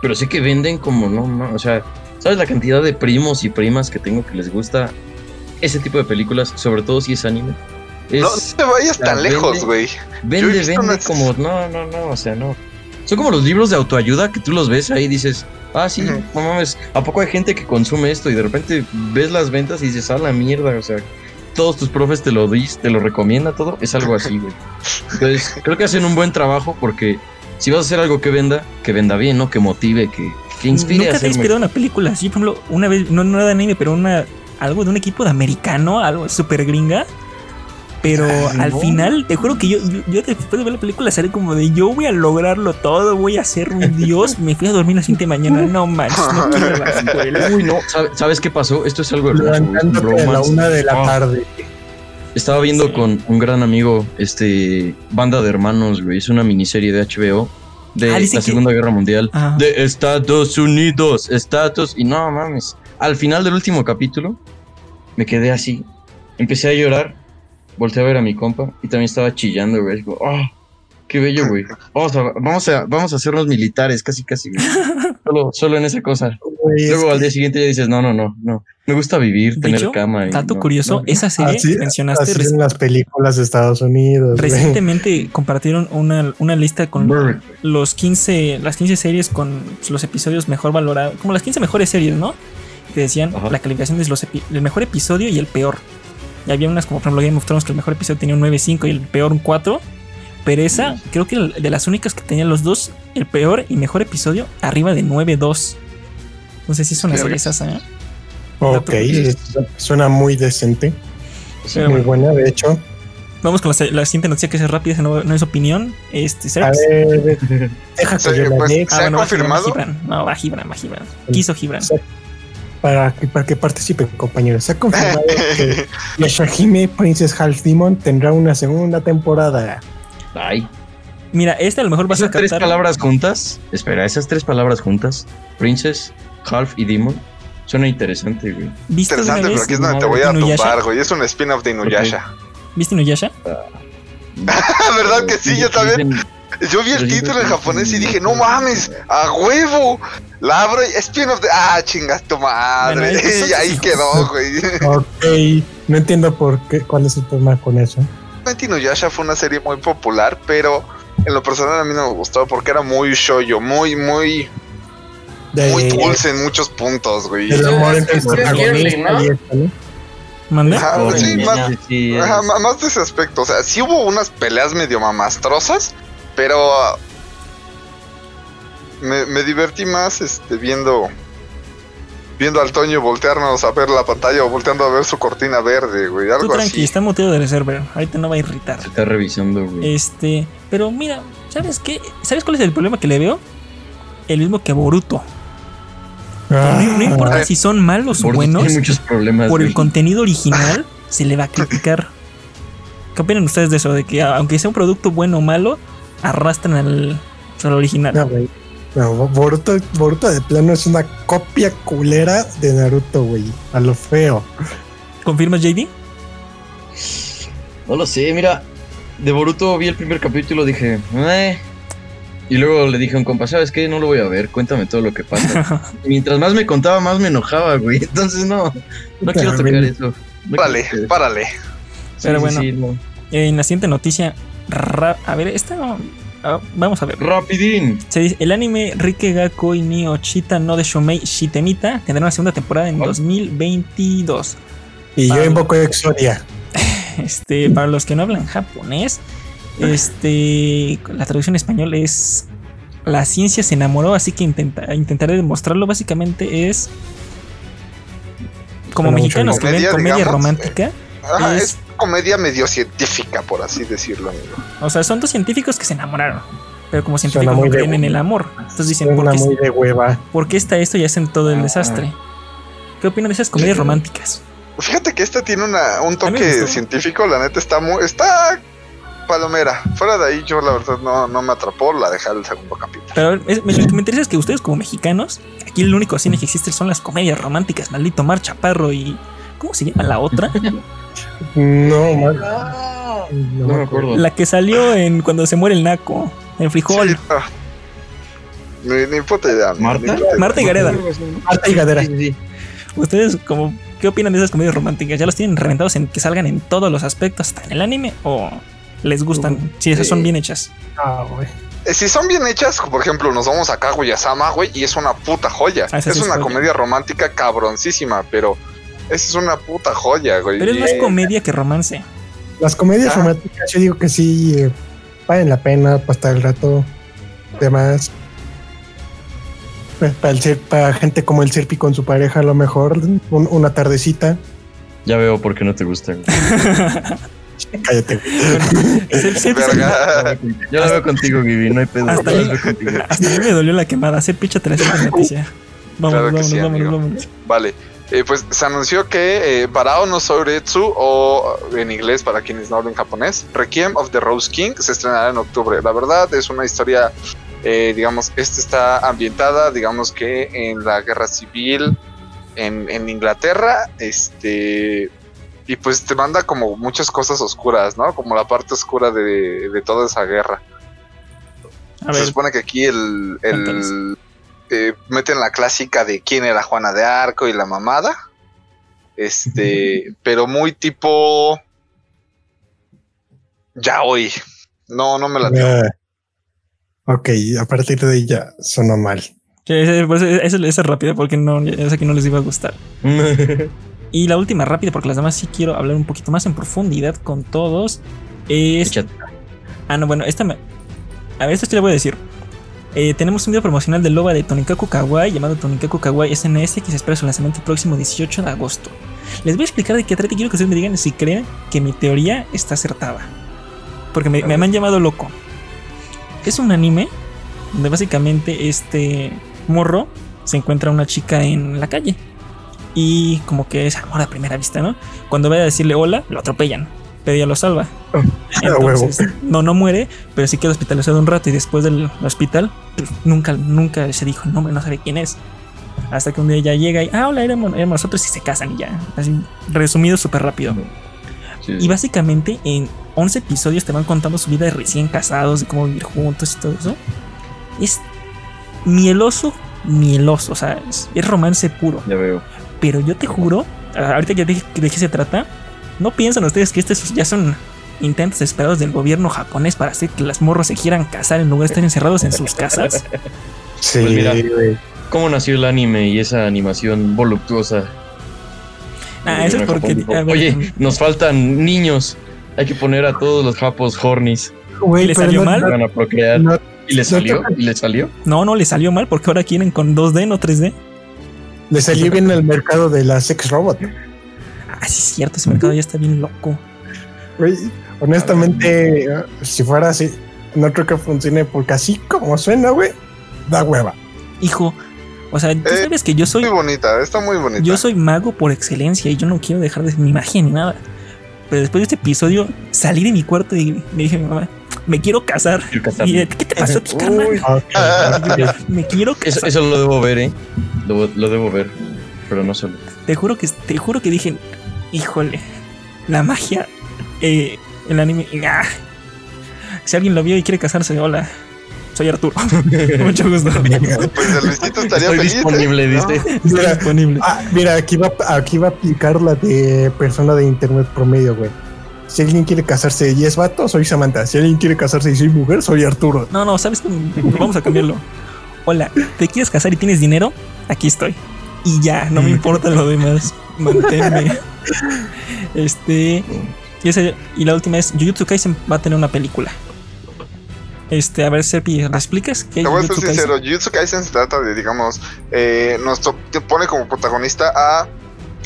[SPEAKER 1] Pero sé que venden como no, no, o sea, ¿sabes la cantidad de primos y primas que tengo que les gusta ese tipo de películas? Sobre todo si es anime. Es,
[SPEAKER 3] No, no te vayas tan lejos, güey.
[SPEAKER 1] vende, vende
[SPEAKER 3] unas-
[SPEAKER 1] como, no, no, no, o sea, no. Son como los libros de autoayuda que tú los ves ahí y dices, ah, sí, no mames, ¿a poco hay gente que consume esto? Y de repente ves las ventas y dices, ah, la mierda, o sea, todos tus profes te lo dis, te lo recomienda todo, es algo así, güey. Entonces, creo que hacen un buen trabajo porque si vas a hacer algo que venda, que venda bien, ¿no? Que motive, que, que inspire a
[SPEAKER 5] ¿Nunca te ha inspirado una película así? Por ejemplo, una vez, no, no de anime, pero una, algo de un equipo de americano, algo súper gringa. Pero
[SPEAKER 1] Ay,
[SPEAKER 5] al
[SPEAKER 1] no.
[SPEAKER 5] final, te juro que yo, yo, yo después de ver la película salí como de yo voy a lograrlo todo, voy a ser un dios. Me fui a dormir la siguiente mañana. No manches, no quiero ir a la escuela.
[SPEAKER 1] Uy, no, ¿sabe- ¿sabes qué pasó? Esto es algo hermoso,
[SPEAKER 6] a la una de la
[SPEAKER 1] Ah.
[SPEAKER 6] tarde.
[SPEAKER 1] Estaba viendo
[SPEAKER 5] Sí.
[SPEAKER 1] con un gran amigo, este, Banda de Hermanos, güey. Es una miniserie de HBO de
[SPEAKER 5] Ah,
[SPEAKER 1] la
[SPEAKER 5] que-
[SPEAKER 1] Segunda Guerra Mundial.
[SPEAKER 5] Ajá.
[SPEAKER 1] De Estados Unidos, Estados. Y no mames. Al final del último capítulo, me quedé así. Empecé a llorar. Volteé a ver a mi compa y también estaba chillando, güey. Digo, oh, qué bello, güey. Vamos a, vamos a, vamos a hacernos militares, casi, casi. güey. Solo, solo en esa cosa. Luego al
[SPEAKER 6] que
[SPEAKER 1] día siguiente ya dices, no, no, no, no. Me gusta vivir,
[SPEAKER 5] De
[SPEAKER 1] tener
[SPEAKER 5] hecho,
[SPEAKER 1] cama. y
[SPEAKER 5] dato
[SPEAKER 1] no,
[SPEAKER 5] curioso,
[SPEAKER 1] no.
[SPEAKER 5] esa serie
[SPEAKER 6] así,
[SPEAKER 5] que mencionaste
[SPEAKER 6] así en las películas de Estados Unidos. güey.
[SPEAKER 5] recientemente compartieron una, una lista con los 15, las 15 series con los episodios mejor valorados, como las 15 mejores series, ¿no? Que decían
[SPEAKER 1] Ajá.
[SPEAKER 5] la calificación de los epi- el mejor episodio y el peor. Y había unas como por ejemplo Game of Thrones que el mejor episodio tenía un 9.5 y el peor un 4. Pero esa, creo que de las únicas que tenían los dos, el peor y mejor episodio, arriba de 9.2. No sé si es una serie
[SPEAKER 1] Vergas.
[SPEAKER 5] esa, ¿eh?
[SPEAKER 6] Ok, suena muy decente.
[SPEAKER 5] Pero
[SPEAKER 6] muy
[SPEAKER 5] bueno,
[SPEAKER 6] buena, de hecho.
[SPEAKER 5] vamos con la, la siguiente noticia que es rápida, esa no, no es opinión. Este,
[SPEAKER 6] A
[SPEAKER 5] Serapis.
[SPEAKER 6] ver, deja
[SPEAKER 3] Sí,
[SPEAKER 6] que
[SPEAKER 3] pues,
[SPEAKER 6] dé
[SPEAKER 3] ¿Se ha
[SPEAKER 5] va Gibran, va
[SPEAKER 3] confirmado?
[SPEAKER 5] Gibran. No, va Gibran, va Gibran. Quiso Gibran.
[SPEAKER 6] Para, que- para que participen, compañeros. Se ha confirmado que Yashahime Princess Half Demon tendrá una segunda temporada.
[SPEAKER 1] Ay.
[SPEAKER 5] Mira, esta a lo mejor vas a
[SPEAKER 1] Esas tres
[SPEAKER 5] captar.
[SPEAKER 1] palabras juntas. Espera, esas tres palabras juntas. Princess, Half y Demon. Suena interesante, güey.
[SPEAKER 5] ¿Viste alguna
[SPEAKER 3] Interesante, pero aquí es donde te voy a
[SPEAKER 5] Inuyasha?
[SPEAKER 3] tumbar, güey. Es un spin-off de Inuyasha.
[SPEAKER 5] ¿Viste Inuyasha?
[SPEAKER 3] ¿Verdad que sí? Yo también. Yo vi el
[SPEAKER 1] Pero
[SPEAKER 3] título en japonés y dije, no mames, a huevo. La abro y spin-off de. Ah, chingas tu madre.
[SPEAKER 5] Bueno, ahí-
[SPEAKER 3] y ahí quedó, güey.
[SPEAKER 6] Ok, no entiendo por qué, cuál es el problema con eso.
[SPEAKER 3] Inuyasha fue una serie muy popular, pero en lo personal a mí no me gustó porque era muy shoyo, muy, muy,
[SPEAKER 6] De,
[SPEAKER 3] muy dulce en muchos puntos, güey.
[SPEAKER 6] del amor entre el
[SPEAKER 3] sí, más, ajá, más de ese aspecto. O sea, sí hubo unas peleas medio mamastrosas, pero ah, me, me divertí más este, viendo viendo al Toño voltearnos a ver la pantalla o volteando a ver su cortina verde, güey.
[SPEAKER 5] Tú
[SPEAKER 3] Algo
[SPEAKER 5] tranqui,
[SPEAKER 3] así.
[SPEAKER 5] está muteado del server. Ahorita no va a irritar.
[SPEAKER 1] Se está revisando, güey.
[SPEAKER 5] Este, pero mira, ¿sabes qué? ¿Sabes cuál es el problema que le veo? El mismo que Boruto. No, no importa
[SPEAKER 3] Ah.
[SPEAKER 5] si son malos o buenos,
[SPEAKER 1] Tiene muchos problemas.
[SPEAKER 5] por el contenido original se le va a criticar. ¿Qué opinan ustedes de eso? De que aunque sea un producto bueno o malo, arrastran al, al original.
[SPEAKER 6] No, güey. No, Boruto, Boruto de plano es una copia culera de Naruto, güey. A lo feo.
[SPEAKER 5] ¿Confirmas, JD?
[SPEAKER 1] No lo sé, mira. De Boruto vi el primer capítulo, dije, eh. Y luego le dije a un compa, ¿sabes qué? No lo voy a ver, cuéntame todo lo que pasa. Y mientras más me contaba, más me enojaba, güey. Entonces no, no quiero tocar eso. No
[SPEAKER 3] Párale, párale.
[SPEAKER 5] Pero
[SPEAKER 1] sí,
[SPEAKER 5] bueno.
[SPEAKER 1] sí, no.
[SPEAKER 5] En la siguiente noticia, a ver, esta no. vamos a ver.
[SPEAKER 1] Rapidín.
[SPEAKER 5] Se dice, el anime Rike Gakoi ni Ochita no de Shomei Shitemita tendrá una segunda temporada en
[SPEAKER 1] Oh.
[SPEAKER 6] Y
[SPEAKER 5] 2022.
[SPEAKER 6] yo invoco Exodia.
[SPEAKER 5] Este, para los que no hablan japonés, este, la traducción en español es La ciencia se enamoró, así que intenta, intentaré demostrarlo. Básicamente es como mexicanos que ven
[SPEAKER 3] comedia, digamos,
[SPEAKER 5] romántica.
[SPEAKER 3] Ajá,
[SPEAKER 5] Es-
[SPEAKER 3] es... comedia medio científica, por así decirlo, amigo.
[SPEAKER 5] O sea, son dos científicos que se enamoraron. Pero como científicos no creen en el amor. Entonces dicen, ¿por qué,
[SPEAKER 6] muy de hueva.
[SPEAKER 5] ¿por qué está esto y hacen todo el
[SPEAKER 1] Ah.
[SPEAKER 5] desastre? ¿Qué opinan de esas comedias románticas?
[SPEAKER 3] Fíjate que esta tiene una, un toque científico, la neta está muy. Está palomera. Fuera de ahí, yo la verdad no, no me atrapó la dejé el segundo capítulo.
[SPEAKER 5] Pero es- me- lo que me interesa es que ustedes como mexicanos, aquí el único cine que existe son las comedias románticas, maldito Mar Chaparro y... ¿Cómo se llama la otra?
[SPEAKER 6] No, mal.
[SPEAKER 1] No me acuerdo.
[SPEAKER 5] La que salió en cuando se muere el naco, en frijol.
[SPEAKER 3] Sí, no. Ni, ni puta idea. ni-
[SPEAKER 1] ¿Marta?
[SPEAKER 3] ni puta idea.
[SPEAKER 5] Marta y Gareda.
[SPEAKER 6] Marta y Gadera.
[SPEAKER 5] ¿Ustedes como qué opinan de esas comedias románticas? ¿Ya los tienen reventados en que salgan en todos los aspectos, hasta en el anime? ¿O les gustan? Si esas son bien hechas.
[SPEAKER 6] Ah, güey.
[SPEAKER 3] Eh, Si son bien hechas, por ejemplo, nos vamos a Kaguya-sama, güey, y es una puta joya.
[SPEAKER 5] Ah,
[SPEAKER 3] es una
[SPEAKER 5] joya.
[SPEAKER 3] comedia romántica cabroncísima, pero esa es una puta joya, güey.
[SPEAKER 5] Pero es más comedia que romance.
[SPEAKER 6] Las comedias
[SPEAKER 3] Ah.
[SPEAKER 6] románticas, yo digo que sí eh, valen la pena pasar el rato. Demás. Pues, Para, el, para gente como el Sirpi con su pareja, a lo mejor un- una tardecita.
[SPEAKER 1] Ya veo por qué no te gusta.
[SPEAKER 6] Cállate.
[SPEAKER 3] Verga.
[SPEAKER 1] Yo la veo contigo, Gibi, no hay pedo.
[SPEAKER 5] Hasta
[SPEAKER 1] Yo.
[SPEAKER 5] Hasta me dolió la quemada. Hacer picha te la noticia. Vámonos,
[SPEAKER 3] Claro
[SPEAKER 5] vámonos,
[SPEAKER 3] sí,
[SPEAKER 5] vámonos,
[SPEAKER 3] amigo.
[SPEAKER 5] vámonos.
[SPEAKER 3] Vale. Eh, pues se anunció que eh, Barao no Soretsu, o en inglés para quienes no hablan japonés, Requiem of the Rose King, se estrenará en octubre. La verdad es una historia, eh, digamos, esta está ambientada, digamos que en la guerra civil en, en Inglaterra, este, y pues te manda como muchas cosas oscuras, ¿no? Como la parte oscura de, de toda esa guerra.
[SPEAKER 5] A
[SPEAKER 3] Se
[SPEAKER 5] ver,
[SPEAKER 3] supone que aquí el eh, meten la clásica de quién era Juana de Arco y la mamada. Este, pero muy tipo ya hoy. No, no me la
[SPEAKER 6] Ah, ok, a partir de ahí ya sonó mal.
[SPEAKER 5] esa esa es rápida porque no, sé que no les iba a gustar. Y la última rápida, porque las demás sí quiero hablar un poquito más en profundidad con todos. Es. Ah, no, bueno, esta me. A ver, esto sí le voy a decir. Eh, tenemos un video promocional del loba de Tonikaku Kawaii llamado Tonikaku Kawaii SNS que se espera su lanzamiento el próximo 18 de agosto. Les voy a explicar de qué trata y quiero que ustedes me digan si creen que mi teoría está acertada. Porque me, me han llamado loco. Es un anime donde básicamente este morro se encuentra una chica en la calle. Y como que es amor a primera vista, ¿no? Cuando vaya a decirle hola, lo atropellan. Ella lo salva. Entonces, no, no muere, pero sí queda hospitalizado un rato y después del hospital, pues, nunca, nunca se dijo el nombre, no sabe quién es. Hasta que un día ya llega y, ah, hola, éramos, éramos nosotros y se casan y ya. Así, resumido súper rápido.
[SPEAKER 1] Sí.
[SPEAKER 5] Y básicamente en 11 episodios te van contando su vida de recién casados, de cómo vivir juntos y todo eso. Es mieloso, mieloso, o sea, es, es romance puro.
[SPEAKER 1] Ya veo.
[SPEAKER 5] Pero yo te juro, ahorita que dije de qué se trata, ¿no piensan ustedes que estos ya son intentos esperados del gobierno japonés para hacer que las morros se quieran casar en lugar de estar encerrados en sus casas?
[SPEAKER 6] Sí,
[SPEAKER 1] Pues mira. ¿Cómo nació el anime y esa animación voluptuosa?
[SPEAKER 5] Ah, eso es porque...
[SPEAKER 1] Dijo, Oye, nos faltan niños. Hay que poner a todos los japos hornies.
[SPEAKER 6] Güey,
[SPEAKER 5] ¿Le salió
[SPEAKER 6] no-
[SPEAKER 5] mal?
[SPEAKER 1] Van a procrear.
[SPEAKER 6] no-
[SPEAKER 1] ¿Y le
[SPEAKER 6] no
[SPEAKER 1] salió?
[SPEAKER 6] te-
[SPEAKER 1] ¿Y le salió?
[SPEAKER 5] No, no, le salió mal porque ahora quieren con 2D, no 3D.
[SPEAKER 6] le salió bien el mercado de la sex robot.
[SPEAKER 5] Ah, sí es cierto, ese mercado ya está bien loco.
[SPEAKER 6] Güey, honestamente, si fuera así, no creo que funcione porque así como suena, güey, da hueva.
[SPEAKER 5] Hijo, o sea, tú
[SPEAKER 3] Eh,
[SPEAKER 5] sabes que yo soy...
[SPEAKER 3] Muy bonita, está muy bonita.
[SPEAKER 5] Yo soy mago por excelencia y yo no quiero dejar de mi magia ni nada. Pero después de este episodio salí de mi cuarto y me dije a mi mamá, me quiero casar.
[SPEAKER 1] Quiero casarme.
[SPEAKER 5] Y, ¿Qué te pasó a ti, carnal?
[SPEAKER 1] Uy.
[SPEAKER 6] Ok.
[SPEAKER 5] Me quiero
[SPEAKER 1] Eso,
[SPEAKER 5] casar.
[SPEAKER 1] eso lo debo ver, ¿eh? Lo, lo debo ver. Pero no solo.
[SPEAKER 5] Te juro que te juro que dije, híjole, la magia, eh, el anime. Si alguien lo vio y quiere casarse, hola. Soy Arturo. Mucho gusto.
[SPEAKER 3] Pues el Luisito estaría
[SPEAKER 1] Estoy
[SPEAKER 3] feliz. ¿eh?
[SPEAKER 1] disponible,
[SPEAKER 3] ¿No?
[SPEAKER 1] dice.
[SPEAKER 5] Estoy
[SPEAKER 6] Mira.
[SPEAKER 5] disponible.
[SPEAKER 6] Ah, mira, aquí va, aquí va a aplicar la de persona de internet promedio, güey. Si alguien quiere casarse y es vato, soy Samantha. Si alguien quiere casarse y soy mujer, soy Arturo.
[SPEAKER 5] No, no, ¿sabes? Vamos a cambiarlo. Hola, ¿te quieres casar y tienes dinero? Aquí estoy. Y ya, no me importa lo demás. Manténme. Este. Y, ese- y la última es: Jujutsu Kaisen va a tener una película. Este, a ver, Serpi, ¿me explicas
[SPEAKER 3] Te voy a ser sincero, Jujutsu Kaisen se trata de, digamos, eh, nos to- te pone como protagonista a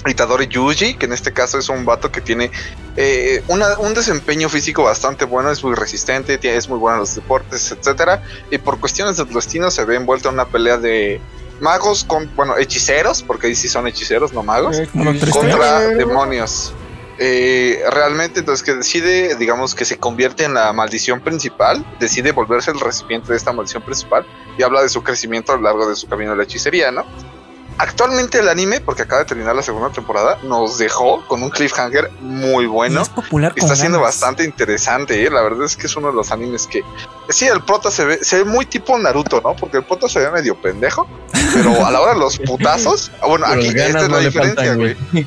[SPEAKER 3] Itadori Yuji, que en este caso es un vato que tiene eh, una- un desempeño físico bastante bueno, es muy resistente, tiene- es muy bueno en los deportes, etcétera, y por cuestiones del destino se ve envuelto en una pelea de magos con, bueno, hechiceros, porque ahí sí son hechiceros, no magos,
[SPEAKER 5] Eh,
[SPEAKER 3] contra demonios. Eh, realmente, entonces, que decide, digamos, que se convierte en la maldición principal, decide volverse el recipiente de esta maldición principal y habla de su crecimiento a lo largo de su camino de la hechicería, ¿no? Actualmente el anime, porque acaba de terminar la segunda temporada, nos dejó con un cliffhanger muy
[SPEAKER 5] Y
[SPEAKER 3] bueno.
[SPEAKER 5] es popular.
[SPEAKER 3] Está siendo
[SPEAKER 5] ganas.
[SPEAKER 3] bastante interesante, ¿eh? la verdad es que es uno de los animes que... Sí, el prota se ve, se ve muy tipo Naruto, ¿no? Porque el prota se ve medio pendejo, pero a la hora de los putazos... ah, Bueno,
[SPEAKER 1] Pero
[SPEAKER 3] aquí esta es la
[SPEAKER 1] no
[SPEAKER 3] diferencia, güey.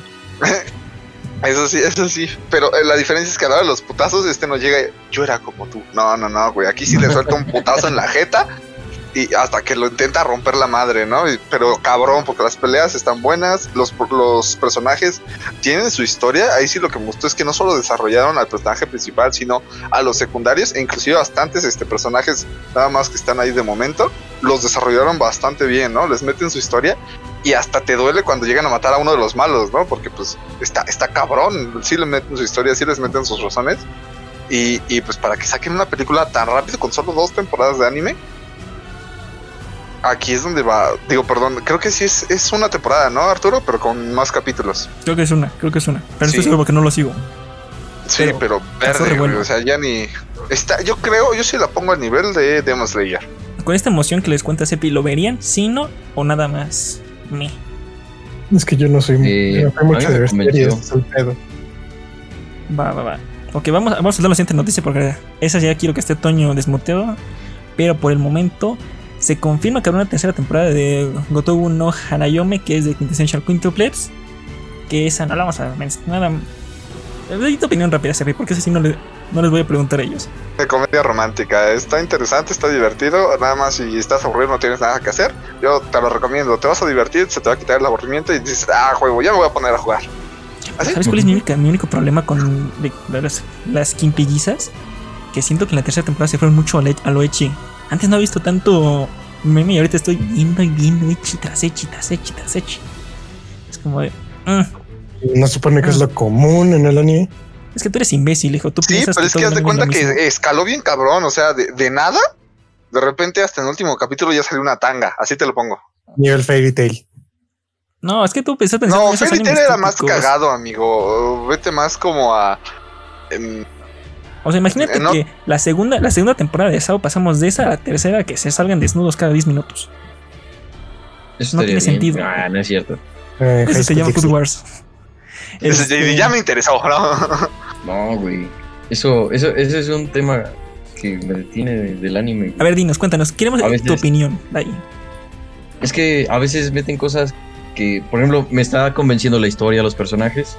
[SPEAKER 3] Eso sí, eso sí. Pero eh, la diferencia es que a la hora de los putazos, este no llega. y, Yo era como tú. No, no, no, güey. Aquí sí le suelta un putazo en la jeta. Y hasta que lo intenta romper la madre, ¿no? Pero cabrón, porque las peleas están buenas. Los, los personajes tienen su historia. Ahí sí lo que me gustó es que no solo desarrollaron al personaje principal, sino a los secundarios. E inclusive bastantes este, personajes, nada más que están ahí de momento. Los desarrollaron bastante bien, ¿no? Les meten su historia. Y hasta te duele cuando llegan a matar a uno de los malos, ¿no? Porque pues está, está cabrón. Sí le meten su historia, sí les meten sus razones. Y, y pues para que saquen una película tan rápido con solo dos temporadas de anime. Aquí es donde va. Digo, perdón, creo que sí es, es una temporada, ¿no, Arturo? Pero con más capítulos.
[SPEAKER 5] Creo que es una, creo que es una. Pero
[SPEAKER 3] Sí.
[SPEAKER 5] estoy seguro porque no lo sigo.
[SPEAKER 3] Sí,
[SPEAKER 5] Pero
[SPEAKER 3] verde,
[SPEAKER 5] bueno.
[SPEAKER 3] O sea, ya ni. Está, yo creo, yo sí la pongo al nivel de Demon Slayer.
[SPEAKER 5] Con esta emoción que les cuenta Sepi, ¿lo verían? ¿Sí, no? ¿O nada más? Me.
[SPEAKER 6] Es que yo no soy,
[SPEAKER 1] Eh,
[SPEAKER 6] yo no mucho
[SPEAKER 1] me
[SPEAKER 6] de ver
[SPEAKER 1] convenció.
[SPEAKER 6] series, es el pedo.
[SPEAKER 5] Va, va, va. Ok, vamos, a- vamos a dar la siguiente noticia porque esa ya quiero que esté Toño desmuteado. Pero por el momento se confirma que habrá una tercera temporada de Gotobu no Hanayome, que es de Quintessential Quintuplets. Que esa no la vamos a mencionar. Doy tu opinión rápida, Sepi, porque esa sí no, le- no les voy a preguntar a ellos.
[SPEAKER 3] De comedia romántica. Está interesante, está divertido. Nada más si estás aburrido, no tienes nada que hacer. Yo te lo recomiendo. Te vas a divertir, se te va a quitar el aburrimiento y dices, ah, juego, ya me voy a poner a jugar. ¿Así?
[SPEAKER 5] ¿Sabes cuál es mi, única- mi único problema con de- de las, las quimpillizas? Que siento que en la tercera temporada se fueron mucho a, lo- a lo echi. Antes no he visto tanto meme y ahorita estoy viendo y viendo echi tras echi, tras echi, tras echi. Es como de. "Mm,
[SPEAKER 6] No supone que es lo común en el anime.
[SPEAKER 5] es que tú eres imbécil, hijo. Tú
[SPEAKER 3] Sí,
[SPEAKER 5] piensas
[SPEAKER 3] pero es que
[SPEAKER 5] todo
[SPEAKER 3] haz de cuenta que escaló bien cabrón. O sea, de, de nada, de repente hasta en el último capítulo ya salió una tanga. Así te lo pongo.
[SPEAKER 6] Nivel Fairy Tail.
[SPEAKER 5] No, es que tú
[SPEAKER 3] No,
[SPEAKER 5] en esos
[SPEAKER 3] Fairy Tail era más cagado, amigo. Vete más como a. em,
[SPEAKER 5] O sea, imagínate
[SPEAKER 3] Eh, no-
[SPEAKER 5] que la segunda, la segunda temporada de Sao pasamos de esa a la tercera que se salgan desnudos cada 10 minutos.
[SPEAKER 1] Eso
[SPEAKER 5] No tiene
[SPEAKER 1] bien.
[SPEAKER 5] sentido.
[SPEAKER 1] Ah, no es cierto.
[SPEAKER 6] Eh,
[SPEAKER 5] Eso se llama Food. Wars. Este-
[SPEAKER 3] Ya me interesó, ¿no?
[SPEAKER 1] No, güey. Eso, eso, ese es un tema que me detiene de- del anime.
[SPEAKER 5] A ver, dinos, cuéntanos. Queremos
[SPEAKER 1] veces-
[SPEAKER 5] tu opinión. de ahí.
[SPEAKER 1] Es que a veces meten cosas que, por ejemplo, me está convenciendo la historia, los personajes.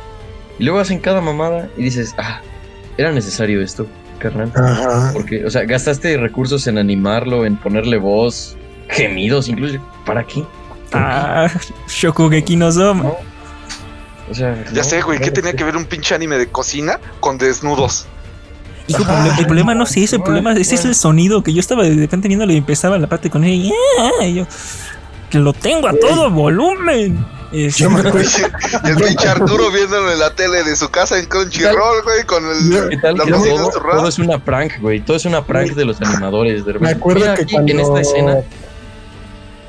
[SPEAKER 1] Y luego hacen cada mamada y dices, ah, era necesario esto, carnal.
[SPEAKER 6] Ajá.
[SPEAKER 1] Porque, o sea, gastaste recursos en animarlo, en ponerle voz, gemidos, incluso. ¿Para qué? ¿Por qué?
[SPEAKER 5] Ah, Shokugeki no Soma.
[SPEAKER 1] No. O sea,
[SPEAKER 3] Ya
[SPEAKER 1] no,
[SPEAKER 3] sé, güey, ¿qué tenía que ver un pinche anime de cocina con desnudos?
[SPEAKER 5] Hijo,
[SPEAKER 6] Ajá.
[SPEAKER 5] el, el problema no es eso, el problema ese es el sonido que yo estaba de repente viéndole y empezaba la parte con él y, ah, y yo que lo tengo a todo volumen. Este,
[SPEAKER 6] Yo me acuerdo-
[SPEAKER 3] y el pinche Arturo viéndolo en la tele de su casa en Crunchyroll, güey, con el,
[SPEAKER 1] ¿Qué tal
[SPEAKER 3] la
[SPEAKER 1] que todo, todo es una prank, güey? Todo es una prank de los animadores. De
[SPEAKER 6] Me acuerdo
[SPEAKER 1] mira
[SPEAKER 6] que
[SPEAKER 1] aquí,
[SPEAKER 6] cuando.
[SPEAKER 1] en esta escena.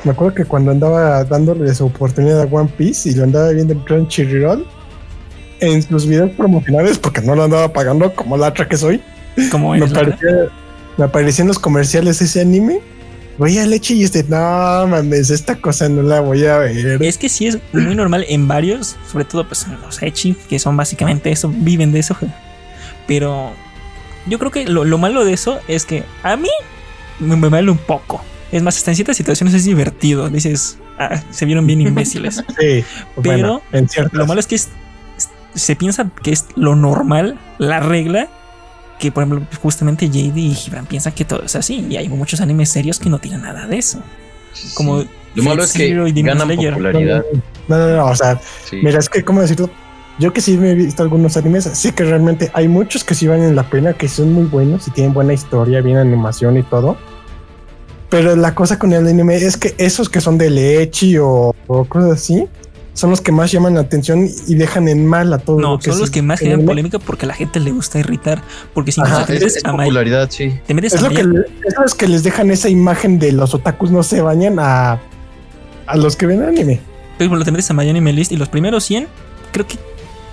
[SPEAKER 6] Me acuerdo que cuando andaba dándole su oportunidad a One Piece y lo andaba viendo en Crunchyroll, en sus videos promocionales, porque no lo andaba pagando como la otra que soy,
[SPEAKER 5] como
[SPEAKER 6] me aparecía, me aparecía en los comerciales ese anime. Veía leche y este, no mames, esta cosa no la voy a ver.
[SPEAKER 5] Es que sí es muy normal en varios, sobre todo pues en los Echi, que son básicamente eso, viven de eso. Pero yo creo que lo, lo malo de eso es que a mí me, me vale un poco. Es más, hasta en ciertas situaciones es divertido. Dices, ah, se vieron bien imbéciles.
[SPEAKER 6] Sí,
[SPEAKER 5] Pero
[SPEAKER 6] en ciertas.
[SPEAKER 5] Lo malo es que es- se piensa que es lo normal, la regla, que por ejemplo justamente JD y Gibran piensan que todo es así y hay muchos animes serios que no tienen nada de eso. Como
[SPEAKER 1] Sí. Lo malo es que
[SPEAKER 5] y
[SPEAKER 1] ganan
[SPEAKER 5] Slayer.
[SPEAKER 1] popularidad.
[SPEAKER 6] No, no, no, o sea,
[SPEAKER 1] Sí.
[SPEAKER 6] mira, es que, ¿cómo decirlo? Yo que sí me he visto algunos animes, sí que realmente hay muchos que sí valen la pena, que son muy buenos y tienen buena historia, bien animación y todo. Pero la cosa con el anime es que esos que son de leche o, o cosas así, son los que más llaman la atención y dejan en mal a todo
[SPEAKER 5] No,
[SPEAKER 6] lo que
[SPEAKER 5] son los que más generan polémica porque a la gente le gusta irritar. Porque si
[SPEAKER 6] Ajá,
[SPEAKER 5] incluso te
[SPEAKER 1] Es,
[SPEAKER 5] metes
[SPEAKER 1] es
[SPEAKER 5] a
[SPEAKER 1] popularidad, sí.
[SPEAKER 5] te metes
[SPEAKER 6] Es
[SPEAKER 5] a
[SPEAKER 6] lo que, es los que les dejan esa imagen de los otakus no se bañan a a los que ven anime.
[SPEAKER 5] Pero lo te metes a My Anime List y los primeros 100, creo que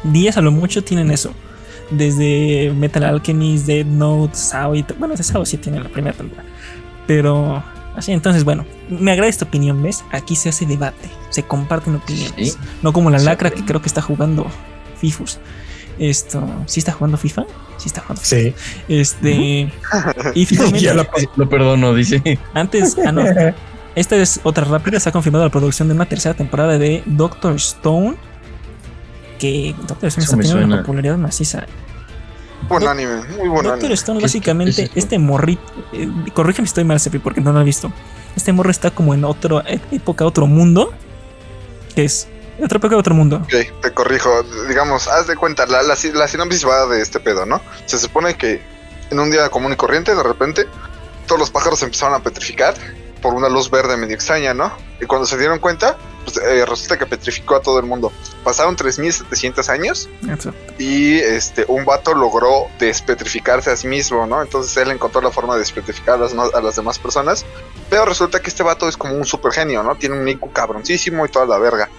[SPEAKER 5] 10 a lo mucho tienen eso. Desde Metal Alchemist, Dead Note, Sao y Bueno, ese Sao sí tiene la primera temporada. Pero así, entonces, bueno, me agrada esta opinión, ¿ves? Aquí se hace debate, se comparten opiniones.
[SPEAKER 1] Sí.
[SPEAKER 5] No como la lacra que creo que está jugando FIFUS. Esto, ¿sí está jugando FIFA? Sí está jugando FIFA.
[SPEAKER 6] Sí.
[SPEAKER 5] Este. y finalmente,
[SPEAKER 6] Ya la
[SPEAKER 1] Lo perdono, dice.
[SPEAKER 5] antes, ah, no, esta es otra rápida. Se ha confirmado la producción de una tercera temporada de Doctor Stone. Que Doctor Stone
[SPEAKER 1] Eso
[SPEAKER 5] está teniendo una popularidad maciza.
[SPEAKER 3] Buen anime, muy buen
[SPEAKER 5] Doctor
[SPEAKER 3] anime.
[SPEAKER 5] Stone,
[SPEAKER 1] ¿Qué
[SPEAKER 5] básicamente,
[SPEAKER 1] qué
[SPEAKER 5] este morrito. eh, corrígeme si estoy mal, Sepi, porque no lo he visto. Este morro está como en otra época, otro mundo. Que es otra época, otro mundo.
[SPEAKER 3] Ok, te corrijo. Digamos, haz de cuenta, la, la, la sinopsis va de este pedo, ¿no? Se supone que en un día común y corriente, de repente, todos los pájaros se empezaron a petrificar por una luz verde medio extraña, ¿no? Y cuando se dieron cuenta, pues eh, resulta que petrificó a todo el mundo. Pasaron 3.700 años y este un vato logró despetrificarse a sí mismo, ¿no? Entonces él encontró la forma de despetrificar a las, a las demás personas. Pero resulta que este vato es como un super genio, ¿no? Tiene un IQ cabroncísimo y toda la verga.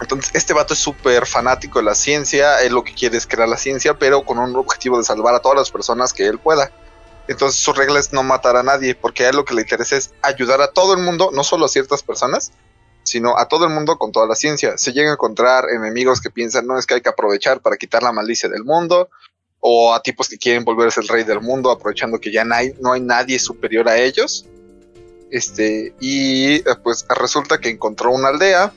[SPEAKER 3] Entonces, este vato es súper fanático de la ciencia, él lo que quiere es crear la ciencia, pero con un objetivo de salvar a todas las personas que él pueda. Entonces, su regla es no matar a nadie, porque a él lo que le interesa es ayudar a todo el mundo, no solo a ciertas personas, sino a todo el mundo con toda la ciencia. Se llega a encontrar enemigos que piensan, no es que hay que aprovechar para quitar la malicia del mundo, o a tipos que quieren volverse el rey del mundo, aprovechando que ya no hay, no hay nadie superior a ellos. Este, y eh, pues resulta que encontró una aldea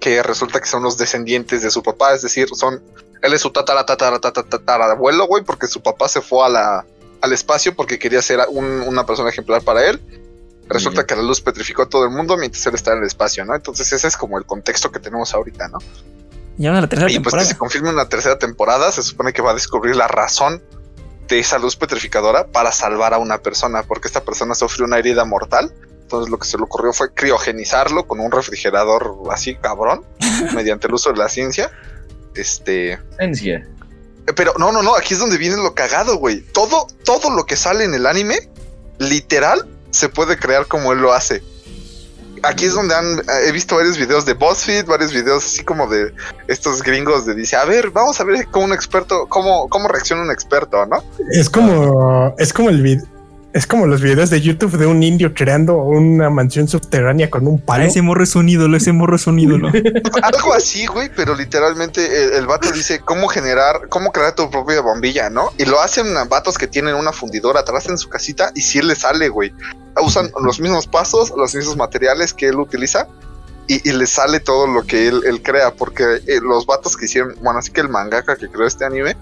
[SPEAKER 3] que resulta que son los descendientes de su papá, es decir, son él es su tatara tatara tatara, tatara abuelo, güey, porque su papá se fue a la al espacio porque quería ser un- una persona ejemplar para él. Resulta que la luz petrificó a todo el mundo mientras él está en el espacio, ¿no? Entonces ese es como el contexto que tenemos ahorita, ¿no?
[SPEAKER 5] Y ahora la tercera
[SPEAKER 3] Y pues que
[SPEAKER 5] temporada.
[SPEAKER 3] se confirme una tercera temporada, se supone que va a descubrir la razón de esa luz petrificadora para salvar a una persona, porque esta persona sufrió una herida mortal. Entonces lo que se le ocurrió fue criogenizarlo con un refrigerador así cabrón, mediante el uso de la ciencia. Este,
[SPEAKER 1] Ciencia.
[SPEAKER 3] pero no, no, no, aquí es donde viene lo cagado, güey. Todo, todo lo que sale en el anime, literal, se puede crear como él lo hace. Aquí es donde han, he visto varios videos de BuzzFeed, varios videos así como de estos gringos de dice, a ver, vamos a ver cómo un experto, cómo, cómo reacciona un experto, ¿no?
[SPEAKER 6] Es como, es como el vid- es como los videos de YouTube de un indio creando una mansión subterránea con un
[SPEAKER 5] Ah,
[SPEAKER 6] palo.
[SPEAKER 5] ese morro es un ídolo, ese morro es un ídolo.
[SPEAKER 3] Algo así, güey, pero literalmente el, el vato dice cómo generar, cómo crear tu propia bombilla, ¿no? Y lo hacen a vatos que tienen una fundidora atrás en su casita y sí le sale, güey. Usan los mismos pasos, los mismos materiales que él utiliza y, y le sale todo lo que él, él crea, porque eh, los vatos que hicieron, bueno, así que el mangaka que creó este anime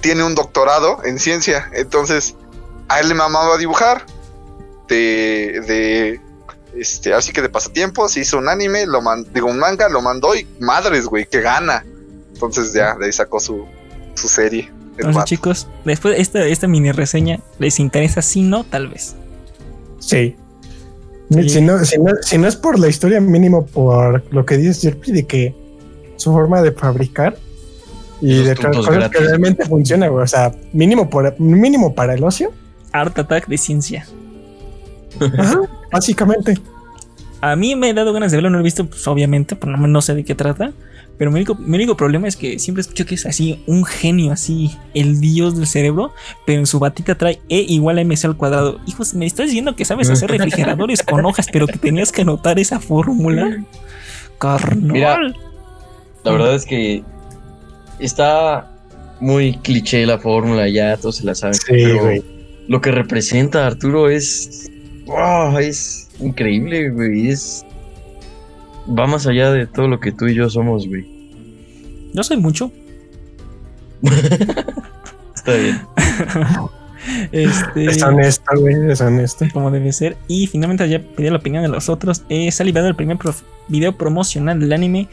[SPEAKER 3] tiene un doctorado en ciencia, entonces a él le mamaba dibujar de, de este, así que de pasatiempo se hizo un anime, lo man- digo un manga, lo mandó y madres, güey, que gana. Entonces ya de ahí sacó su, su serie.
[SPEAKER 5] Entonces,
[SPEAKER 3] vato.
[SPEAKER 5] chicos, después de esta, esta mini reseña, ¿les interesa? Si no, tal vez.
[SPEAKER 6] Sí.
[SPEAKER 5] Sí.
[SPEAKER 6] Si, no, si, no, si no es por la historia, mínimo por lo que dice Jerpy de que su forma de fabricar y
[SPEAKER 1] Los
[SPEAKER 6] de cosas que realmente funciona, güey. O sea, mínimo, por, mínimo para el ocio.
[SPEAKER 5] Art Attack de ciencia.
[SPEAKER 6] Ajá, básicamente.
[SPEAKER 5] A mí me he dado ganas de verlo, no lo he visto, pues obviamente, por lo menos no sé de qué trata. Pero mi único, mi único problema es que siempre escucho que es así, un genio, así, el dios del cerebro, pero en su batita trae E igual a MC al cuadrado. Hijos, me estás diciendo que sabes hacer refrigeradores con hojas, pero que tenías que anotar esa fórmula. Carnal.
[SPEAKER 1] Mira. La verdad es que está muy cliché la fórmula, ya todos se la saben.
[SPEAKER 6] Sí,
[SPEAKER 1] pero
[SPEAKER 6] güey.
[SPEAKER 1] Lo que representa Arturo es. wow, es increíble, güey. Es. Va más allá de todo lo que tú y yo somos, güey.
[SPEAKER 5] Yo soy mucho.
[SPEAKER 1] Está bien.
[SPEAKER 5] Este,
[SPEAKER 6] Es honesto, güey. Es honesto.
[SPEAKER 5] como debe ser. Y finalmente ya pedí la opinión de los otros. Eh, se ha liberado el primer prof- video promocional del anime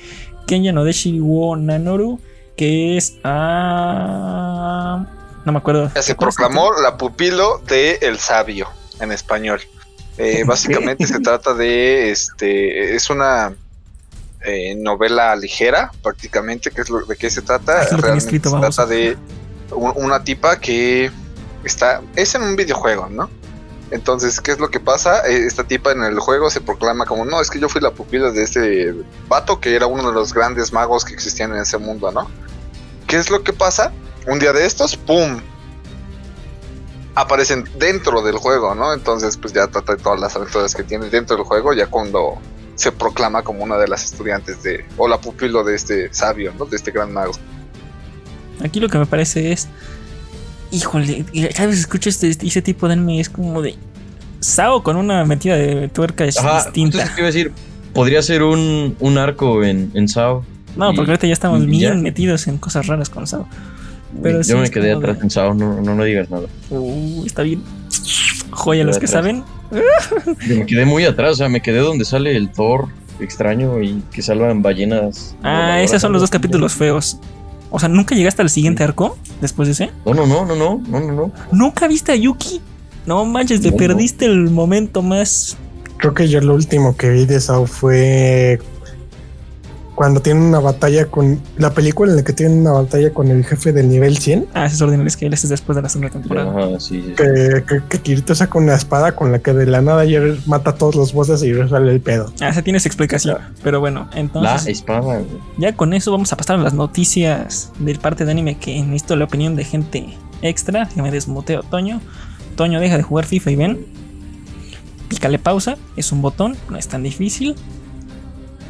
[SPEAKER 5] Kenya no Deshi wo Nanoru. Que es. ah, no me acuerdo.
[SPEAKER 3] Se proclamó la pupilo de El Sabio en español. Eh, básicamente se trata de este es una eh, novela ligera prácticamente que es lo de qué se trata
[SPEAKER 5] tenía
[SPEAKER 3] realmente
[SPEAKER 5] escrito,
[SPEAKER 3] se trata de un- una tipa que está es en un videojuego no Entonces, ¿qué es lo que pasa? Eh, Esta tipa en el juego se proclama como, no, es que yo fui la pupila de este vato que era uno de los grandes magos que existían en ese mundo, ¿no? ¿Qué es lo que pasa? Un día de estos, ¡pum! Aparecen dentro del juego, ¿no? Entonces, pues ya trata de todas las aventuras que tiene dentro del juego, ya cuando se proclama como una de las estudiantes de, o la pupilo de este sabio, ¿no? De este gran mago.
[SPEAKER 5] Aquí lo que me parece es. Híjole, cada vez escucho este, ese tipo de anime es como de. Sao con una metida de tuerca es
[SPEAKER 1] Ajá,
[SPEAKER 5] distinta.
[SPEAKER 1] entonces, ¿qué iba a decir? Podría ser un, un arco en, en SAO.
[SPEAKER 5] No, porque ahorita ya estamos bien
[SPEAKER 1] ya.
[SPEAKER 5] metidos en cosas raras con Sao. Pero
[SPEAKER 1] Yo
[SPEAKER 5] sí
[SPEAKER 1] me quedé atrás en SAO, no, no, no digas nada.
[SPEAKER 5] Uh, está bien. Joya, los que
[SPEAKER 1] atrás.
[SPEAKER 5] saben.
[SPEAKER 1] Yo me quedé muy atrás, o sea, me quedé donde sale el Thor extraño y que salvan ballenas.
[SPEAKER 5] Ah, esos son los dos capítulos feos. O sea, ¿nunca llegaste al siguiente arco después de ese?
[SPEAKER 1] No, no, no, no, no, no, no.
[SPEAKER 5] ¿Nunca viste a Yuki? No manches, te
[SPEAKER 1] No, no.
[SPEAKER 5] perdiste el momento más.
[SPEAKER 6] Creo que yo lo último que vi de Sao fue cuando tienen una batalla con la película en la que tienen una batalla con el jefe del nivel 100.
[SPEAKER 5] Ah, ese es Ordinary Scale, ese es después de la segunda temporada.
[SPEAKER 1] Ajá, sí, sí.
[SPEAKER 6] Que, que, que Kirito saca una espada con la que de la nada ya mata a todos los bosses y resuelve el pedo.
[SPEAKER 5] Ah, esa tienes explicación. Pero bueno,
[SPEAKER 1] La
[SPEAKER 5] entonces
[SPEAKER 1] espada, güey.
[SPEAKER 5] ya con eso vamos a pasar a las noticias del parte de anime que necesito la opinión de gente extra. Que me desmuteo, Toño. Toño, deja de jugar FIFA y ven. Pícale pausa, es un botón, no es tan difícil.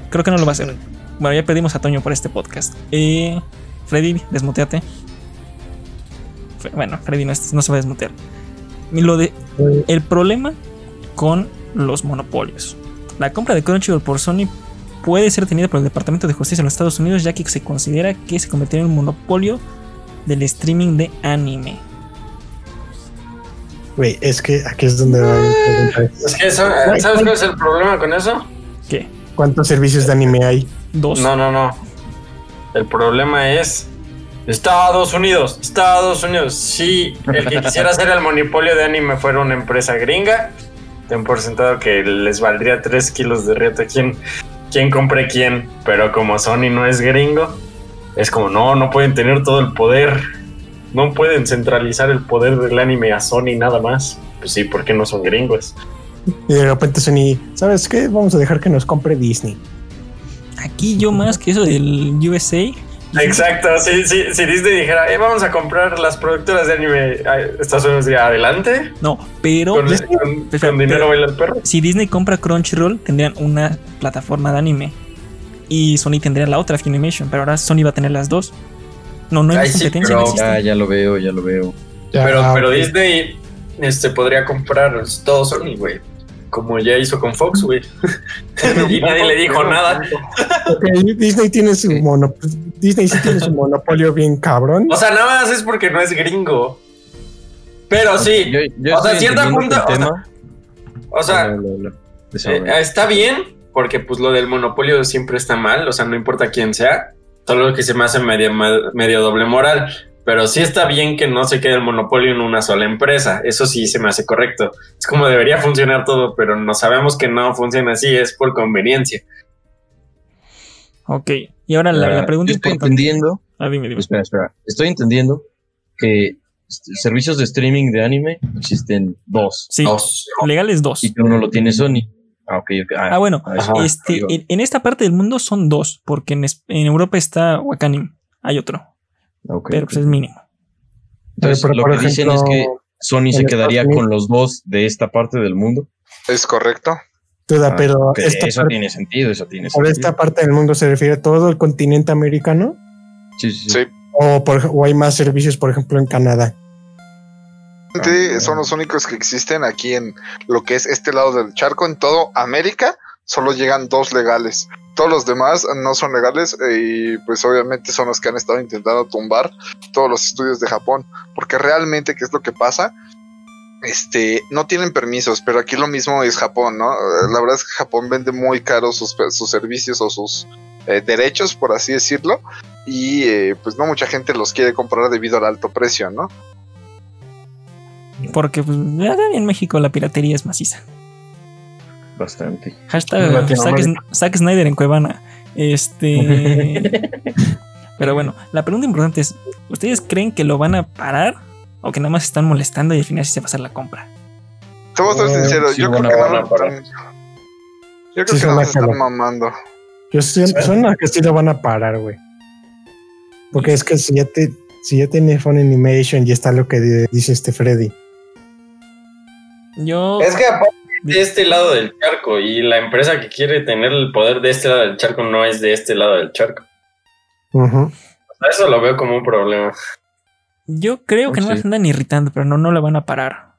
[SPEAKER 5] Creo que no lo va a hacer. Bueno, ya perdimos a Toño por este podcast. Eh, Freddy, desmuteate. Bueno, Freddy no, se va a desmutear. Y Lo de, el problema con los monopolios. La compra de Crunchyroll por Sony puede ser tenida por el Departamento de Justicia en los Estados Unidos ya que se considera que se convirtió en un monopolio del streaming de anime.
[SPEAKER 6] Güey, es que aquí es donde va.
[SPEAKER 4] Es que eso- ¿sabes cuál es el problema con eso?
[SPEAKER 5] ¿Qué?
[SPEAKER 6] ¿Cuántos servicios de anime hay?
[SPEAKER 5] Dos.
[SPEAKER 4] No, no, no. El problema es Estados Unidos, Estados Unidos. Si el que quisiera hacer el monopolio de anime fuera una empresa gringa, ten por sentado que les valdría 3 kilos de reto quién, quién compre quién. Pero como Sony no es gringo, es como no, no pueden tener todo el poder. No pueden centralizar el poder del anime a Sony nada más. Pues sí, porque no son gringos.
[SPEAKER 6] Y de repente Sony, ¿sabes qué? Vamos a dejar que nos compre Disney.
[SPEAKER 5] Aquí yo más que eso del USA.
[SPEAKER 4] Exacto, sí, sí, si Disney dijera, "Eh, vamos a comprar las productoras de anime, Estados Unidos diría, adelante,
[SPEAKER 5] No, pero
[SPEAKER 4] con,
[SPEAKER 6] Disney-
[SPEAKER 4] con- con
[SPEAKER 5] Espera,
[SPEAKER 4] dinero
[SPEAKER 5] pero-
[SPEAKER 4] baila el perro.
[SPEAKER 5] si Disney compra Crunchyroll tendrían una plataforma de anime. Y Sony tendría la otra Funimation, pero ahora Sony va a tener las dos. No, no hay
[SPEAKER 4] Ay,
[SPEAKER 5] más
[SPEAKER 4] sí,
[SPEAKER 5] competencia,
[SPEAKER 4] pero-
[SPEAKER 5] no.
[SPEAKER 1] Ya, ya lo veo, ya lo veo.
[SPEAKER 6] Ya,
[SPEAKER 4] Pero, pero. Disney este, podría comprar todo Sony, güey. Como ya hizo con Fox, güey. y nadie le dijo nada.
[SPEAKER 6] Disney tiene su monopolio. Disney sí tiene su monopolio bien cabrón.
[SPEAKER 4] O sea, nada más es porque no es gringo. Pero sí,
[SPEAKER 1] Yo, yo
[SPEAKER 4] O sea, cierta punta- o sea, o sea. Eh, está bien, porque pues lo del monopolio siempre está mal, o sea, no importa quién sea, solo que se me hace medio, medio doble moral. Pero sí está bien que no se quede el monopolio en una sola empresa. Eso sí se me hace correcto. Es como debería funcionar todo, pero no sabemos que no funciona así, es por conveniencia.
[SPEAKER 5] Ok, y ahora la, la
[SPEAKER 1] Ah,
[SPEAKER 5] pregunta
[SPEAKER 1] yo estoy
[SPEAKER 5] importante.
[SPEAKER 1] entendiendo.
[SPEAKER 5] Ah, dime, dime.
[SPEAKER 1] Espera, espera. Estoy entendiendo que este, servicios de streaming de anime existen dos.
[SPEAKER 5] Sí,
[SPEAKER 4] Dos.
[SPEAKER 5] legales dos.
[SPEAKER 1] Y que uno lo tiene Sony. Ah, ok, ok.
[SPEAKER 5] Ah, bueno,
[SPEAKER 1] ah.
[SPEAKER 4] Ajá.
[SPEAKER 5] este, en, en esta parte del mundo son dos, porque en, en Europa está Wakanim, hay otro,
[SPEAKER 1] Ok,
[SPEAKER 5] pero pues es mínimo.
[SPEAKER 1] Entonces,
[SPEAKER 6] Pero,
[SPEAKER 1] lo que dicen es que Sony se quedaría
[SPEAKER 6] Estados
[SPEAKER 1] con los dos de esta parte del mundo.
[SPEAKER 3] ¿Es correcto?
[SPEAKER 6] Duda,
[SPEAKER 1] Ah,
[SPEAKER 6] pero
[SPEAKER 1] eso
[SPEAKER 6] parte-
[SPEAKER 1] tiene sentido, eso tiene
[SPEAKER 6] por
[SPEAKER 1] sentido.
[SPEAKER 6] esta parte del mundo se refiere a todo el continente americano
[SPEAKER 1] Sí, sí, sí.
[SPEAKER 3] Sí.
[SPEAKER 6] o, por, o hay más servicios, por ejemplo, en Canadá.
[SPEAKER 3] Realmente Son los únicos que existen aquí en lo que es este lado del charco. En todo América solo llegan dos legales. Todos los demás no son legales eh, y pues obviamente son los que han estado intentando tumbar todos los estudios de Japón. Porque realmente, ¿qué es lo que pasa? Este, no tienen permisos, pero aquí lo mismo es Japón, ¿no? Eh, La verdad es que Japón vende muy caro sus, sus servicios o sus eh, derechos, por así decirlo. Y pues no mucha gente los quiere comprar debido al alto precio, ¿no?
[SPEAKER 5] Porque pues, en México la piratería es maciza.
[SPEAKER 1] Bastante.
[SPEAKER 6] En
[SPEAKER 5] Hashtag. Zack, Zack Snyder en Cuevana. Este. Pero bueno, la pregunta importante es: ¿Ustedes creen que lo van a parar? ¿O que nada más están molestando y al final sí se va a hacer la compra?
[SPEAKER 3] Te voy a ser sincero,
[SPEAKER 1] sí
[SPEAKER 3] yo
[SPEAKER 1] lo
[SPEAKER 3] creo que no.
[SPEAKER 4] van a parar.
[SPEAKER 3] Yo creo
[SPEAKER 6] Sí,
[SPEAKER 3] que no están
[SPEAKER 6] que lo-
[SPEAKER 3] mamando.
[SPEAKER 6] Yo sí- suena que sí lo van a parar, güey. Porque es que si ya te, si ya tiene Phone Animation, ya está lo que di- dice este Freddy.
[SPEAKER 5] Yo.
[SPEAKER 4] Es que aparte de este lado del charco y la empresa que quiere tener el poder de este lado del charco no es de este lado del charco.
[SPEAKER 6] Ujú.
[SPEAKER 4] O sea, Eso lo veo como un problema.
[SPEAKER 5] Yo creo que no
[SPEAKER 1] Sí.
[SPEAKER 5] nos andan irritando, pero no, no la van a parar.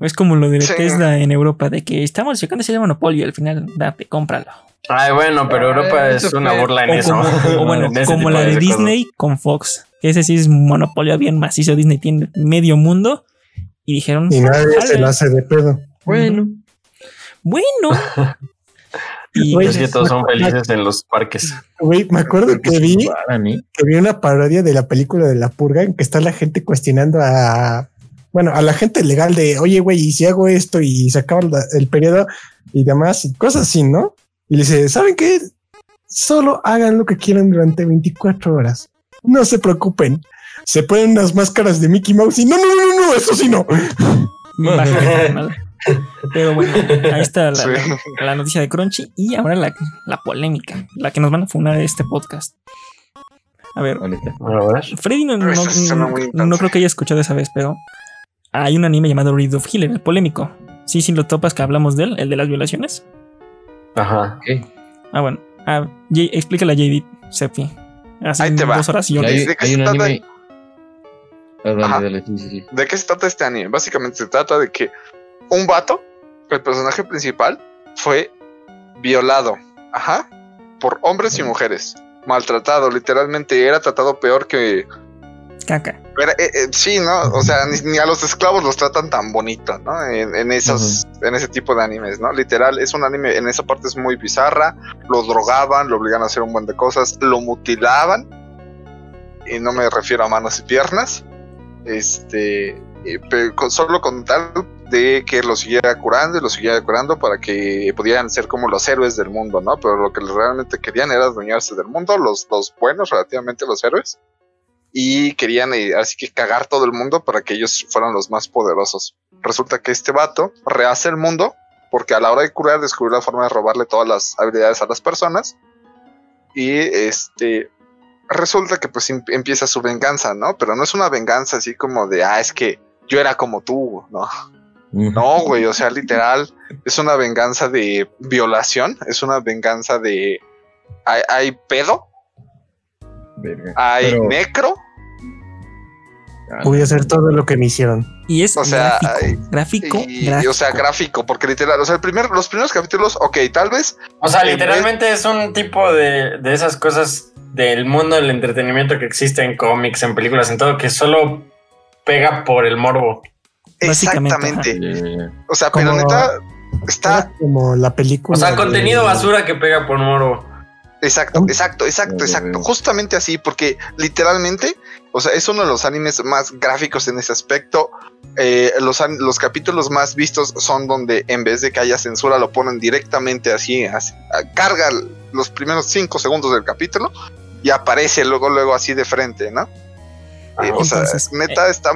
[SPEAKER 5] Es como lo de
[SPEAKER 3] Sí.
[SPEAKER 5] Tesla en Europa, de que estamos checando ese monopolio y al final, date, cómpralo.
[SPEAKER 4] Ay, bueno, pero Europa
[SPEAKER 1] Ah,
[SPEAKER 4] es una burla en
[SPEAKER 5] O
[SPEAKER 4] eso.
[SPEAKER 5] como, o bueno, como la de. Disney con Fox. Que ese sí es monopolio bien macizo. Disney tiene medio mundo. Y dijeron.
[SPEAKER 6] Y nadie se lo hace de pedo.
[SPEAKER 1] Bueno,
[SPEAKER 5] Bueno. y
[SPEAKER 6] Güey,
[SPEAKER 4] Es que todos son felices en los parques.
[SPEAKER 6] Güey, me acuerdo que vi,
[SPEAKER 1] ¿eh?
[SPEAKER 6] que vi una parodia de la película de la purga en que está la gente cuestionando a, bueno, a la gente legal de, oye, güey, y si hago esto y se acaba el periodo y demás, y cosas así, ¿no? Y le dice, ¿saben qué? Solo hagan lo que quieran durante 24 horas. No se preocupen. Se ponen unas máscaras de Mickey Mouse y no, no, no, no, no, eso sí no.
[SPEAKER 5] Pero bueno, ahí está la,
[SPEAKER 3] Sí.
[SPEAKER 5] la noticia de Crunchy. Y ahora la, la polémica. La que nos van a funar este podcast. A ver. Freddy no, no- creo que haya escuchado esa vez, pero hay un anime llamado Reed of Healer, el polémico. Sí, sí, lo topas que hablamos de él, el de las violaciones.
[SPEAKER 4] Ajá.
[SPEAKER 1] Ok.
[SPEAKER 5] Ah, bueno. Ah, explícale a JD, Sepi. Así
[SPEAKER 3] Ahí te va.
[SPEAKER 5] dos oraciones.
[SPEAKER 1] Hay,
[SPEAKER 3] ¿De qué
[SPEAKER 1] hay
[SPEAKER 3] se
[SPEAKER 1] un
[SPEAKER 3] trata?
[SPEAKER 1] anime. Ah,
[SPEAKER 3] Ajá. ¿De qué se trata este anime? Básicamente se trata de que un vato, el personaje principal, fue violado, ajá, por hombres y mujeres, maltratado, literalmente era tratado peor que...
[SPEAKER 5] Caca.
[SPEAKER 3] eh, eh, sí, ¿no? O sea, ni, ni a los esclavos los tratan tan bonito, ¿no? En, en esos, en ese tipo de animes, ¿no? Literal, es un anime, en esa parte es muy bizarra, lo drogaban, lo obligan a hacer un buen de cosas, lo mutilaban, y no me refiero a manos y piernas, este, pero solo con tal de que lo siguiera curando y lo siguiera curando para que pudieran ser como los héroes del mundo, ¿no? Pero lo que realmente querían era adueñarse del mundo, los, los buenos, relativamente los héroes, y querían eh, así que cagar todo el mundo para que ellos fueran los más poderosos. Resulta que este vato rehace el mundo porque a la hora de curar descubrió la forma de robarle todas las habilidades a las personas y este resulta que pues em- empieza su venganza, ¿no? Pero no es una venganza así como de, ah, es que yo era como tú, ¿no? No, güey, o sea, literal, es una venganza de violación, es una venganza de... Hay, hay pedo,
[SPEAKER 1] Verga.
[SPEAKER 3] hay
[SPEAKER 1] Pero-
[SPEAKER 3] necro,
[SPEAKER 1] Ah,
[SPEAKER 6] Voy a hacer todo lo que me hicieron.
[SPEAKER 5] Y es
[SPEAKER 3] O sea,
[SPEAKER 5] gráfico,
[SPEAKER 3] ay,
[SPEAKER 5] gráfico,
[SPEAKER 3] y, y,
[SPEAKER 5] gráfico.
[SPEAKER 3] o sea, gráfico, porque literal, o sea, el primer, los primeros capítulos, ok, tal vez,
[SPEAKER 4] O sea, literalmente es un tipo de, de esas cosas del mundo del entretenimiento que existe en cómics, en películas, en todo, que solo pega por el morbo.
[SPEAKER 3] Exactamente,
[SPEAKER 1] eh,
[SPEAKER 3] o sea,
[SPEAKER 6] Como-
[SPEAKER 3] pero neta, está,
[SPEAKER 6] como la película.
[SPEAKER 4] O sea,
[SPEAKER 6] de-
[SPEAKER 4] contenido basura que pega por morbo.
[SPEAKER 3] exacto, exacto, exacto,
[SPEAKER 1] Ya
[SPEAKER 3] exacto,
[SPEAKER 1] veo.
[SPEAKER 3] justamente así, porque literalmente, o sea, es uno de los animes más gráficos en ese aspecto, eh, los, los capítulos más vistos son donde en vez de que haya censura lo ponen directamente así, así, carga los primeros cinco segundos del capítulo y aparece luego, luego así de frente, ¿no? Eh, o sea,
[SPEAKER 5] Entonces,
[SPEAKER 3] neta, está,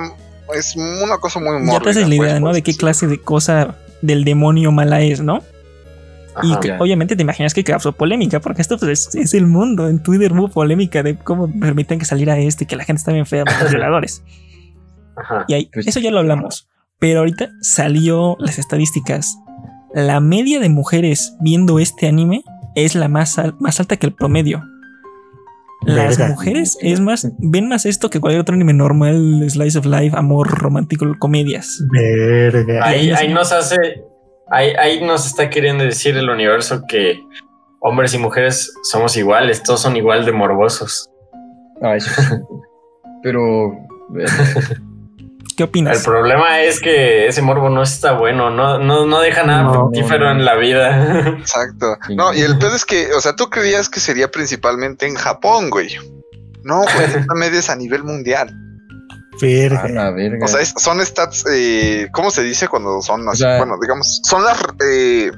[SPEAKER 3] es una cosa muy
[SPEAKER 5] Ya
[SPEAKER 3] mórbida.
[SPEAKER 5] te haces la idea,
[SPEAKER 3] pues,
[SPEAKER 5] ¿no?
[SPEAKER 3] por
[SPEAKER 5] De qué clase de cosa del demonio mala es, ¿no? Y que,
[SPEAKER 1] Ya.
[SPEAKER 5] obviamente te imaginas que causó polémica, porque esto pues, es, es el mundo. En Twitter hubo polémica de cómo permiten que saliera este, que la gente está bien fea por los violadores.
[SPEAKER 4] Ajá.
[SPEAKER 5] Y ahí,
[SPEAKER 1] Pues-
[SPEAKER 5] eso ya lo hablamos. Pero ahorita salió las estadísticas. La media de mujeres viendo este anime es la más, al- más alta que el promedio. Las
[SPEAKER 6] Verga.
[SPEAKER 5] mujeres es más, ven más esto que cualquier otro anime normal, slice of life, amor romántico, comedias.
[SPEAKER 6] Verga.
[SPEAKER 4] Ahí,
[SPEAKER 5] ahí
[SPEAKER 4] nos hace, ahí, ahí nos está queriendo decir el universo que hombres y mujeres somos iguales, todos son igual de morbosos.
[SPEAKER 1] ah, eso sí. Pero.
[SPEAKER 5] ¿Qué
[SPEAKER 4] El
[SPEAKER 5] opinas?
[SPEAKER 4] problema es que ese morbo no está bueno, no, no, no deja nada
[SPEAKER 6] No,
[SPEAKER 4] fructífero
[SPEAKER 1] no,
[SPEAKER 4] en la vida.
[SPEAKER 3] Exacto. No, y el pedo es que, o sea, tú creías que sería principalmente en Japón, güey. No, güey, esta media es a nivel mundial.
[SPEAKER 6] Verga.
[SPEAKER 1] la verga.
[SPEAKER 3] O sea, es- son stats, eh, ¿cómo se dice cuando son así?
[SPEAKER 1] sea-
[SPEAKER 3] bueno, digamos, son las... eh,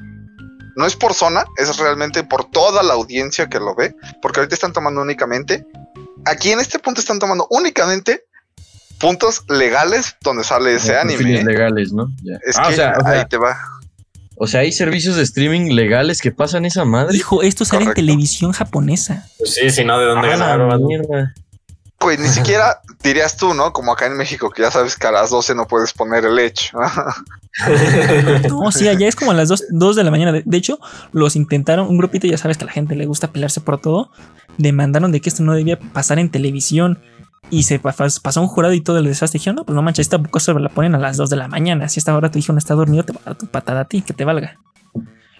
[SPEAKER 3] no es por zona, es realmente por toda la audiencia que lo ve, porque ahorita están tomando únicamente, aquí en este punto están tomando únicamente puntos legales donde sale ese anime. ¿eh?
[SPEAKER 1] legales, ¿no?
[SPEAKER 3] Es
[SPEAKER 1] Ah,
[SPEAKER 3] que
[SPEAKER 1] o sea, o sea,
[SPEAKER 3] ahí te va.
[SPEAKER 1] o sea, hay servicios de streaming legales que pasan esa madre.
[SPEAKER 5] Hijo, esto sale en televisión japonesa.
[SPEAKER 4] Pues sí, si no, ¿de dónde
[SPEAKER 1] Ah, la
[SPEAKER 4] ganaron?
[SPEAKER 1] mierda.
[SPEAKER 3] Pues ni siquiera dirías tú, ¿no? Como acá en México, que ya sabes que a las 12 no puedes poner el hecho.
[SPEAKER 5] No, sí, allá es como a las 2, de la mañana. De, de hecho, los intentaron, un grupito, ya sabes que a la gente le gusta pelearse por todo, demandaron de que esto no debía pasar en televisión. Y se pa- pasó un jurado y todo el desastre. Dijeron, no, pues no manches, esta cosa la ponen a las 2 de la mañana. Si a esta hora tu hijo no está dormido, te va a dar tu patada a ti, que te valga.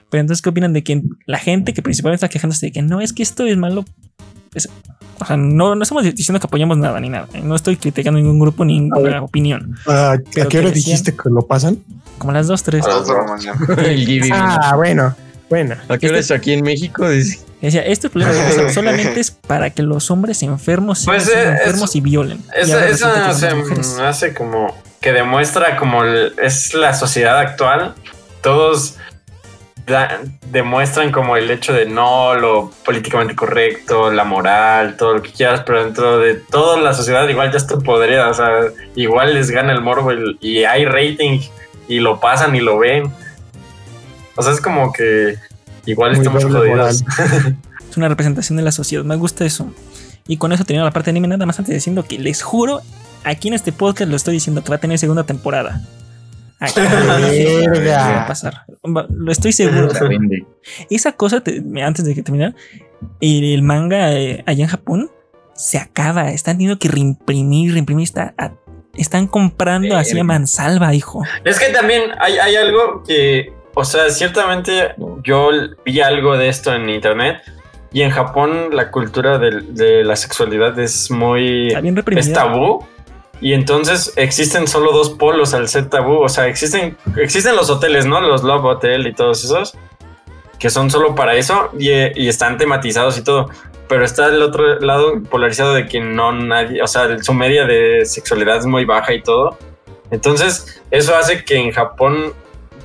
[SPEAKER 5] Pero entonces, ¿qué opinan de que la gente que principalmente está quejándose de que no, es que esto es malo? Es- o sea, no, no estamos diciendo que apoyamos nada ni nada. No estoy criticando ningún grupo ni
[SPEAKER 6] A
[SPEAKER 5] ninguna
[SPEAKER 6] ver.
[SPEAKER 5] opinión.
[SPEAKER 6] Ah, ¿A qué hora
[SPEAKER 5] que decían-
[SPEAKER 6] dijiste que lo pasan?
[SPEAKER 5] Como a las 2, 3.
[SPEAKER 3] A las 2 de la mañana.
[SPEAKER 1] El Gibi.
[SPEAKER 6] Ah, bueno, bueno.
[SPEAKER 1] ¿A qué hora es aquí en México? Dice,
[SPEAKER 5] Decía, este problema de solamente es para que los hombres enfermos
[SPEAKER 4] Pues,
[SPEAKER 5] sean
[SPEAKER 4] eh,
[SPEAKER 5] enfermos
[SPEAKER 4] eso-
[SPEAKER 5] y violen. Y
[SPEAKER 4] Eso,
[SPEAKER 5] ahora
[SPEAKER 4] eso
[SPEAKER 5] resulta que son
[SPEAKER 4] se me hace como que demuestra como el- es la sociedad actual. Todos da- demuestran como el hecho de no lo políticamente correcto, la moral, todo lo que quieras, pero dentro de toda la sociedad igual ya está podrida. O sea, igual les gana el morbo y, y hay rating y lo pasan y lo ven. O sea, es como que igual
[SPEAKER 6] Muy
[SPEAKER 4] estamos jodidos.
[SPEAKER 5] Es una representación de la sociedad. Me gusta eso. Y con eso tenía la parte de anime nada más antes diciendo que les juro, aquí en este podcast lo estoy diciendo que va a tener segunda temporada. Aquí va a pasar. Lo estoy seguro. Esa cosa, te- antes de que terminara, el, el manga eh, allá en Japón se acaba. Están teniendo que reimprimir, reimprimir. Está a- están comprando así a mansalva, hijo.
[SPEAKER 4] Es que también hay, hay algo que, o sea, ciertamente yo vi algo de esto en internet y en Japón la cultura del- de, la sexualidad es muy...
[SPEAKER 5] Está bien
[SPEAKER 4] es tabú y entonces existen solo dos polos al ser tabú, o sea, existen, existen los hoteles, ¿no? Los Love Hotel y todos esos que son solo para eso y, y están tematizados y todo. Pero está el otro lado polarizado de que no nadie, o sea, su media de sexualidad es muy baja y todo. Entonces, eso hace que en Japón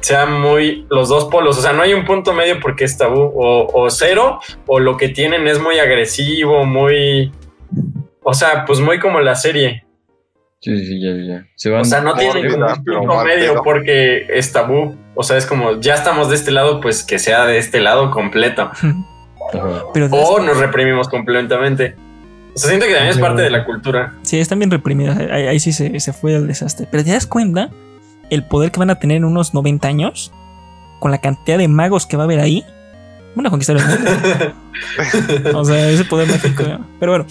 [SPEAKER 4] sean muy los dos polos. O sea, no hay un punto medio porque es tabú. O, o cero, o lo que tienen es muy agresivo, muy. O sea, pues muy como la serie.
[SPEAKER 1] Sí, sí, ya, ya. Se van.
[SPEAKER 4] O sea, no tienen como un punto medio porque es tabú. O sea, es como ya estamos de este lado, pues que sea de este lado completo.
[SPEAKER 5] Pero
[SPEAKER 4] O nos reprimimos completamente. O sea, siento que también es parte de la cultura.
[SPEAKER 5] Sí, están bien reprimidas. Ahí, ahí sí se, se fue el desastre. Pero te das cuenta el poder que van a tener en unos 90 años con la cantidad de magos que va a haber ahí. Van a conquistar el mundo. o sea, ese poder mágico. Pero bueno,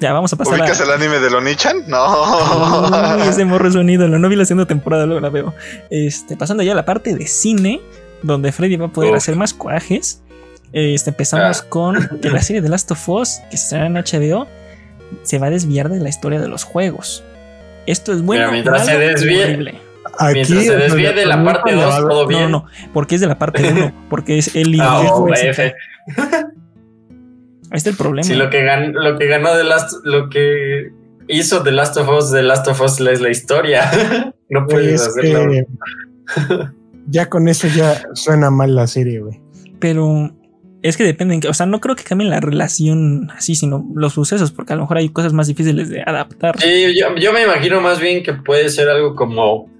[SPEAKER 5] ya vamos a pasar
[SPEAKER 3] ¿Ubicas
[SPEAKER 5] a.
[SPEAKER 3] el anime de Lonichan? No.
[SPEAKER 5] Uy, ese morro es un ídolo. No vi la segunda temporada, luego la veo. Este, pasando ya a la parte de cine, donde Freddy va a poder
[SPEAKER 4] Uf.
[SPEAKER 5] hacer más corajes. Este, empezamos
[SPEAKER 4] Ah.
[SPEAKER 5] con que la serie de Last of Us, que se estrenará en HBO, se va a desviar de la historia de los juegos. Esto es bueno.
[SPEAKER 4] Mira, mientras
[SPEAKER 5] malo
[SPEAKER 4] se desvíe-.
[SPEAKER 6] Aquí,
[SPEAKER 4] Mientras se desvíe de la parte 2, todo
[SPEAKER 5] No,
[SPEAKER 4] bien.
[SPEAKER 5] no, no, porque es de la parte 1, porque es y
[SPEAKER 4] Ah,
[SPEAKER 5] y
[SPEAKER 4] oh.
[SPEAKER 5] Ahí está el problema.
[SPEAKER 4] Sí, lo que, gan- lo que ganó de Last, lo que hizo The Last of Us, The Last of Us es la historia. no puedes
[SPEAKER 6] Es
[SPEAKER 4] hacerlo.
[SPEAKER 6] ya con eso ya suena mal la serie, güey.
[SPEAKER 5] Pero es que depende, en qué- o sea, no creo que cambien la relación así, sino los sucesos, porque a lo mejor hay cosas más difíciles de adaptar.
[SPEAKER 4] Sí, yo, yo me imagino más bien que puede ser algo como,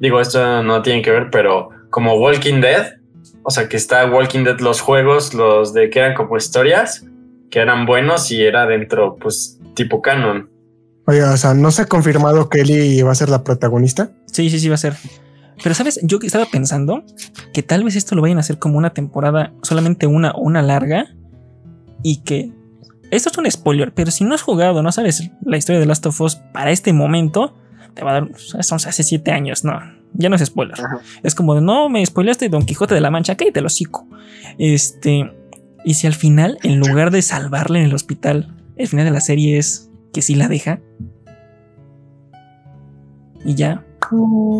[SPEAKER 4] digo, esto no tiene que ver, pero como Walking Dead. O sea, que está Walking Dead los juegos, los de que eran como historias, que eran buenos y era dentro, pues, tipo canon.
[SPEAKER 6] Oye, o sea, ¿no se ha confirmado que Ellie va a ser la protagonista?
[SPEAKER 5] Sí, sí, sí, va a ser. Pero, ¿sabes? Yo estaba pensando que tal vez esto lo vayan a hacer como una temporada, solamente una o una larga, y que. Esto es un spoiler, pero si no has jugado, no sabes la historia de Last of Us para este momento, te va a dar. Son hace siete años, no. Ya no es spoiler.
[SPEAKER 3] Ajá.
[SPEAKER 5] Es como de no, me spoileaste Don Quijote de la Mancha, cállate el hocico. Este. Y si al final, en lugar de salvarla en el hospital, el final de la serie es que sí la deja. Y ya,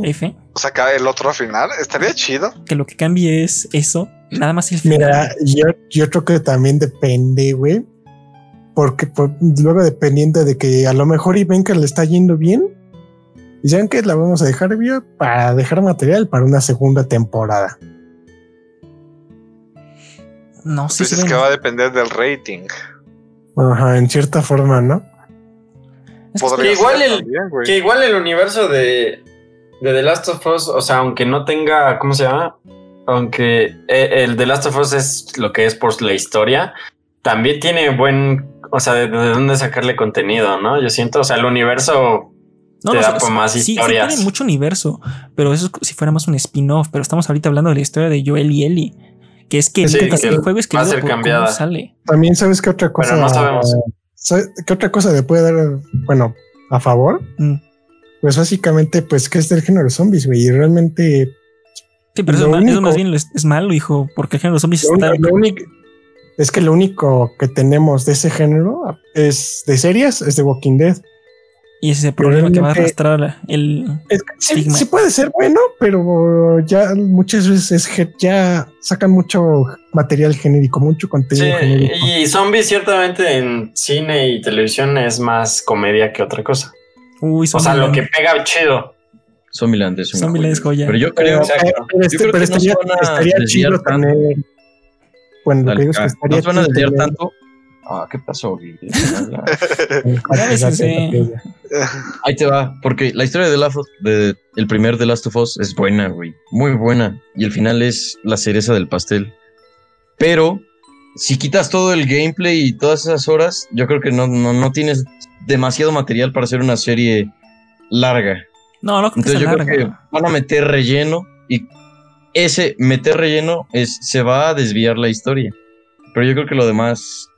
[SPEAKER 5] F.
[SPEAKER 3] O sea, el otro final estaría chido.
[SPEAKER 5] que lo que cambie es eso, nada más el final.
[SPEAKER 6] Mira, yo, yo creo que también depende, güey. Porque pues, luego dependiendo de que a lo mejor y ven que le está yendo bien, y saben que la vamos a dejar bien para dejar material para una segunda temporada.
[SPEAKER 5] no sé
[SPEAKER 3] Pues
[SPEAKER 5] si
[SPEAKER 3] es
[SPEAKER 5] ven-
[SPEAKER 3] que va a depender del rating.
[SPEAKER 6] Ajá, en cierta forma, ¿no?
[SPEAKER 5] Que
[SPEAKER 4] igual
[SPEAKER 3] ser
[SPEAKER 4] el-
[SPEAKER 3] también.
[SPEAKER 4] Que igual el universo de, de The Last of Us, o sea, aunque no tenga, ¿cómo se llama? Aunque eh, el The Last of Us es lo que es por la historia, también tiene buen, o sea, de, de dónde sacarle contenido, ¿no? Yo siento, o sea, el universo
[SPEAKER 5] No,
[SPEAKER 4] te
[SPEAKER 5] no,
[SPEAKER 4] da
[SPEAKER 5] sí,
[SPEAKER 4] por más
[SPEAKER 5] sí, tiene mucho universo, pero eso es si fuéramos un spin-off. Pero estamos ahorita hablando de la historia de Joel y Ellie, que es que
[SPEAKER 4] Sí,
[SPEAKER 5] el,
[SPEAKER 4] que
[SPEAKER 5] el juego es que
[SPEAKER 4] va a ser cambiada.
[SPEAKER 5] sale.
[SPEAKER 6] También sabes qué otra cosa.
[SPEAKER 4] Pero no sabemos.
[SPEAKER 6] ¿sabe- ¿Qué otra cosa le puede dar, bueno, a favor?
[SPEAKER 5] Mm.
[SPEAKER 6] Pues básicamente, pues que es del género zombies, güey. Y realmente
[SPEAKER 5] Sí, pero eso, ma- eso
[SPEAKER 6] único-
[SPEAKER 5] más bien es, es malo, hijo, porque el género de zombies
[SPEAKER 6] lo,
[SPEAKER 5] está.
[SPEAKER 6] único- lo único es que lo único que tenemos de ese género es de series, es de Walking Dead.
[SPEAKER 5] Y ese es el problema que va a arrastrar la- el.
[SPEAKER 6] Es sí, sí puede ser bueno, pero ya muchas veces es ya sacan mucho material genérico, mucho
[SPEAKER 4] Sí,
[SPEAKER 6] contenido genérico.
[SPEAKER 4] y zombies ciertamente en cine y televisión es más comedia que otra cosa.
[SPEAKER 5] Uy,
[SPEAKER 4] O sea, lo que pega chido.
[SPEAKER 1] Zombieland es una
[SPEAKER 5] Zombieland es joya.
[SPEAKER 1] Pero yo creo.
[SPEAKER 6] Pero,
[SPEAKER 1] Yo
[SPEAKER 6] este-
[SPEAKER 1] creo
[SPEAKER 6] pero
[SPEAKER 1] que no
[SPEAKER 6] estaría,
[SPEAKER 1] se van a
[SPEAKER 6] estaría
[SPEAKER 1] desviar
[SPEAKER 6] chido
[SPEAKER 1] tanto.
[SPEAKER 6] tener. Bueno, lo que digo es que estaría
[SPEAKER 1] no se van a desviar tanto. Ah, ¿qué pasó? Ahí te va, porque la historia de, of- de el primer The Last of Us es buena, güey, muy buena, y el final es la cereza del pastel. Pero si quitas todo el gameplay y todas esas horas, yo creo que no, no, no tienes demasiado material para hacer una serie larga.
[SPEAKER 5] No, no creo que
[SPEAKER 1] Entonces
[SPEAKER 5] sea
[SPEAKER 1] yo creo que van a meter relleno y ese meter relleno es se va a desviar la historia. Pero yo creo que lo demás,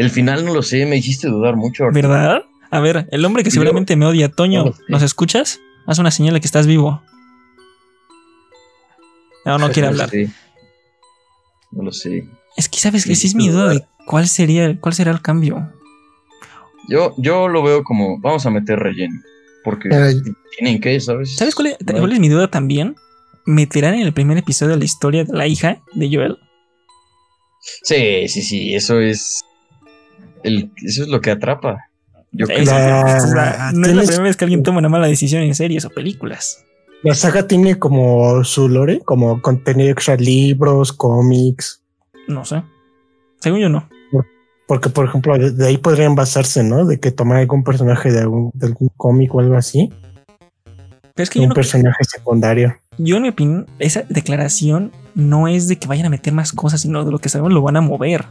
[SPEAKER 1] el final no lo sé, me hiciste dudar mucho. Arturo.
[SPEAKER 5] ¿Verdad? A ver, el hombre que seguramente me odia, Toño,
[SPEAKER 1] no.
[SPEAKER 5] ¿nos escuchas? Haz una señal de que estás vivo. No, no quiere
[SPEAKER 1] lo
[SPEAKER 5] hablar.
[SPEAKER 1] sé. No lo sé.
[SPEAKER 5] Es que sabes que
[SPEAKER 1] Sí,
[SPEAKER 5] es mi duda de cuál sería, cuál será el cambio.
[SPEAKER 1] Yo, yo lo veo como, vamos a meter relleno. Porque tienen que, ¿sabes?
[SPEAKER 5] ¿Sabes cuál es,
[SPEAKER 1] No.
[SPEAKER 5] cuál es mi duda también? ¿Meterán en el primer episodio la historia de la hija de Joel?
[SPEAKER 1] Sí, sí, sí, eso es. El, eso es lo que atrapa. Yo creo.
[SPEAKER 6] La-
[SPEAKER 5] sea, no es la primera vez que alguien toma una mala decisión en series o películas.
[SPEAKER 6] La saga tiene como su lore, como contenido extra, libros, cómics.
[SPEAKER 5] No sé. Según yo no.
[SPEAKER 6] Porque, por ejemplo, de, ahí podrían basarse, ¿no? De que tomar algún personaje de algún, de algún cómic o algo así.
[SPEAKER 5] Pero es que yo
[SPEAKER 6] Un
[SPEAKER 5] no
[SPEAKER 6] personaje secundario.
[SPEAKER 5] Yo, en mi opinión, esa declaración no es de que vayan a meter más cosas, sino de lo que sabemos lo van a mover.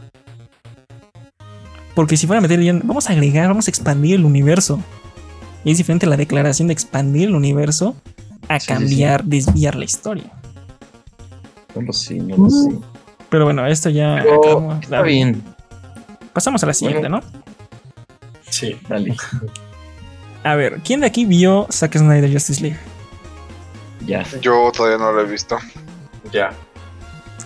[SPEAKER 5] Porque si fueran a meter, vamos a agregar, vamos a expandir el universo. Y es diferente la declaración de expandir el universo a
[SPEAKER 1] Sí, sí,
[SPEAKER 5] cambiar, desviar la historia.
[SPEAKER 1] No lo sé, no lo sé.
[SPEAKER 5] Pero bueno, esto ya.
[SPEAKER 1] Pero
[SPEAKER 5] acabamos.
[SPEAKER 1] está bien.
[SPEAKER 5] Pasamos a la siguiente, ¿no?
[SPEAKER 4] Sí.
[SPEAKER 1] Dale.
[SPEAKER 5] A ver, ¿quién de aquí vio Zack Snyder Justice League?
[SPEAKER 1] Ya.
[SPEAKER 3] Yo todavía no lo he visto.
[SPEAKER 4] Ya.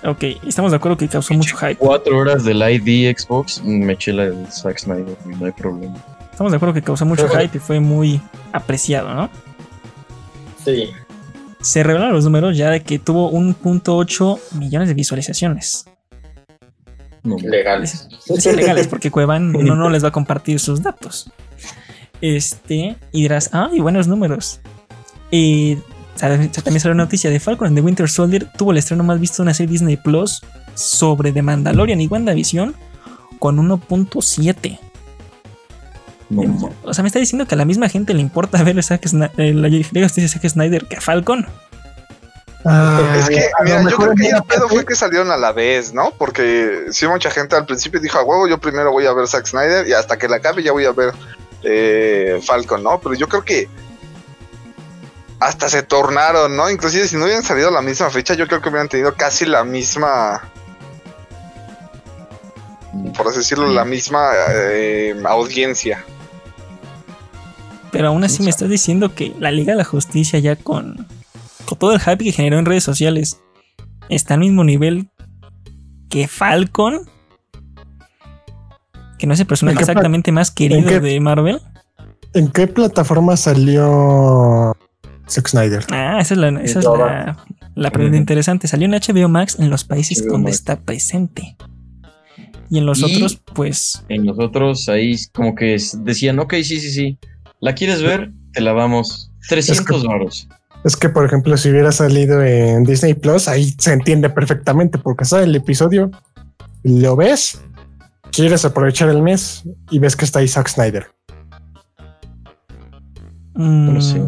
[SPEAKER 5] Ok, estamos de acuerdo que causó mucho hype.
[SPEAKER 1] Cuatro horas del ID Xbox, me eché la del Zack Snyder, y no hay problema.
[SPEAKER 5] Estamos de acuerdo que causó mucho hype y fue muy apreciado, ¿no?
[SPEAKER 4] Sí.
[SPEAKER 5] Se revelaron los números ya de que tuvo 1.8 millones de visualizaciones.
[SPEAKER 1] No,
[SPEAKER 4] Legales.
[SPEAKER 5] Es ilegales porque Cuevan no, no les va a compartir sus datos. Este, y dirás, ah, y buenos números. Y sale- también salió una noticia de Falcon and the Winter Soldier. Tuvo el estreno más visto de una serie Disney Plus sobre The Mandalorian y WandaVision con 1.7.
[SPEAKER 1] no,
[SPEAKER 5] O sea, me está diciendo que a la misma gente le importa ver a Zack Sna- eh, la Liga de Zack Snyder que a Falcon.
[SPEAKER 6] Ah,
[SPEAKER 3] Es que, mira, yo creo que el pedo fue que salieron a la vez, ¿no? Porque sí, mucha gente al principio dijo, a huevo, yo primero voy a ver Zack Snyder y hasta que la acabe ya voy a ver eh, Falcon, ¿no? Pero yo creo que hasta se tornaron, ¿no? Inclusive si no hubieran salido a la misma fecha, yo creo que hubieran tenido casi la misma, por así decirlo, la misma eh, audiencia.
[SPEAKER 5] Pero aún así me estás diciendo que la Liga de la Justicia ya con, con todo el hype que generó en redes sociales está al mismo nivel que Falcon. Que no es el personaje
[SPEAKER 6] ¿En qué pla-
[SPEAKER 5] exactamente más querido
[SPEAKER 6] qué-
[SPEAKER 5] de Marvel.
[SPEAKER 6] ¿En qué plataforma salió Zack Snyder?
[SPEAKER 5] Ah, esa es la, esa es la, la pregunta interesante. Salió en HBO Max en los países
[SPEAKER 1] HBO
[SPEAKER 5] donde
[SPEAKER 1] Max.
[SPEAKER 5] está presente. Y en los
[SPEAKER 1] Y-
[SPEAKER 5] otros, pues.
[SPEAKER 1] En los otros ahí como que decían, ok, sí, sí, sí. ¿La quieres ver? Te la damos. 300 varos.
[SPEAKER 6] Es que, por ejemplo, si hubiera salido en Disney Plus, ahí se entiende perfectamente, porque sale el episodio, lo ves, quieres aprovechar el mes y ves que está ahí Zack Snyder.
[SPEAKER 5] Mm.
[SPEAKER 1] No sé.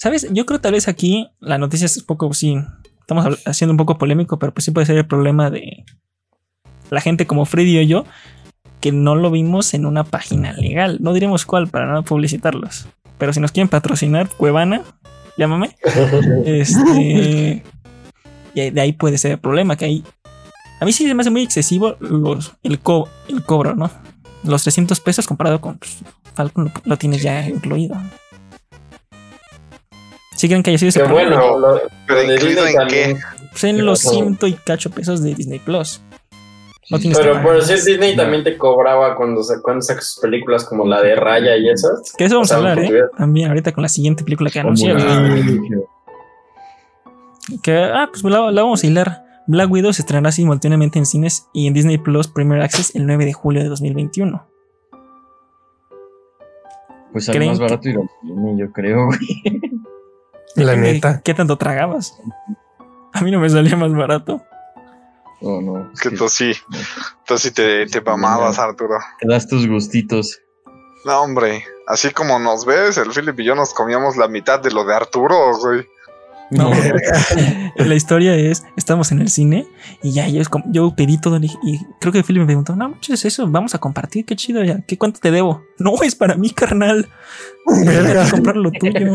[SPEAKER 5] ¿Sabes? Yo creo tal vez aquí la noticia es un poco, sí, estamos haciendo un poco polémico, pero pues sí puede ser el problema de la gente como Freddy o yo, que no lo vimos en una página legal. No diremos cuál para no publicitarlos. Pero si nos quieren patrocinar, Cuevana, llámame. Este. Y de ahí puede ser el problema, que ahí. A mí sí se me hace muy excesivo los, el, co- el cobro, ¿no? Los 300 pesos comparado con pues, Falcon lo, lo tienes ya incluido. ¿Sí creen que haya sido ese
[SPEAKER 4] bueno. lo-
[SPEAKER 3] Pero
[SPEAKER 4] lo
[SPEAKER 3] incluido
[SPEAKER 4] Disney
[SPEAKER 3] en qué?
[SPEAKER 4] también.
[SPEAKER 5] Pues en
[SPEAKER 4] ¿Qué
[SPEAKER 5] los ciento y cacho pesos de Disney Plus. No tienes que
[SPEAKER 4] Pero por ser Disney también te cobraba cuando, cuando sacas sus películas como la de Raya y esas.
[SPEAKER 5] Que eso vamos
[SPEAKER 4] o sea,
[SPEAKER 5] a hablar, ¿eh? También ahorita con la siguiente película que anunciaron.
[SPEAKER 1] la-
[SPEAKER 5] Que, ah, pues la, la vamos a hilar. Black Widow se estrenará simultáneamente en cines y en Disney Plus Premier Access el 9 de julio de 2021.
[SPEAKER 1] Pues sale
[SPEAKER 5] ¿Creen
[SPEAKER 1] más
[SPEAKER 5] que-
[SPEAKER 1] barato ir al cine, yo creo, güey.
[SPEAKER 6] La neta.
[SPEAKER 5] ¿Qué tanto tragabas? A mí no me salía más barato.
[SPEAKER 1] Oh, no.
[SPEAKER 3] Es que tú sí. Tú sí te, te mamabas, Arturo.
[SPEAKER 1] Te das tus gustitos.
[SPEAKER 3] No, hombre. Así como nos ves, el Philip y yo nos comíamos la mitad de lo de Arturo, güey.
[SPEAKER 5] No, la historia es, estamos en el cine y ya yo, es como- yo pedí todo y, y creo que Philip me preguntó, no, muchas eso, vamos a compartir, qué chido ya, ¿qué cuánto te debo? No, es para mí, carnal. Tienes que comprar lo tuyo.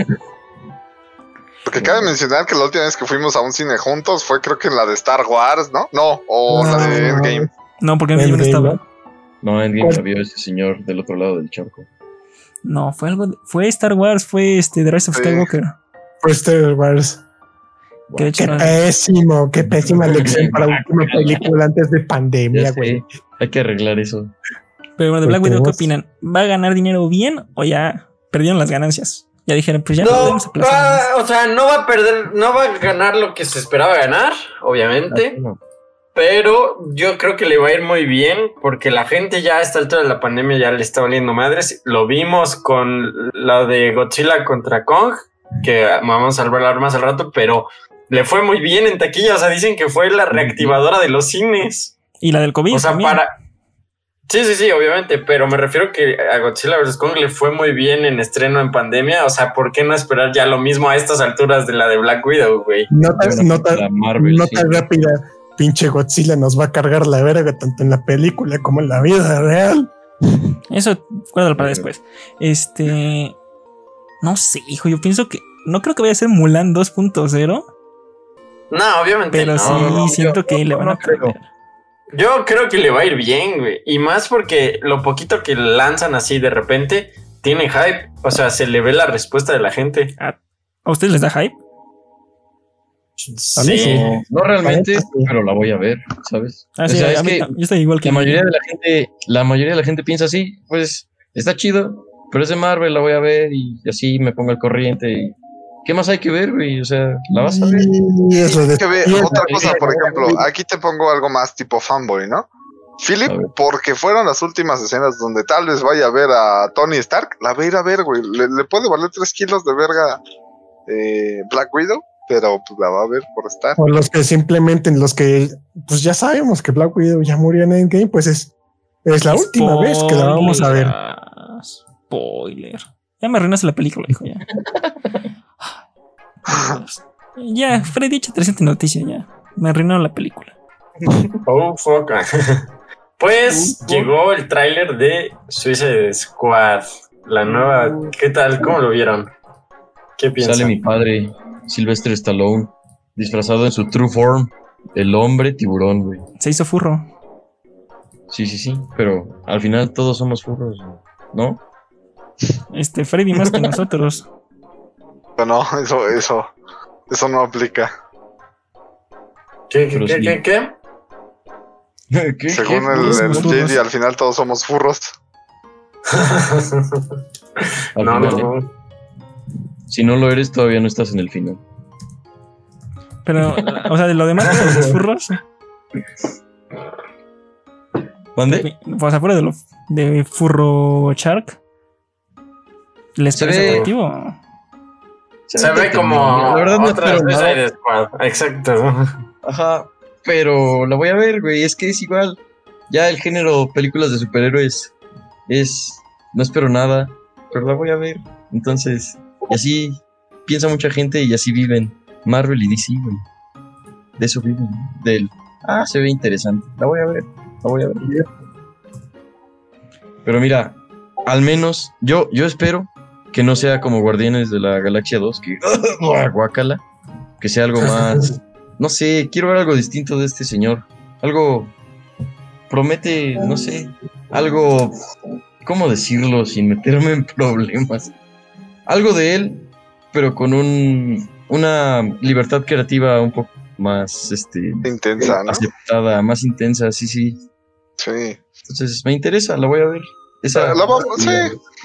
[SPEAKER 3] Porque cabe mencionar que la última vez que fuimos a un cine juntos fue creo que en la de Star Wars, ¿no? No, o la de
[SPEAKER 6] No.
[SPEAKER 3] Endgame.
[SPEAKER 5] No, porque
[SPEAKER 6] Endgame,
[SPEAKER 5] no estaba.
[SPEAKER 6] ¿no?
[SPEAKER 1] No, en Game
[SPEAKER 6] ¿Cuál?
[SPEAKER 1] la vio ese señor del otro lado del charco.
[SPEAKER 5] No, fue algo, de- fue Star Wars, fue este The Rise of
[SPEAKER 3] Sí.
[SPEAKER 5] Skywalker.
[SPEAKER 6] Fue Star Wars.
[SPEAKER 5] Que de hecho
[SPEAKER 6] Qué
[SPEAKER 5] no-
[SPEAKER 6] pésimo, qué pésima lección para la última película antes de pandemia, güey.
[SPEAKER 1] Hay que arreglar eso.
[SPEAKER 5] Pero bueno, de
[SPEAKER 6] Porque
[SPEAKER 5] Black Widow, ¿qué opinan? ¿Va a ganar dinero bien o ya perdieron las ganancias? Ya dijeron, pues ya
[SPEAKER 4] No,
[SPEAKER 5] podemos
[SPEAKER 4] va- o sea, no va a perder, no va a ganar lo que se esperaba ganar, obviamente.
[SPEAKER 1] No,
[SPEAKER 4] Pero yo creo que le va a ir muy bien porque la gente ya a esta altura de la pandemia ya le está valiendo madres. Lo vimos con la de Godzilla contra Kong, que vamos a hablar más al rato, pero le fue muy bien en taquilla. O sea, dicen que fue la reactivadora de los cines.
[SPEAKER 5] Y la del COVID
[SPEAKER 4] O sea,
[SPEAKER 5] también.
[SPEAKER 4] para... Sí, sí, sí, obviamente, pero me refiero que a Godzilla vs. Kong le fue muy bien en estreno en pandemia. O sea, ¿por qué no esperar ya lo mismo a estas alturas de la de Black Widow, güey?
[SPEAKER 6] Nota,
[SPEAKER 1] la Marvel,
[SPEAKER 6] nota
[SPEAKER 1] sí.
[SPEAKER 6] rápida. Pinche Godzilla nos va a cargar la verga tanto en la película como en la vida real.
[SPEAKER 5] Eso, guárdalo para después. Este. No sé, hijo, yo pienso que. No creo que vaya a ser Mulan 2.0,
[SPEAKER 4] No, obviamente.
[SPEAKER 5] pero
[SPEAKER 4] no,
[SPEAKER 5] sí
[SPEAKER 4] no, no.
[SPEAKER 5] siento
[SPEAKER 1] yo-
[SPEAKER 5] que le van
[SPEAKER 1] no
[SPEAKER 5] a
[SPEAKER 1] creo.
[SPEAKER 5] perder.
[SPEAKER 4] Yo creo que le va a ir bien, güey. Y más porque lo poquito que lanzan así de repente tiene hype. O sea, se le ve la respuesta de la gente.
[SPEAKER 5] ¿A ustedes les da hype?
[SPEAKER 6] Sí.
[SPEAKER 1] No, realmente, pero la voy a ver, ¿sabes?
[SPEAKER 5] Ah,
[SPEAKER 1] O
[SPEAKER 5] sí,
[SPEAKER 1] sea,
[SPEAKER 5] a
[SPEAKER 1] es
[SPEAKER 5] mí
[SPEAKER 1] que
[SPEAKER 5] tam- yo estoy igual que
[SPEAKER 1] La mayoría de la gente, la mayoría de la gente piensa así, pues está chido, pero es de Marvel, la voy a ver y así me pongo al corriente. Y, ¿Qué más hay que ver, güey? O sea, la vas a ver.
[SPEAKER 6] Y eso de
[SPEAKER 3] Que ve,
[SPEAKER 6] piedra,
[SPEAKER 3] otra cosa, por ejemplo, aquí te pongo algo más tipo fanboy, ¿no? Philip,
[SPEAKER 1] ver.
[SPEAKER 3] porque fueron las últimas escenas donde tal vez vaya a ver a Tony Stark, la va a ir a ver, güey. Le, le puede valer 3 kilos de verga eh, Black Widow, pero pues la va a ver por estar.
[SPEAKER 6] O los que simplemente, los que, pues ya sabemos que Black Widow ya murió en Endgame, pues es, es la última vez que la vamos a ver.
[SPEAKER 5] Spoiler. Ya me arruinaste la película, hijo, ya. ya, Freddy, échate reciente noticia, ya. Me arruinaron la película.
[SPEAKER 4] Oh, fuck. pues llegó el tráiler de Suicide Squad. La nueva. ¿Qué tal? ¿Cómo lo vieron? ¿Qué piensan?
[SPEAKER 1] Sale mi padre, Sylvester Stallone, disfrazado en su true form, el hombre tiburón, güey.
[SPEAKER 5] Se hizo furro.
[SPEAKER 1] Sí, sí, sí, pero al final todos somos furros, ¿no?
[SPEAKER 5] Este, Freddy más que nosotros.
[SPEAKER 3] Pero no, eso, eso, eso no aplica.
[SPEAKER 4] ¿Qué, qué, qué, qué, qué?
[SPEAKER 1] ¿Qué?
[SPEAKER 3] Según
[SPEAKER 1] ¿Qué?
[SPEAKER 3] el, el. JD, al final todos somos furros.
[SPEAKER 4] No, no, no.
[SPEAKER 1] Si no lo eres, todavía no estás en el final.
[SPEAKER 5] Pero, o sea, de lo demás, de los furros.
[SPEAKER 1] ¿Mande?
[SPEAKER 5] O sea, fuera de lo de Furro Shark. ¿Les parece
[SPEAKER 1] ve-
[SPEAKER 5] atractivo?
[SPEAKER 4] Se ve como
[SPEAKER 1] La verdad no
[SPEAKER 4] otra Squad. Exacto.
[SPEAKER 1] Ajá, pero la voy a ver, güey. Es que es igual. Ya el género películas de superhéroes es. No espero nada, pero la voy a ver. Entonces, y así piensa mucha gente y así viven Marvel y DC, güey. De eso viven. Del, ah, se ve interesante. La voy a ver, la voy a ver. Pero mira, al menos yo, yo espero que no sea como Guardianes de la Galaxia 2, que guacala, que sea algo más, no sé, quiero ver algo distinto de este señor, algo promete, no sé, algo, ¿cómo decirlo sin meterme en problemas? Algo de él, pero con un, una libertad creativa un poco más, este,
[SPEAKER 3] Intensa, ¿no?
[SPEAKER 1] aceptada, más intensa, sí, sí.
[SPEAKER 3] Sí.
[SPEAKER 1] Entonces me interesa, la voy a ver. Esa,
[SPEAKER 3] La vamos- sí.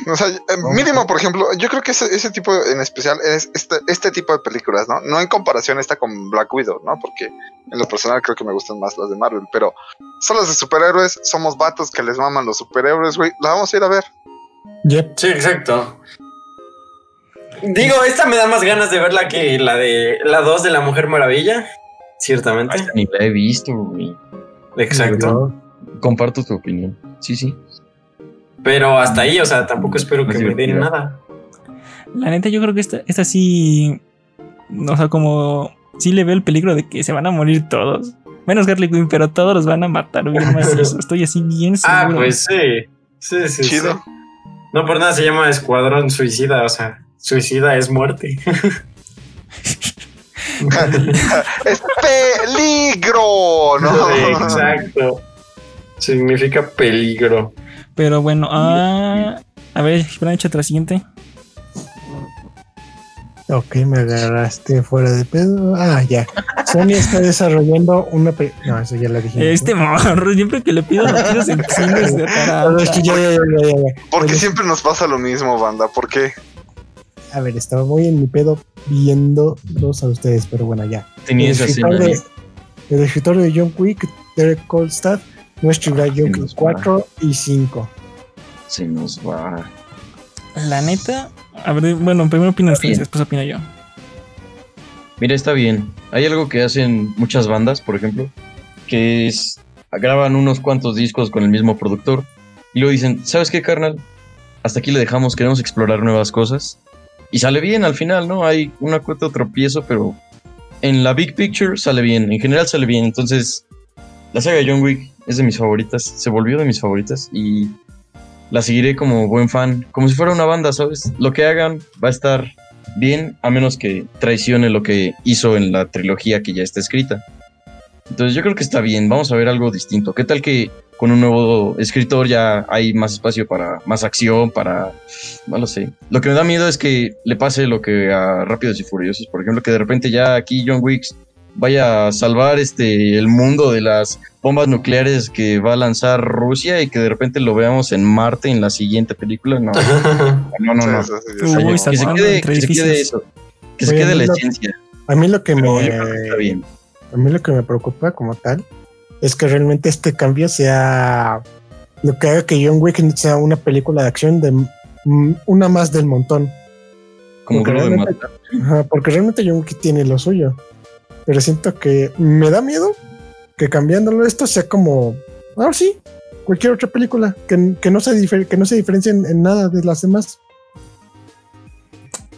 [SPEAKER 3] O sea, eh, mínimo, por ejemplo, yo creo que ese, ese tipo en especial es este, este tipo de películas, ¿no? No en comparación esta con Black Widow, ¿no? Porque en lo personal creo que me gustan más las de Marvel, pero son las de superhéroes, somos vatos que les maman los superhéroes, güey. La vamos a ir a ver.
[SPEAKER 6] Yep.
[SPEAKER 4] Sí, exacto. Digo, esta me da más ganas de verla que la de la 2 de la Mujer Maravilla. Ciertamente.
[SPEAKER 1] Ni la he visto, güey.
[SPEAKER 4] Exacto.
[SPEAKER 1] Comparto tu opinión. Sí, sí.
[SPEAKER 4] Pero hasta ahí, o sea, tampoco espero que me den nada.
[SPEAKER 5] La neta, yo creo que esta, esta sí. O sea, como. Sí le veo el peligro de que se van a morir todos. Menos Harley Quinn, pero todos los van a matar bien macizo. Estoy así bien seguro.
[SPEAKER 4] Ah, pues sí. Sí, sí.
[SPEAKER 3] Chido.
[SPEAKER 4] sí. No por nada se llama Escuadrón Suicida, o sea, suicida es muerte.
[SPEAKER 3] ¡Es peligro! ¿no?
[SPEAKER 4] Sí, exacto. Significa peligro.
[SPEAKER 5] Pero bueno, ah, a ver, Fran, échate la siguiente.
[SPEAKER 6] Ok, me agarraste fuera de pedo. Ah, ya. Sony está desarrollando una. pe- No, eso ya la dije.
[SPEAKER 5] Este morro, siempre que le pido noticias en cines de
[SPEAKER 6] no, es que ya, ya, ya, ya, ya, ya.
[SPEAKER 3] Porque
[SPEAKER 6] Pero-
[SPEAKER 3] siempre nos pasa lo mismo, banda. ¿Por qué?
[SPEAKER 6] A ver, estaba muy en mi pedo viéndolos a ustedes, pero bueno, ya.
[SPEAKER 1] Tenía
[SPEAKER 6] el, escritor de, el escritor de John Wick, Derek Kolstad,
[SPEAKER 1] nos
[SPEAKER 6] Wick
[SPEAKER 1] va.
[SPEAKER 6] 4 y 5.
[SPEAKER 1] Se nos va.
[SPEAKER 5] La neta, a ver, bueno, primero ustedes,
[SPEAKER 1] Bien.
[SPEAKER 5] después opino yo.
[SPEAKER 1] Mira, está bien. Hay algo que hacen muchas bandas, por ejemplo, que es graban unos cuantos discos con el mismo productor y luego dicen, ¿sabes qué, carnal? Hasta aquí le dejamos, queremos explorar nuevas cosas. Y sale bien al final, ¿no? Hay una cuota de tropiezo, pero en la big picture sale bien, en general sale bien. Entonces, la saga de John Wick es de mis favoritas, se volvió de mis favoritas y la seguiré como buen fan, como si fuera una banda, ¿sabes? Lo que hagan va a estar bien, a menos que traicione lo que hizo en la trilogía que ya está escrita. Entonces yo creo que está bien, vamos a ver algo distinto. ¿Qué tal que con un nuevo escritor ya hay más espacio para más acción, para... No lo sé. Lo que me da miedo es que le pase lo que a Rápidos y Furiosos, por ejemplo, que de repente ya aquí John Wick vaya a salvar este el mundo de las bombas nucleares que va a lanzar Rusia y que de repente lo veamos en Marte en la siguiente película. No, no, no. no.
[SPEAKER 5] Uy,
[SPEAKER 1] que se quede,
[SPEAKER 5] entre
[SPEAKER 1] que se quede
[SPEAKER 5] edificios.
[SPEAKER 1] eso. Que se quede la
[SPEAKER 6] lo-
[SPEAKER 1] esencia.
[SPEAKER 6] A mí lo que me.
[SPEAKER 1] Pero está bien.
[SPEAKER 6] A mí lo que me preocupa como tal es que realmente este cambio sea lo que haga que John Wick sea una película de acción de una más del montón.
[SPEAKER 1] Como
[SPEAKER 6] Porque
[SPEAKER 1] de
[SPEAKER 6] realmente-. Ajá, porque realmente John Wick tiene lo suyo. Pero siento que me da miedo que cambiándolo esto sea como, ahora sí, cualquier otra película que, que no, se que no se diferencie en, en nada de las demás.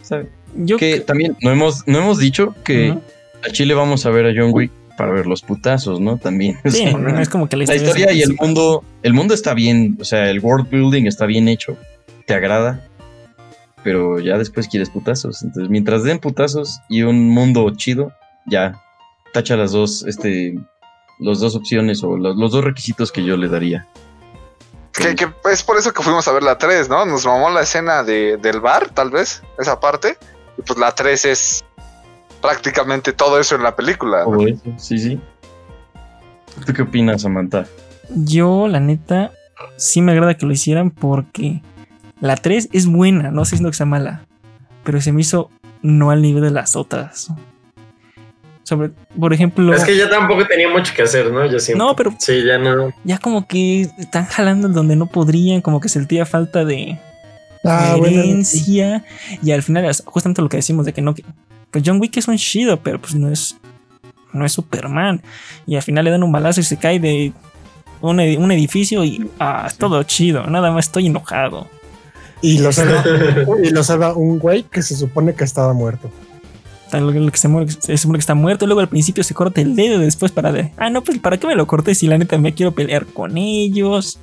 [SPEAKER 1] ¿sabe?
[SPEAKER 5] Yo
[SPEAKER 1] Que también no hemos, no hemos dicho que a Chile vamos a ver a John Wick para ver los putazos, ¿no? También. O
[SPEAKER 5] Sí,
[SPEAKER 1] sea,
[SPEAKER 5] no es como que la
[SPEAKER 1] la
[SPEAKER 5] historia,
[SPEAKER 1] historia
[SPEAKER 5] sea
[SPEAKER 1] y el mundo, el mundo está bien, o sea, el world building está bien hecho, te agrada, pero ya después quieres putazos. Entonces, mientras den putazos y un mundo chido, ya tacha las dos, este, las dos opciones o los, los dos requisitos que yo le daría.
[SPEAKER 3] Que, que es por eso que fuimos a ver la 3, ¿no? Nos mamó la escena de, del bar, tal vez, esa parte. Y pues la 3 es prácticamente todo eso en la película. ¿no?
[SPEAKER 1] Todo eso, sí, sí. ¿Tú qué opinas, Samantha?
[SPEAKER 5] Yo, la neta, sí me agrada que lo hicieran porque la 3 es buena, no sé si que sea mala, pero se me hizo no al nivel de las otras. Sobre, por ejemplo,
[SPEAKER 4] Es que ya tampoco tenía mucho que hacer, ¿no? Yo siento.
[SPEAKER 5] no, pero
[SPEAKER 4] Sí, ya no.
[SPEAKER 5] ya como que están jalando en donde no podrían, como que sentía falta de
[SPEAKER 6] Ah, bueno,
[SPEAKER 5] herencia y al final justamente lo que decimos de que no, que- pues John Wick es un chido, pero pues no es, no es Superman y al final le dan un balazo y se cae de un, edi- un edificio y ah, es todo chido, nada más estoy enojado.
[SPEAKER 6] Y lo salva, y lo salva un güey que se supone que estaba muerto.
[SPEAKER 5] Tal lo que se muere, se supone que está muerto, luego al principio se corta el dedo, después para de, ah, no, pues para qué me lo corté si la neta me quiero pelear con ellos.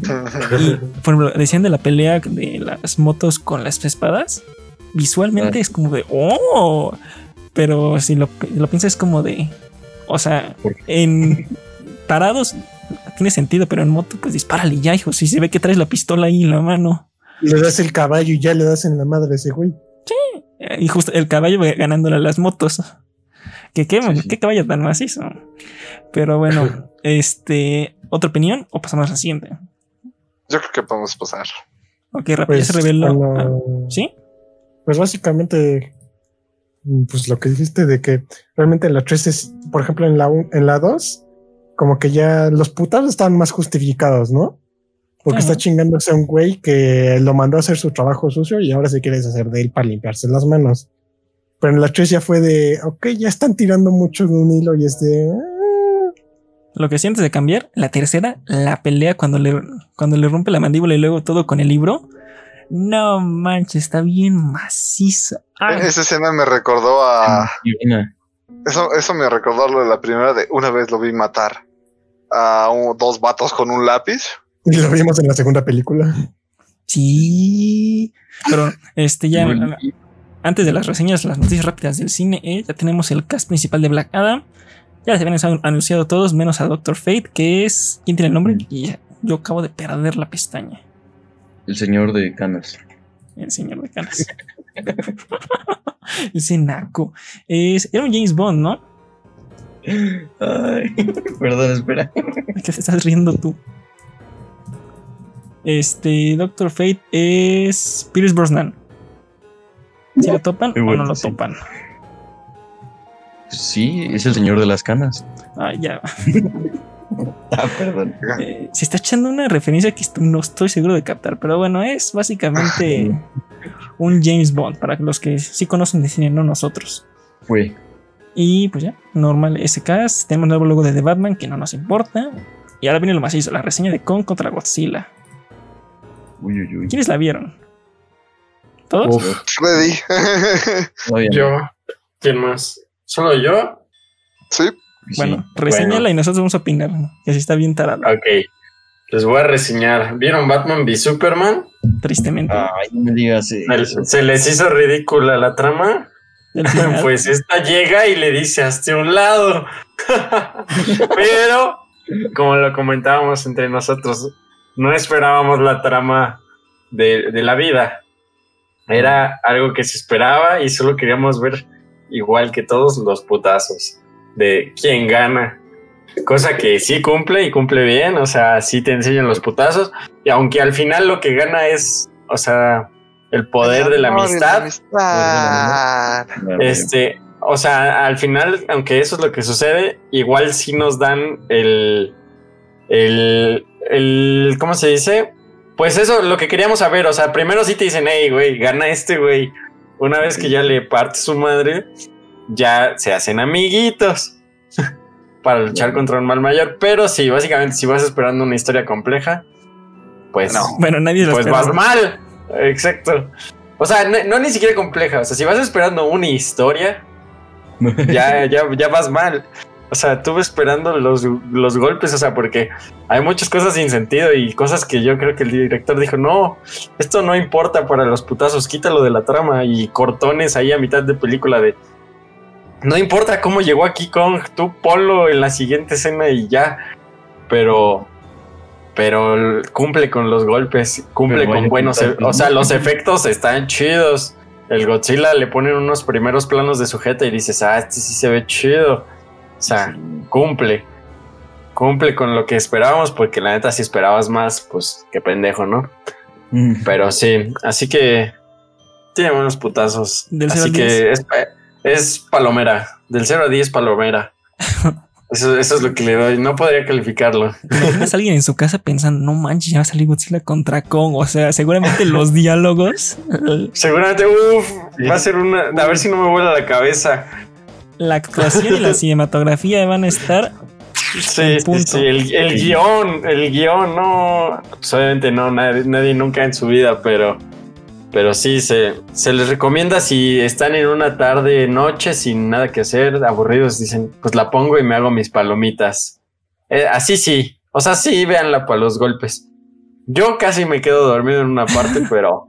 [SPEAKER 5] Y, por ejemplo, decían de la pelea de las motos con las espadas. Visualmente
[SPEAKER 1] Ah.
[SPEAKER 5] es como de, oh, pero si lo, lo piensas es como de, o sea,
[SPEAKER 1] ¿Por
[SPEAKER 5] en parados tiene sentido, pero en moto, pues dispárale ya, hijo. Si se ve que traes la pistola ahí en la mano.
[SPEAKER 6] Le das el caballo y ya le das en la madre a ese güey.
[SPEAKER 5] Y justo el caballo ganándole a las motos. Que qué,
[SPEAKER 1] Sí, sí.
[SPEAKER 5] qué caballo tan macizo. Pero bueno, este, ¿otra opinión o pasamos a la siguiente?
[SPEAKER 3] Yo creo que podemos pasar.
[SPEAKER 5] Ok, rápido,
[SPEAKER 6] Pues,
[SPEAKER 5] ya se reveló. Ah, ¿Sí?
[SPEAKER 6] Pues básicamente, mm, pues lo que dijiste de que realmente en la 3 es, por ejemplo, en la, un- en la 2, como que ya los putados están más justificados, ¿no? Porque
[SPEAKER 5] Ajá.
[SPEAKER 6] está chingándose a un güey que lo mandó a hacer su trabajo sucio y ahora se quiere deshacer de él para limpiarse las manos. Pero en la 3 ya fue de, ok, ya están tirando mucho de un hilo y es de... "Ah".
[SPEAKER 5] Lo que sientes de cambiar, la tercera, la pelea cuando le, cuando le rompe la mandíbula y luego todo con el libro. No manches, está bien maciza. Ah,
[SPEAKER 3] Esa escena me recordó a.
[SPEAKER 1] Una-
[SPEAKER 3] Eso, eso me recordó lo de la primera de una vez lo vi matar a un- dos vatos con un lápiz.
[SPEAKER 6] Y lo vimos en la segunda película.
[SPEAKER 5] sí. Pero este ya.
[SPEAKER 1] Bueno,
[SPEAKER 5] Antes de las reseñas, las noticias rápidas del cine, eh, ya tenemos el cast principal de Black Adam. Ya se habían an- anunciado todos, menos a Doctor Fate, que es. ¿Quién tiene el nombre? Y ya- yo acabo de perder la pestaña.
[SPEAKER 1] El señor de canas.
[SPEAKER 5] El señor de canas. Ese naco. Es, era un James Bond, ¿no?
[SPEAKER 1] Ay, perdón, espera.
[SPEAKER 5] ¿De qué te estás riendo tú? Este, Doctor Fate es Pierce Brosnan. ¿Si lo topan o no lo
[SPEAKER 1] sí.
[SPEAKER 5] topan?
[SPEAKER 1] Sí, es el señor de las canas.
[SPEAKER 5] Ah, ya.
[SPEAKER 1] Ah, perdón.
[SPEAKER 5] Eh, se está echando una referencia que no estoy seguro de captar, pero bueno, es básicamente un James Bond para los que sí conocen de cine, no nosotros.
[SPEAKER 1] Fue.
[SPEAKER 5] Y pues ya, normal cast. Tenemos nuevo logo de The Batman que no nos importa. Y ahora viene lo macizo, la reseña de Kong contra Godzilla.
[SPEAKER 1] Uy, uy, uy.
[SPEAKER 5] ¿Quiénes la vieron? ¿Todos?
[SPEAKER 4] Uf,
[SPEAKER 1] no.
[SPEAKER 4] yo. ¿Quién más? ¿Solo yo?
[SPEAKER 3] sí.
[SPEAKER 1] Sí.
[SPEAKER 5] Bueno, reseñala
[SPEAKER 4] bueno.
[SPEAKER 5] y nosotros vamos a opinar. Que así está bien tarado,
[SPEAKER 4] Ok. Les voy a reseñar. ¿Vieron Batman v Superman?
[SPEAKER 5] tristemente.
[SPEAKER 1] Ay, no me digas
[SPEAKER 4] Se-
[SPEAKER 1] eso.
[SPEAKER 4] ¿Se les hizo ridícula la trama? Pues esta llega y le dice hasta un lado. Pero, como lo comentábamos entre nosotros, no esperábamos la trama de, de la vida. Era algo que se esperaba y solo queríamos ver, igual que todos, los putazos de quién gana. Cosa que sí cumple y cumple bien, o sea, sí te enseñan los putazos. Y aunque al final lo que gana es, o sea, el poder de la amistad. Este, o sea, al final, aunque eso es lo que sucede, igual sí nos dan el, el, el, ¿cómo se dice? Pues eso, lo que queríamos saber, o sea, primero sí te dicen, hey, güey, gana este güey. Una vez que ya le parte su madre, ya se hacen amiguitos para luchar contra un mal mayor. Pero sí, básicamente, si vas esperando una historia compleja, pues
[SPEAKER 3] No.
[SPEAKER 5] Bueno, nadie lo
[SPEAKER 4] pues vas mal. Exacto. O sea, no, no ni siquiera compleja. O sea, si vas esperando una historia, ya, ya, ya vas mal. O sea, vas esperando los, los golpes, o sea, porque hay muchas cosas sin sentido y cosas que yo creo que el director dijo, no, esto no importa para los putazos, quítalo de la trama y cortones ahí a mitad de película de... No importa cómo llegó aquí Kong, tú ponlo en la siguiente escena y ya. Pero... Pero cumple con los golpes, cumple con buenos... e- O sea, los efectos están chidos. El Godzilla le ponen unos primeros planos de sujeta y dices, ah, este sí se ve chido. O sea, cumple. Cumple con lo que esperábamos, porque la neta, si esperabas más, pues qué pendejo, ¿no?
[SPEAKER 1] Mm.
[SPEAKER 4] Pero sí, así que tiene buenos putazos.
[SPEAKER 5] Del
[SPEAKER 4] así que es, es palomera. Del 0 a 10, palomera. Eso, eso es lo que le doy. No podría calificarlo.
[SPEAKER 5] Imaginas a alguien en su casa pensando, no manches, ya va a salir Godzilla contra Kong. O sea, seguramente los diálogos,
[SPEAKER 4] Seguramente, uff, va a ser una. A ver si no me vuela la cabeza.
[SPEAKER 5] La actuación y la cinematografía van a estar.
[SPEAKER 4] Sí,
[SPEAKER 5] punto.
[SPEAKER 4] sí, el, el guion, el guion, no. Pues obviamente no, nadie, nadie nunca en su vida, pero Pero sí, se, se les recomienda si están en una tarde, noche, sin nada que hacer, aburridos, dicen, pues la pongo y me hago mis palomitas. Eh, así sí, o sea, sí, véanla para los golpes. Yo casi me quedo dormido en una parte, pero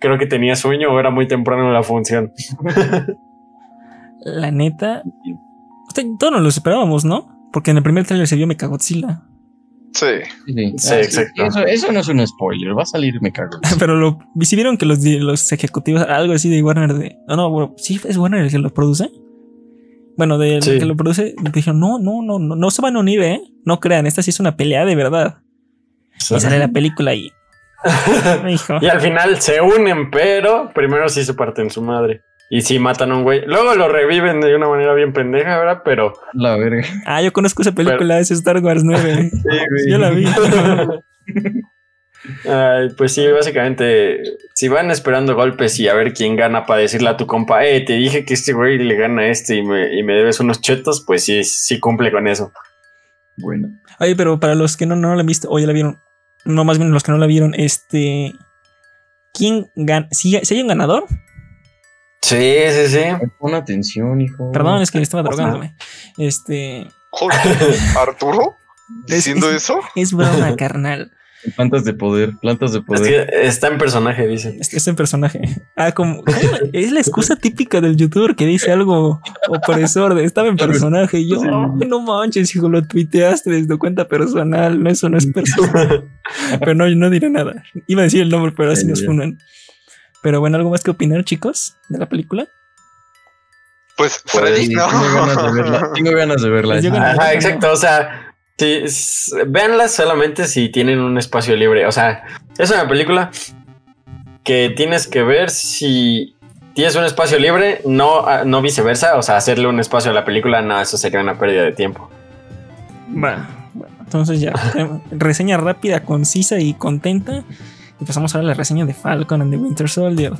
[SPEAKER 4] creo que tenía sueño o era muy temprano la función.
[SPEAKER 5] La neta. todos nos lo esperábamos, ¿no? Porque en el primer trailer se vio Mechagodzilla.
[SPEAKER 3] Sí.
[SPEAKER 1] Sí,
[SPEAKER 4] Sí,
[SPEAKER 1] Ah,
[SPEAKER 4] exacto.
[SPEAKER 1] Eso, eso no es un spoiler, va a salir, me cago.
[SPEAKER 5] Pero lo. ¿y si vieron que los, los ejecutivos, algo así de Warner de. No, no, bueno, sí, es Warner el que lo produce. Bueno,
[SPEAKER 4] Sí.
[SPEAKER 5] que lo produce, dijeron, no, no, no, no, no se van a unir, ¿eh? No crean, esta sí es una pelea de verdad. Y sale la película y. Hijo.
[SPEAKER 4] Y al final se unen, pero primero sí se parten su madre. Y sí matan a un güey. Luego lo reviven de una manera bien pendeja, ¿verdad? Pero.
[SPEAKER 1] La verga.
[SPEAKER 5] Ah, yo conozco esa película, es Star Wars 9.
[SPEAKER 1] güey.
[SPEAKER 5] yo la vi.
[SPEAKER 4] Ay, pues sí, básicamente, si van esperando golpes y a ver quién gana para decirle a tu compa, eh, te dije que este güey le gana a este y me, y me debes unos chetos, pues sí, sí cumple con eso.
[SPEAKER 1] Bueno.
[SPEAKER 5] Oye, pero para los que no, no la han visto o ya la vieron, no, más bien los que no la vieron, este. ¿Quién gana? ¿Si, si hay un ganador?
[SPEAKER 4] Sí, sí, sí.
[SPEAKER 1] Pon atención, hijo.
[SPEAKER 5] Perdón, es que estaba drogándome. Este.
[SPEAKER 3] Joder, Arturo, diciendo
[SPEAKER 5] es-
[SPEAKER 3] eso.
[SPEAKER 5] Es broma, carnal.
[SPEAKER 1] Plantas de poder, plantas de
[SPEAKER 4] Es
[SPEAKER 1] poder.
[SPEAKER 4] que está en personaje, dicen.
[SPEAKER 5] Es que es un personaje. Ah, como. Es la excusa típica del youtuber que dice algo opresor. de, Estaba en personaje. Y yo,
[SPEAKER 1] Sí.
[SPEAKER 5] "Ay, no manches, hijo, lo tuiteaste desde tu cuenta personal. No, eso no es personal. pero no, no diré nada. Iba a decir el nombre, pero así nos
[SPEAKER 1] ya.
[SPEAKER 5] funan. Pero bueno, ¿algo más que opinar, chicos, de la película?
[SPEAKER 3] Pues
[SPEAKER 1] Pues,
[SPEAKER 3] Freddy, no.
[SPEAKER 1] Tengo ganas de verla. Tengo ganas de verla.
[SPEAKER 5] Pues
[SPEAKER 4] exacto. O sea, sí, véanlas solamente si tienen un espacio libre. O sea, es una película que tienes que ver si tienes un espacio libre, no, ah, no viceversa. O sea, hacerle un espacio a la película, no, eso sería una pérdida de tiempo.
[SPEAKER 5] Va. Bueno, entonces ya. tenemos reseña rápida, concisa y contenta. Y pasamos ahora a la reseña de Falcon and the Winter Soldier.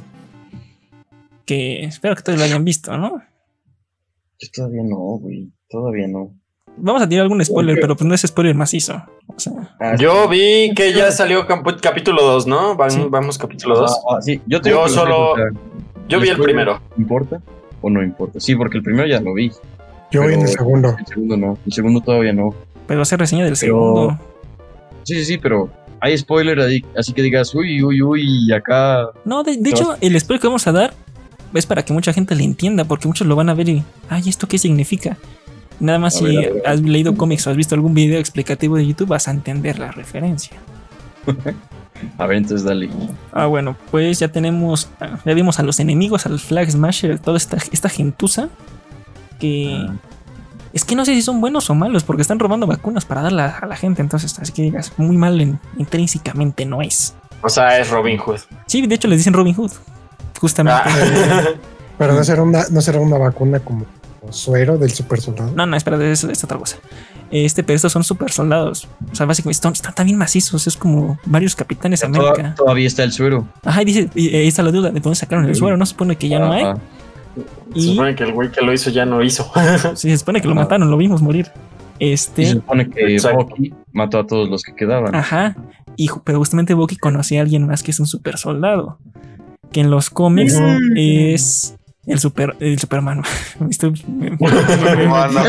[SPEAKER 5] Que espero que todos lo hayan visto, ¿no?
[SPEAKER 1] Yo todavía no, güey. Todavía no.
[SPEAKER 5] Vamos a tirar algún spoiler, pero pues no es spoiler macizo. O sea,
[SPEAKER 1] Ah,
[SPEAKER 4] Yo vi que ya salió capítulo 2, ¿no? Van-
[SPEAKER 5] Sí.
[SPEAKER 4] Vamos capítulo 2.
[SPEAKER 1] ah, sí, yo te
[SPEAKER 4] Yo solo- Yo vi el primero.
[SPEAKER 1] ¿Importa o no importa? Sí, porque el primero ya lo vi.
[SPEAKER 6] Yo voy en el segundo.
[SPEAKER 1] El segundo no. El segundo todavía no.
[SPEAKER 5] pero va a ser reseña del
[SPEAKER 1] Pero-
[SPEAKER 5] segundo.
[SPEAKER 1] Sí, sí, sí, pero hay spoiler ahí. Así que digas, uy, uy, uy, y acá.
[SPEAKER 5] No, de, de hecho, el spoiler que vamos a dar es para que mucha gente le entienda, porque muchos lo van a ver y, ay, ¿esto qué significa? Nada más
[SPEAKER 1] A
[SPEAKER 5] si
[SPEAKER 1] ver, a ver.
[SPEAKER 5] has leído cómics o has visto algún video explicativo de YouTube, vas a entender la referencia.
[SPEAKER 1] A ver, entonces dale.
[SPEAKER 5] Ah, bueno, pues ya tenemos, ya vimos a los enemigos, al Flag Smasher, toda esta, esta gentuza, que
[SPEAKER 1] Ah.
[SPEAKER 5] Es que no sé si son buenos o malos, porque están robando vacunas para darla a la gente, entonces, así que digas, muy mal en- intrínsecamente no es.
[SPEAKER 4] O sea, es Robin Hood.
[SPEAKER 5] Sí, de hecho les dicen Robin Hood, justamente.
[SPEAKER 4] Ah.
[SPEAKER 6] Pero no será una, no será una vacuna como suero del super soldado.
[SPEAKER 5] No, no, espera, es, es otra cosa. Este, pero estos son super soldados. O sea, básicamente están, están también macizos. Es como varios capitanes
[SPEAKER 1] Toda-
[SPEAKER 5] América.
[SPEAKER 1] todavía está el suero.
[SPEAKER 5] Ajá, y dice, y ahí está la duda de dónde sacaron el suero. No se supone que ya no hay.
[SPEAKER 4] Se
[SPEAKER 5] Y
[SPEAKER 4] supone que el güey que lo hizo ya no hizo.
[SPEAKER 5] sí, se supone que lo mataron, lo vimos morir.
[SPEAKER 1] Y se
[SPEAKER 5] Este,
[SPEAKER 1] supone que. Bucky mató a todos los que quedaban.
[SPEAKER 5] ajá. Y, pero justamente Bucky conocía a alguien más que es un super soldado. Que en los cómics es el super, el Superman. Me estoy- me- me-
[SPEAKER 3] Mano,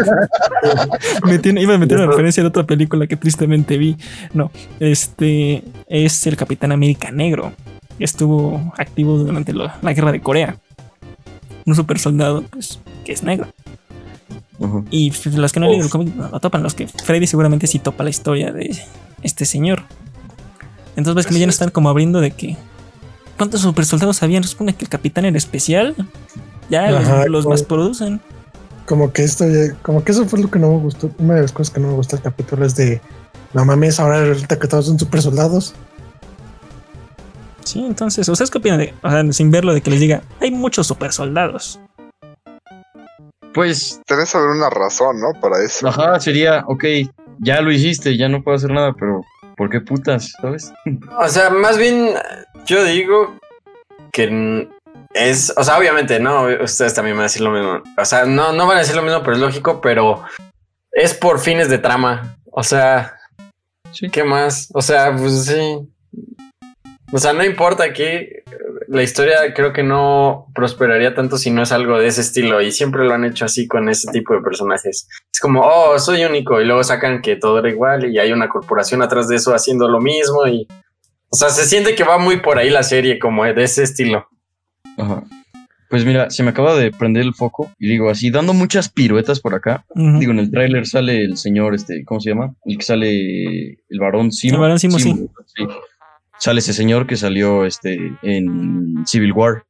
[SPEAKER 5] me tiene- iba a meter una referencia de otra película que tristemente vi. No, este es el Capitán América Negro. Estuvo activo durante lo- la guerra de Corea. Un super soldado, pues, que es negro. Y pues, los que no leído el cómic no lo topan. Los que Freddy seguramente sí topa la historia de este señor. Entonces ves que ya no están como abriendo de que. ¿Cuántos super soldados habían? Supone que el capitán era especial. Ya los-
[SPEAKER 6] Ajá,
[SPEAKER 5] los
[SPEAKER 6] como-
[SPEAKER 5] más producen.
[SPEAKER 6] Como que esto, ya- como que eso fue lo que no me gustó. Una de las cosas que no me gustó del capítulo es de no mames, ahora resulta que todos son super soldados.
[SPEAKER 5] Sí, entonces, ¿ustedes qué opinan de, o sea, sin verlo, de que les diga, hay muchos super soldados?
[SPEAKER 1] Pues,
[SPEAKER 3] tenés que haber una razón, ¿no? Para eso.
[SPEAKER 1] ajá, sería, ok, ya lo hiciste, ya no puedo hacer nada, pero ¿por qué putas? ¿Sabes?
[SPEAKER 4] O sea, más bien yo digo que es, o sea, obviamente, ¿no? Ustedes también van a decir lo mismo. O sea, no, no van a decir lo mismo, pero es lógico, pero es por fines de trama. O sea,
[SPEAKER 1] Sí.
[SPEAKER 4] ¿qué más? O sea, pues sí. O sea, no importa que la historia creo que no prosperaría tanto si no es algo de ese estilo y siempre lo han hecho así con ese tipo de personajes. Es como, oh, soy único y luego sacan que todo era igual y hay una corporación atrás de eso haciendo lo mismo y, o sea, se siente que va muy por ahí la serie como de ese estilo.
[SPEAKER 1] Ajá. Pues mira, se me acaba de prender el foco y digo así, dando muchas piruetas por acá. Digo, en el tráiler sale el señor, este, ¿cómo se llama? El que sale el varón Simo.
[SPEAKER 5] El varón Simo, sí.
[SPEAKER 1] sí. Sale ese señor que salió este, en Civil War.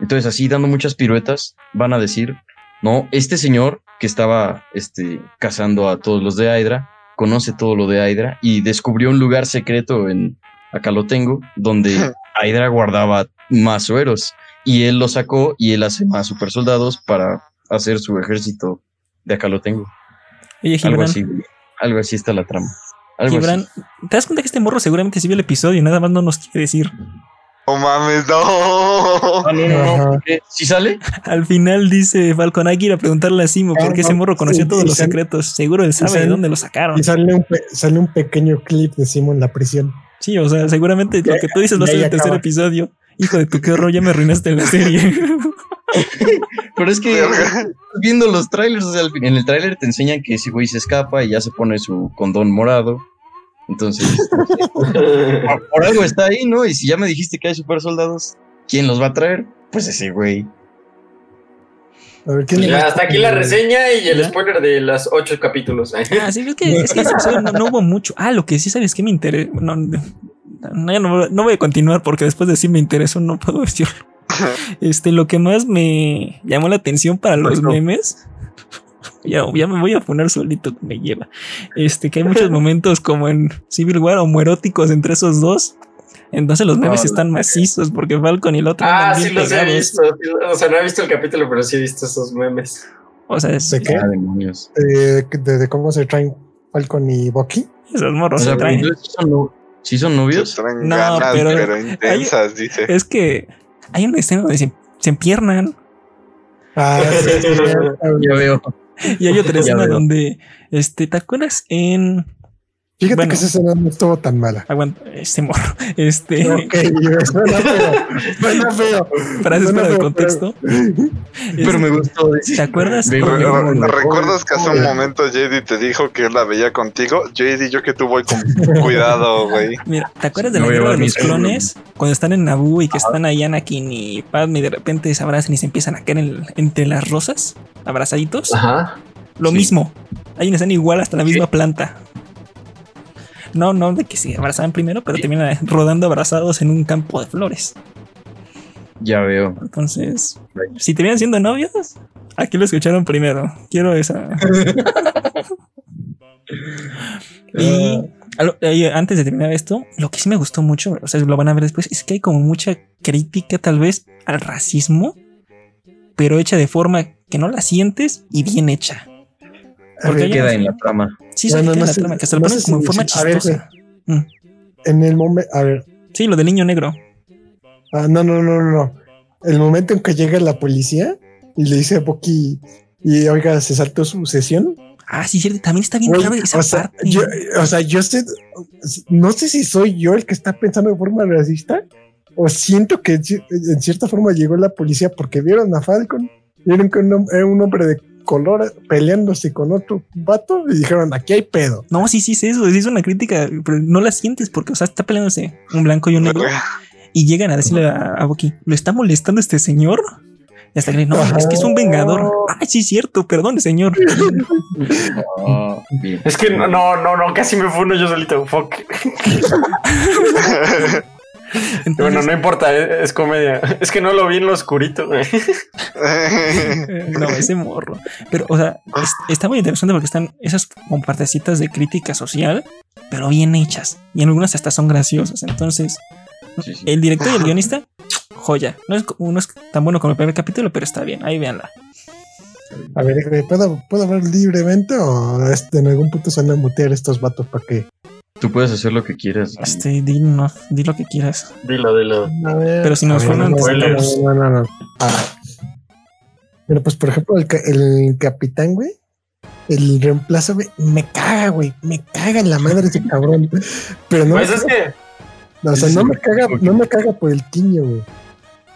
[SPEAKER 1] Entonces, así dando muchas piruetas, van a decir, no, este señor que estaba este, cazando a todos los de Hydra, conoce todo lo de Hydra y descubrió un lugar secreto en, acá lo tengo, donde Hydra guardaba más sueros. Y él lo sacó y él hace más super soldados para hacer su ejército de acá lo tengo.
[SPEAKER 5] Oye,
[SPEAKER 1] Algo así, algo así está la trama. Algo
[SPEAKER 5] Gibran,
[SPEAKER 1] así.
[SPEAKER 5] ¿te das cuenta que este morro seguramente sí vio el episodio y nada más no nos quiere decir?
[SPEAKER 3] No mames, no.
[SPEAKER 1] No, no, no. ¿Sí sale?
[SPEAKER 5] Al final dice Falcon, hay que ir a preguntarle a Simo porque
[SPEAKER 6] Ah,
[SPEAKER 5] ese morro conoció
[SPEAKER 6] sí,
[SPEAKER 5] todos los
[SPEAKER 6] sale-
[SPEAKER 5] secretos. Seguro él sabe de dónde lo sacaron.
[SPEAKER 6] Y sale un, pe- sale un pequeño clip de Simo en la prisión.
[SPEAKER 5] Sí, o sea, seguramente lo que tú dices va a
[SPEAKER 6] y
[SPEAKER 5] ser
[SPEAKER 6] ahí
[SPEAKER 5] el tercer episodio. Hijo de tu qué horror, ya me arruinaste la serie.
[SPEAKER 1] Pero es que viendo los trailers, o sea, en el trailer te enseñan que ese güey se escapa y ya se pone su condón morado. Entonces, por, por algo está ahí, ¿no? Y si ya me dijiste que hay super soldados, ¿quién los va a traer? Pues ese güey.
[SPEAKER 6] A ver, ¿quién le
[SPEAKER 4] Ya,
[SPEAKER 6] va-
[SPEAKER 4] hasta aquí la reseña y el spoiler de las ocho capítulos.
[SPEAKER 5] ah, sí, es que, es que ese episodio no, no hubo mucho. Ah, lo que sí sabes que me interesa. No, no, no, no voy a continuar porque después de decir me interesó, no puedo decirlo. Este, lo que más me llamó la atención para los memes. Ya, ya me voy a poner solito, me lleva. Este, que hay muchos momentos como en Civil War homoeróticos entre esos dos. Entonces los memes están macizos porque Falcon y el otro.
[SPEAKER 4] Ah, sí
[SPEAKER 5] bien
[SPEAKER 4] los he visto. O sea, no he visto el capítulo, pero sí he visto esos memes.
[SPEAKER 5] O sea, es-
[SPEAKER 6] ¿De qué?
[SPEAKER 1] Ah, demonios.
[SPEAKER 6] de, de- de cómo se traen Falcon y Bucky.
[SPEAKER 5] esos
[SPEAKER 1] O
[SPEAKER 5] morros
[SPEAKER 1] sea,
[SPEAKER 5] se traen.
[SPEAKER 1] pero ¿sí son, no- ¿sí son
[SPEAKER 3] Se
[SPEAKER 1] novios?
[SPEAKER 3] traen
[SPEAKER 5] No,
[SPEAKER 3] ganas,
[SPEAKER 5] pero-
[SPEAKER 3] pero, intensas, dice.
[SPEAKER 5] Es que hay una escena donde se, se empiernan
[SPEAKER 6] Ah, sí, sí, sí.
[SPEAKER 1] Ya veo.
[SPEAKER 5] y hay otra escena donde, este, ¿te acuerdas en
[SPEAKER 6] Fíjate
[SPEAKER 5] Bueno.
[SPEAKER 6] que esa escena no estuvo tan mala.
[SPEAKER 5] aguanta este morro, este,
[SPEAKER 6] Ok, suena feo. Suena feo.
[SPEAKER 5] frases fuera de contexto?
[SPEAKER 1] Pero me gustó.
[SPEAKER 5] ¿Te acuerdas?
[SPEAKER 1] Me- me-
[SPEAKER 3] ¿Recuerdas que hace un momento JD te dijo que él la veía contigo? JD, yo que tú voy con cuidado, güey.
[SPEAKER 5] Mira, ¿te acuerdas de la guerra de los
[SPEAKER 1] mis
[SPEAKER 5] clones? Cuando están en Naboo y que están ahí Anakin y Padme y de repente se abrazan y se empiezan a caer en- entre las rosas, abrazaditos.
[SPEAKER 4] Ajá.
[SPEAKER 5] Lo
[SPEAKER 1] Sí.
[SPEAKER 5] mismo. Hay una escena igual hasta la misma planta. No, no de que se abrazaban primero, pero terminan rodando abrazados en un campo de flores.
[SPEAKER 1] Ya veo.
[SPEAKER 5] Entonces, si terminan siendo novios, aquí lo escucharon primero. Quiero esa. y a lo- eh, antes de terminar esto, lo que sí me gustó mucho, o sea, lo van a ver después, es que hay como mucha crítica tal vez al racismo, pero hecha de forma que no la sientes y bien hecha. Porque
[SPEAKER 1] Queda en la trama.
[SPEAKER 5] Sí,
[SPEAKER 6] No,
[SPEAKER 5] queda en la trama, que hasta lo
[SPEAKER 6] sé
[SPEAKER 5] como en forma chistosa.
[SPEAKER 6] En el momento, a ver,
[SPEAKER 5] Sí, lo del niño negro.
[SPEAKER 6] ah, no, no, no, no, no. El momento en que llega la policía y le dice a Bucky, y oiga, se saltó su sesión.
[SPEAKER 5] Ah, sí, cierto. También está bien
[SPEAKER 6] Güey,
[SPEAKER 5] raro esa
[SPEAKER 6] o, sea,
[SPEAKER 5] parte.
[SPEAKER 6] yo, o sea, yo sé, no sé si soy yo el que está pensando de forma racista o siento que en ci- en cierta forma llegó la policía porque vieron a Falcon, vieron que un era un hombre de color peleándose con otro vato y dijeron, aquí hay pedo.
[SPEAKER 5] No, sí, sí, sí, eso es una crítica, pero no la sientes porque, o sea, está peleándose un blanco y un negro y llegan a decirle a, a Bucky, ¿lo está molestando este señor? Y hasta que no, es que es un vengador. Ay, sí, cierto, perdón, señor.
[SPEAKER 1] Ah.
[SPEAKER 4] Es que no, no, no, casi me funo yo solito. Fuck.
[SPEAKER 5] Entonces,
[SPEAKER 4] Bueno, no importa, es, es comedia. Es que no lo vi en lo oscurito. güey.
[SPEAKER 5] eh, no, ese morro. Pero, o sea, es- está muy interesante porque están esas como partecitas de crítica social, pero bien hechas. Y en algunas hasta son graciosas. Entonces,
[SPEAKER 1] Sí, sí.
[SPEAKER 5] el director y el guionista, joya. No es, no es tan bueno como el primer capítulo, pero está bien. Ahí véanla.
[SPEAKER 6] A ver, ¿puedo, ¿puedo hablar libremente o este, en algún punto se van a mutear estos vatos para que...
[SPEAKER 1] Tú puedes hacer lo que quieras.
[SPEAKER 5] Este, di, no, di lo que quieras.
[SPEAKER 4] Dilo, dilo.
[SPEAKER 6] A ver,
[SPEAKER 5] Pero si nos
[SPEAKER 6] ver,
[SPEAKER 5] fueron
[SPEAKER 6] no,
[SPEAKER 4] spoilers.
[SPEAKER 6] No, no, no. Ah. Mira, pues por ejemplo, el capitán, güey, el reemplazo, güey, me caga, güey, me caga en la madre ese cabrón. Pero no,
[SPEAKER 4] Pues es que
[SPEAKER 6] o sea, no me caga, no me caga por el tiño, güey.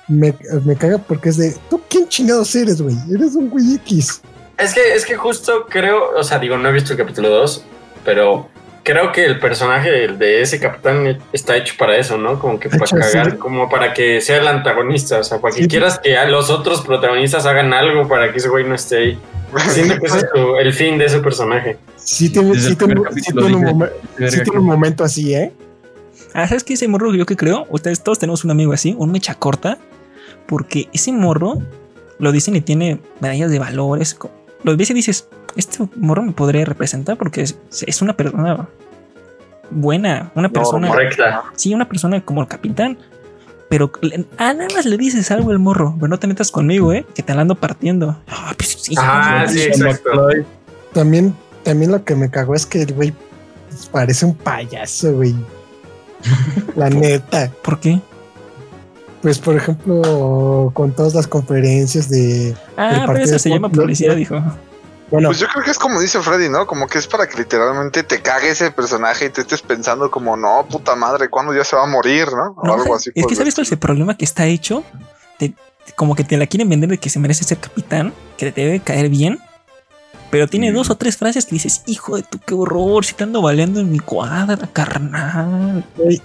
[SPEAKER 6] me, me caga porque es de, ¿tú quién chingados eres, güey? Eres un güey X.
[SPEAKER 4] Es que, es que justo creo, o sea, digo, no he visto el capítulo 2, pero creo que el personaje de ese capitán está hecho para eso, ¿no? Como que para
[SPEAKER 6] Hecho,
[SPEAKER 4] cagar,
[SPEAKER 6] sí.
[SPEAKER 4] como para que sea el antagonista, o sea, para que
[SPEAKER 6] Sí.
[SPEAKER 4] quieras que a los otros protagonistas hagan algo para que ese güey no esté ahí. Siento que ese es el fin de ese personaje.
[SPEAKER 6] Sí tiene, sí tiene, tiene un, momen- tiene un momento así, ¿eh?
[SPEAKER 5] Ah, ¿sabes qué? Ese morro yo que creo, ustedes todos tenemos un amigo así, un mecha corta, porque ese morro lo dicen y tiene medallas de valores. Lo ves y dices, este morro me podría representar porque es, es una persona buena, una persona,
[SPEAKER 4] Correcta.
[SPEAKER 5] sí, una persona como el capitán. Pero le- ah, nada más le dices algo al morro, pero no te metas conmigo, eh, que te la ando partiendo. Ah, pues, sí,
[SPEAKER 4] Ah,
[SPEAKER 5] sí,
[SPEAKER 4] exacto.
[SPEAKER 6] También, también lo que me cagó es que el güey parece un payaso, güey. La neta.
[SPEAKER 5] ¿Por qué?
[SPEAKER 6] Pues, por ejemplo, con todas las conferencias de.
[SPEAKER 5] Ah,
[SPEAKER 6] El
[SPEAKER 5] pero
[SPEAKER 6] partido
[SPEAKER 5] eso se llama publicidad, dijo.
[SPEAKER 6] Bueno,
[SPEAKER 3] Pues yo creo que es como dice Freddy, ¿no? Como que es para que literalmente te cague ese personaje y te estés pensando como, no, puta madre, ¿cuándo ya se va a morir, no? O
[SPEAKER 5] No,
[SPEAKER 3] algo así.
[SPEAKER 5] es que sabes cuál es el problema que está hecho. Te- como que te la quieren vender de que se merece ser capitán, que te debe caer bien. Pero tiene
[SPEAKER 1] Mm.
[SPEAKER 5] dos o tres frases que dices, hijo de tu qué horror, si te ando baleando en mi cuadra, carnal.
[SPEAKER 6] güey,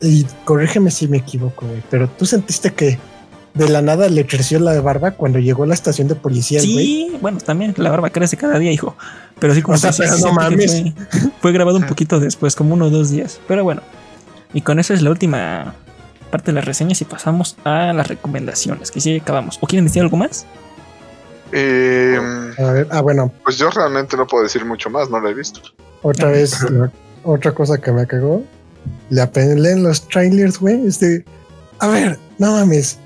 [SPEAKER 6] y corrígeme si me equivoco, güey, pero tú sentiste que de la nada le creció la barba cuando llegó a la estación de policía, güey.
[SPEAKER 5] Sí, bueno, también la barba crece cada día, hijo. Pero sí, como
[SPEAKER 6] O sea, pero no mames.
[SPEAKER 5] Fue, fue grabado un poquito después, como uno o dos días. Pero bueno, y con eso es la última parte de las reseñas y pasamos a las recomendaciones, que sí acabamos. ¿O quieren decir algo más?
[SPEAKER 3] Eh,
[SPEAKER 6] A ver, ah, bueno,
[SPEAKER 3] pues yo realmente no puedo decir mucho más, no lo he visto.
[SPEAKER 6] otra vez, la- otra cosa que me cagó. Le apelé en los trailers, güey. Es de, a ver, no mames.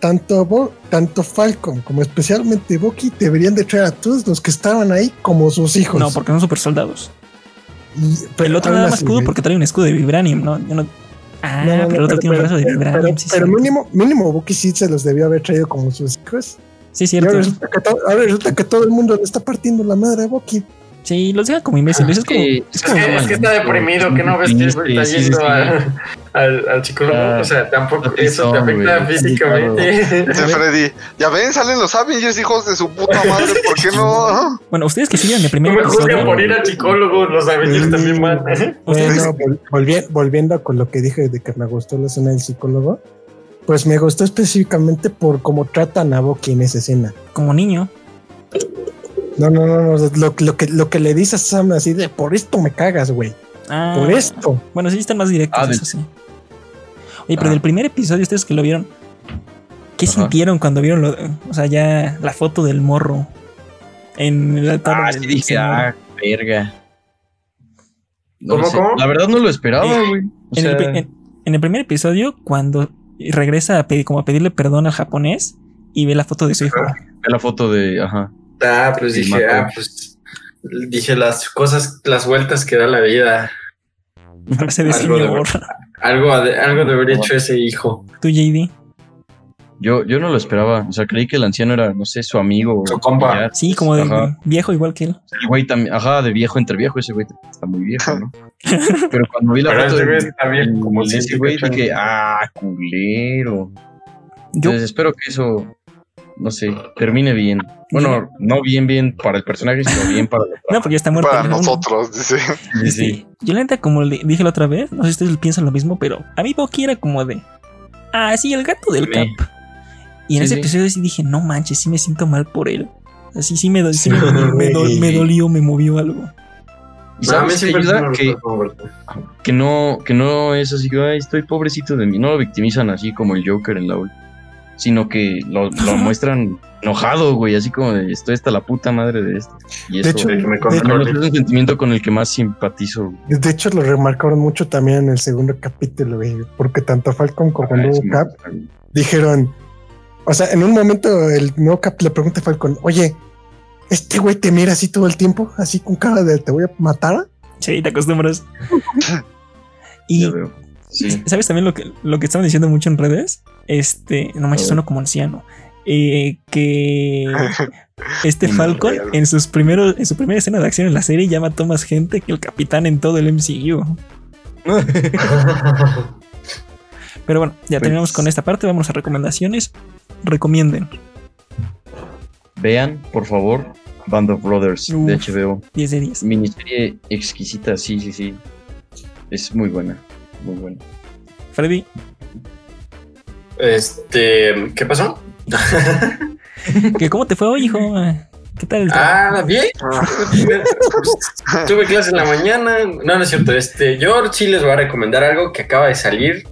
[SPEAKER 6] Tanto, Bo- tanto Falcon como especialmente Bucky deberían de traer a todos los que estaban ahí como sus hijos.
[SPEAKER 5] No, porque son super soldados.
[SPEAKER 6] Y- pero
[SPEAKER 5] el otro nada más pudo
[SPEAKER 6] güey.
[SPEAKER 5] porque trae un escudo de Vibranium, ¿no? Yo no- Ah,
[SPEAKER 6] No, no, no,
[SPEAKER 5] pero el otro tiene un brazo de Vibranium.
[SPEAKER 6] Pero,
[SPEAKER 5] sí,
[SPEAKER 6] pero mínimo, mínimo Bucky sí se los debió haber traído como sus hijos.
[SPEAKER 5] Sí, cierto.
[SPEAKER 6] ahora resulta, que ahora resulta que todo el mundo le está partiendo la madre a Bucky.
[SPEAKER 5] Sí, los deja como imbéciles. Es como.
[SPEAKER 1] Sí,
[SPEAKER 5] es
[SPEAKER 4] Es
[SPEAKER 5] como-
[SPEAKER 4] que, es que está deprimido, que no ves que está
[SPEAKER 1] Sí, sí,
[SPEAKER 4] yendo
[SPEAKER 1] sí.
[SPEAKER 4] al, al psicólogo.
[SPEAKER 1] Ah,
[SPEAKER 4] o sea, tampoco eso te afecta físicamente.
[SPEAKER 3] Dice Freddy, ya ven, salen los Avengers, hijos de su puta madre, ¿por qué no?
[SPEAKER 5] Bueno, ustedes que siguen el
[SPEAKER 4] No
[SPEAKER 5] primer
[SPEAKER 4] me juzgan por ir al psicólogo, los Avengers también van.
[SPEAKER 6] Bueno, vol- volvi- volviendo con lo que dije de que me gustó la escena del psicólogo, pues me gustó específicamente por cómo tratan a Bucky en esa escena.
[SPEAKER 5] como niño.
[SPEAKER 6] No, no, no, no. Lo, lo que, lo que le dice a Sam así de por esto me cagas, güey.
[SPEAKER 5] Ah,
[SPEAKER 6] Por esto.
[SPEAKER 5] Bueno, sí están más directos,
[SPEAKER 1] Ah,
[SPEAKER 5] eso sí. Oye, pero
[SPEAKER 1] Ah.
[SPEAKER 5] del primer episodio, ustedes que lo vieron, ¿qué
[SPEAKER 1] Ajá.
[SPEAKER 5] sintieron cuando vieron lo, o sea, ya la foto del morro en el altar?
[SPEAKER 1] Ah, sí dije, ah, verga. No
[SPEAKER 4] ¿Cómo,
[SPEAKER 1] sé.
[SPEAKER 4] cómo?
[SPEAKER 1] La verdad no lo esperaba, güey.
[SPEAKER 5] En,
[SPEAKER 1] sea,
[SPEAKER 5] pri- en- en el primer episodio, cuando regresa a pedir, como a pedirle perdón al japonés y ve la foto de su hijo.
[SPEAKER 1] ve la foto de, ajá.
[SPEAKER 4] Ah, pues
[SPEAKER 1] Sí,
[SPEAKER 4] dije,
[SPEAKER 1] mató.
[SPEAKER 4] ah, pues dije las cosas, las vueltas que da la vida. Algo de. Algo, algo de haber hecho ese hijo.
[SPEAKER 5] Tú, JD.
[SPEAKER 1] Yo, yo no lo esperaba. O sea, creí que el anciano era, no sé, su amigo.
[SPEAKER 4] Su compa.
[SPEAKER 1] familiar.
[SPEAKER 5] Sí, como de
[SPEAKER 1] Ajá.
[SPEAKER 5] viejo igual que él.
[SPEAKER 1] El güey también, ajá, de viejo entre viejo, ese güey está muy viejo, ¿no? Pero cuando vi la
[SPEAKER 4] Pero
[SPEAKER 1] foto
[SPEAKER 4] ese
[SPEAKER 1] de,
[SPEAKER 4] güey está bien, como
[SPEAKER 1] ese güey, dije, ah, culero.
[SPEAKER 5] Yo,
[SPEAKER 1] Entonces espero que eso, no sé, termine bien. Bueno, no bien, bien para el personaje, sino bien para
[SPEAKER 5] no, porque ya está muerto.
[SPEAKER 3] Para
[SPEAKER 5] ¿no?
[SPEAKER 3] nosotros, dice.
[SPEAKER 1] Sí, sí.
[SPEAKER 5] Sí. Yo la neta, como le dije la otra vez, no sé si ustedes piensan lo mismo, pero a mí Bucky era como de, ah, sí, el gato del
[SPEAKER 1] Sí.
[SPEAKER 5] Cap. Y en
[SPEAKER 1] Sí,
[SPEAKER 5] ese
[SPEAKER 1] sí.
[SPEAKER 5] episodio sí dije, no manches, sí me siento mal por él. Así sí me, do- sí me, dolió, me, do- me dolió, me movió algo.
[SPEAKER 1] Y sabes que,
[SPEAKER 4] Berto.
[SPEAKER 1] que no, que no es así, ay, estoy pobrecito de mí. No lo victimizan así como el Joker en la ul- sino que lo, lo muestran enojado, güey, así como de estoy hasta la puta madre de esto. Y eso
[SPEAKER 6] De hecho,
[SPEAKER 4] De que me
[SPEAKER 6] de,
[SPEAKER 1] es un sentimiento con el que más simpatizo.
[SPEAKER 6] de hecho lo remarcaron mucho también en el segundo capítulo, güey, porque tanto Falcon como
[SPEAKER 1] Ah,
[SPEAKER 6] Cap
[SPEAKER 1] güey.
[SPEAKER 6] dijeron, o sea, en un momento el nuevo Cap le pregunta a Falcon, oye, este güey te mira así todo el tiempo, así con cara de te voy a matar.
[SPEAKER 5] Sí, te acostumbras. y.
[SPEAKER 1] Sí.
[SPEAKER 5] ¿sabes también lo que, lo que estaban diciendo mucho en redes? Este, no manches,
[SPEAKER 1] A ver.
[SPEAKER 5] sueno como anciano. Eh, que este Falcon en sus primeros, en su primera escena de acción en la serie ya mató más gente que el capitán en todo el MCU. Pero bueno, ya
[SPEAKER 1] Pues-
[SPEAKER 5] terminamos con esta parte. Vamos a recomendaciones. Recomienden.
[SPEAKER 1] Vean, por favor, Band of Brothers de. HBO.
[SPEAKER 5] 10 de 10.
[SPEAKER 1] Miniserie exquisita, sí, sí, sí. Es muy buena, muy buena.
[SPEAKER 5] Freddy,
[SPEAKER 4] Este, ¿qué pasó?
[SPEAKER 5] ¿que ¿cómo te fue hoy, hijo? ¿Qué tal el?
[SPEAKER 4] Ah, bien. Tuve clase en la mañana. No, no es cierto. Este, yo sí les voy a recomendar algo que acaba de salir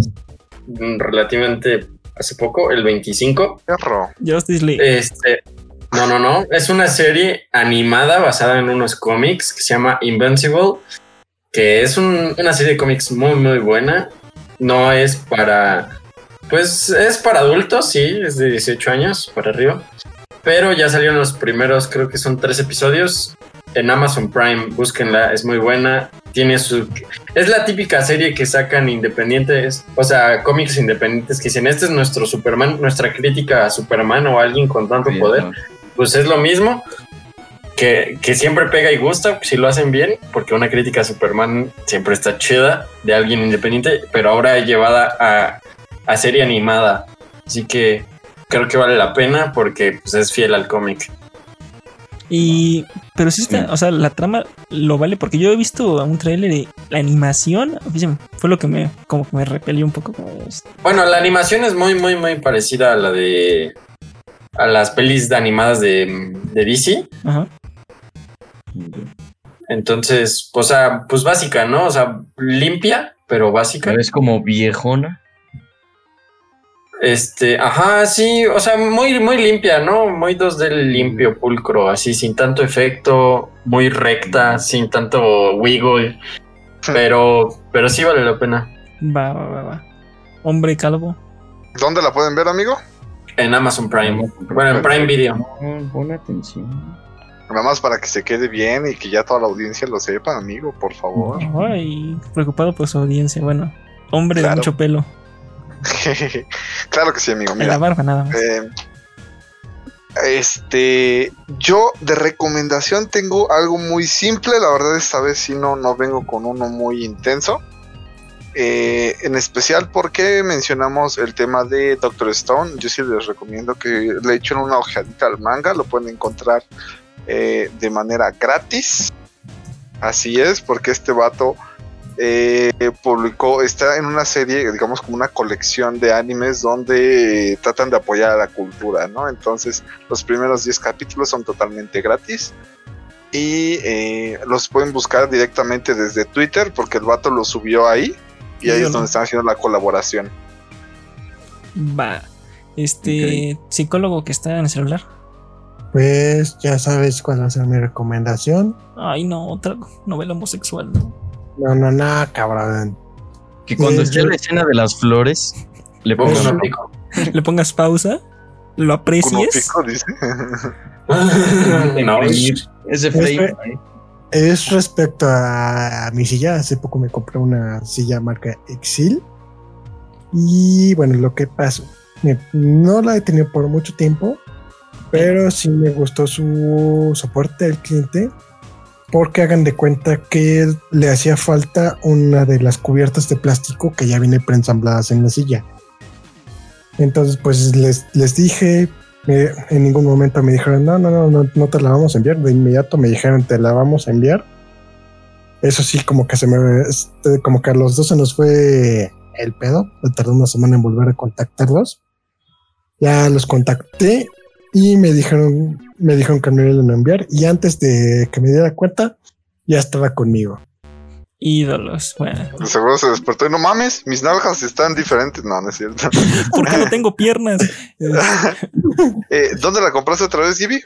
[SPEAKER 4] mm, relativamente hace poco, el 25.
[SPEAKER 3] Perro.
[SPEAKER 5] Justice League.
[SPEAKER 4] Este, no, no, no. Es una serie animada basada en unos cómics que se llama Invincible, que es un- una serie de cómics muy, muy buena. No es para, pues es para adultos, sí, es de 18 años para arriba. Pero ya salieron los primeros, creo que son tres episodios en Amazon Prime. Búsquenla, es muy buena. Tiene su. Es la típica serie que sacan independientes, o sea, cómics independientes que dicen: Este es nuestro Superman, nuestra crítica a Superman o a alguien con tanto poder pues es lo mismo. Que, que siempre pega y gusta si lo hacen bien, porque una crítica a Superman siempre está chida de alguien independiente, pero ahora llevada a, a serie animada. Así que creo que vale la pena porque pues, es fiel al cómic.
[SPEAKER 5] Y. Pero sí está. O sea, la trama lo vale. Porque yo he visto un trailer de la animación. fíjense, Fue lo que me. Como que me repelió un poco. Como
[SPEAKER 4] Bueno, la animación es muy, muy, muy parecida a la de. a las pelis de animadas de, de DC.
[SPEAKER 5] Ajá.
[SPEAKER 4] Entonces, o sea, pues básica, ¿no? O sea, limpia, pero básica.
[SPEAKER 1] Pero es como viejona.
[SPEAKER 4] Este, ajá, sí, o sea, muy, muy limpia, ¿no? Muy 2D limpio, pulcro, así, sin tanto efecto, muy recta, sin tanto wiggle, pero, pero sí vale la pena.
[SPEAKER 5] Va, va, va, va. Hombre calvo.
[SPEAKER 3] ¿Dónde la pueden ver, amigo?
[SPEAKER 4] En Amazon Prime, bueno, en Prime Video.
[SPEAKER 1] Pon atención.
[SPEAKER 3] Nada más para que se quede bien y que ya toda la audiencia lo sepa, amigo, por favor.
[SPEAKER 5] Ay, preocupado por su audiencia. Bueno, hombre de mucho pelo.
[SPEAKER 3] claro que sí, amigo.
[SPEAKER 5] En la
[SPEAKER 3] Mira,
[SPEAKER 5] barba nada más.
[SPEAKER 3] eh, este, yo de recomendación tengo algo muy simple. La verdad, esta vez sí no, no vengo con uno muy intenso. Eh, en especial porque mencionamos el tema de Doctor Stone. Yo sí les recomiendo que le echen una ojeadita al manga. Lo pueden encontrar eh, de manera gratis. Así es, porque este vato eh, publicó, está en una serie, digamos como una colección de animes donde eh, tratan de apoyar a la cultura, ¿no? Entonces los primeros 10 capítulos son totalmente gratis y eh, los pueden buscar directamente desde Twitter porque el vato lo subió ahí y ahí es donde están haciendo la colaboración.
[SPEAKER 5] Va. Este psicólogo que está en el celular.
[SPEAKER 6] Pues ya sabes cuál va a ser mi recomendación.
[SPEAKER 5] Ay, no, otra novela homosexual. ¿no?
[SPEAKER 6] No, no, no, cabrón.
[SPEAKER 1] Que cuando esté la escena de las flores, le
[SPEAKER 4] Boku
[SPEAKER 1] pongan
[SPEAKER 4] no Pico.
[SPEAKER 5] Le pongas pausa, lo aprecies.
[SPEAKER 3] Pico dice.
[SPEAKER 4] no,
[SPEAKER 1] ese frame.
[SPEAKER 6] Es respecto a, a mi silla. Hace poco me compré una silla marca Exil. Y bueno, lo que pasó. No la he tenido por mucho tiempo. Pero sí me gustó su soporte al cliente. Porque hagan de cuenta que le hacía falta una de las cubiertas de plástico que ya viene preensambladas en la silla. Entonces, pues les, les dije, en ningún momento me dijeron, no, no, no, no, no te la vamos a enviar. De inmediato me dijeron, te la vamos a enviar. Eso sí, como que se me, este, como que a los dos se nos fue el pedo. Me tardó una semana en volver a contactarlos. Ya los contacté y me dijeron, me dijeron que me iban a enviar. Y antes de que me diera cuenta, ya estaba conmigo.
[SPEAKER 5] Ídolos. Bueno,
[SPEAKER 3] De Seguro se despertó y no mames, mis nalgas están diferentes. No, no es cierto.
[SPEAKER 5] ¿por qué no tengo piernas? Eh,
[SPEAKER 3] ¿Dónde la compraste otra vez, Gibi?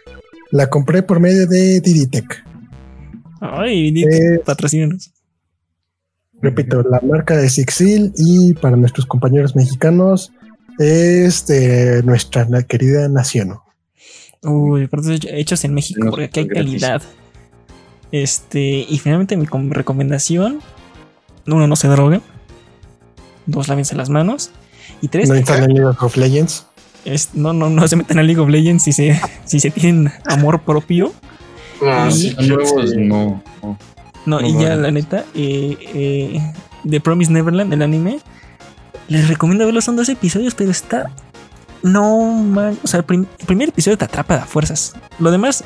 [SPEAKER 6] La compré por medio de Diditec.
[SPEAKER 5] Ay, di-
[SPEAKER 6] Eh,
[SPEAKER 5] patrocínanos.
[SPEAKER 6] Repito, la marca es Exil y para nuestros compañeros mexicanos es de nuestra querida nación.
[SPEAKER 5] Uy, productos hechos en México, porque aquí hay calidad. Este, y finalmente mi com- recomendación: uno, no se droguen. Dos, lávense las manos. Y tres,
[SPEAKER 6] No instalan League of Legends.
[SPEAKER 5] es- no, no, no se metan a League of Legends si se, si se tienen amor propio.
[SPEAKER 4] no,
[SPEAKER 5] Y-
[SPEAKER 4] sí, sí.
[SPEAKER 1] no. no.
[SPEAKER 5] No,
[SPEAKER 1] No
[SPEAKER 5] y ya la neta, eh, eh, The Promise Neverland, el anime, Les recomiendo verlo, son dos episodios, pero está. No man. O sea, el, prim- el primer episodio te atrapa a fuerzas. Lo demás,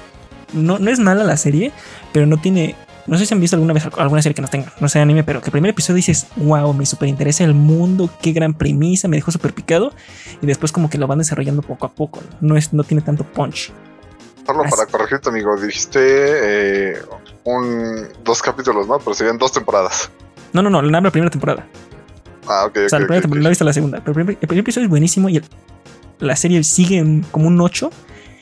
[SPEAKER 5] no, no es mala la serie, pero no tiene. No sé si han visto alguna vez alguna serie que no tenga, no sea anime, pero que el primer episodio dices, wow, me super interesa el mundo, qué gran premisa, me dejó súper picado. Y después, como que lo van desarrollando poco a poco. No, es, no tiene tanto punch.
[SPEAKER 3] Solo para corregirte, amigo, dijiste eh, un, dos capítulos, ¿no? Pero serían dos temporadas.
[SPEAKER 5] No, no, no, la la primera temporada.
[SPEAKER 3] Ah, ok,
[SPEAKER 5] O sea,
[SPEAKER 3] ok,
[SPEAKER 5] la primera temporada,
[SPEAKER 3] ok.
[SPEAKER 5] no he visto la segunda. Pero el primer, el primer episodio es buenísimo y el- la serie sigue en como un 8.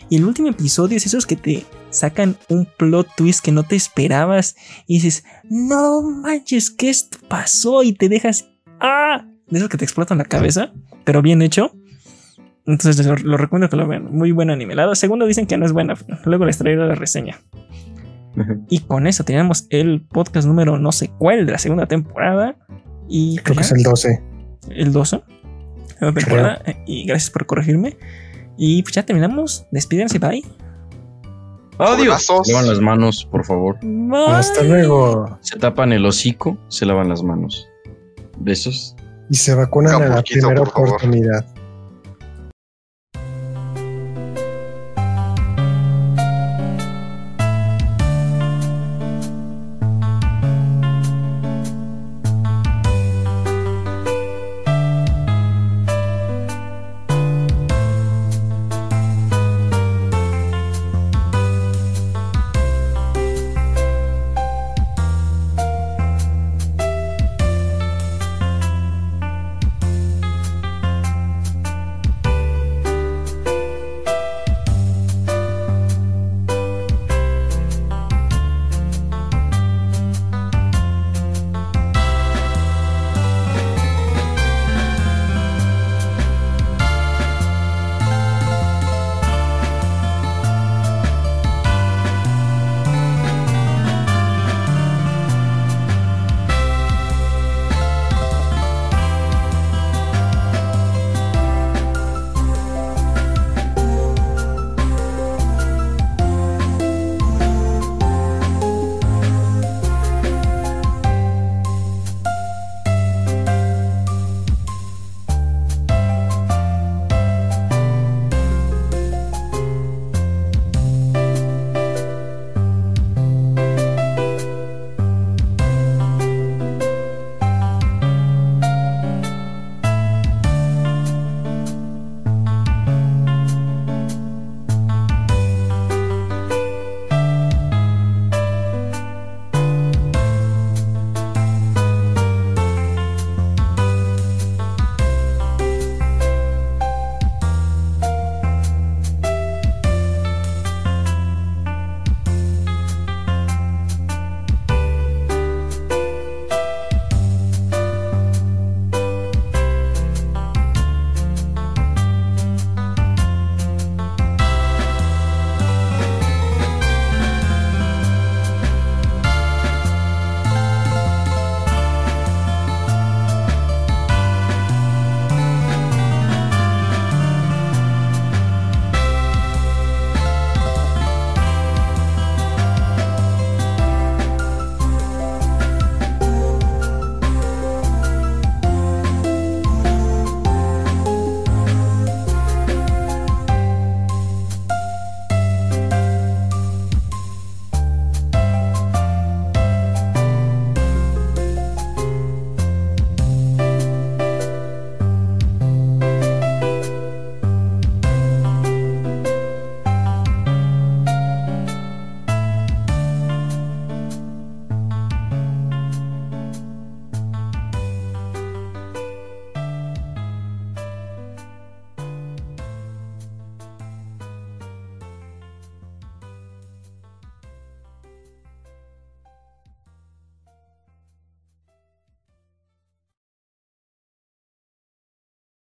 [SPEAKER 5] Y el último episodio es esos que te sacan un plot twist que no te esperabas. Y dices, no manches, ¿qué esto pasó? Y te dejas, ¡ah! De esos que te explotan la cabeza, pero bien hecho. Entonces lo, lo recomiendo que lo vean. Muy buen anime. La segunda dicen que no es buena. Luego les traigo la reseña. Y con eso tenemos el podcast número no sé cuál de la segunda temporada. Y
[SPEAKER 6] Creo que es el 12.
[SPEAKER 5] el 12 de la temporada. Y gracias por corregirme. Y pues ya terminamos. Despídense, bye.
[SPEAKER 1] Adiós. Se lavan las manos, por favor.
[SPEAKER 5] Bye.
[SPEAKER 6] Hasta luego.
[SPEAKER 1] Se tapan el hocico, se lavan las manos. Besos.
[SPEAKER 6] Y se vacunan a la primera oportunidad.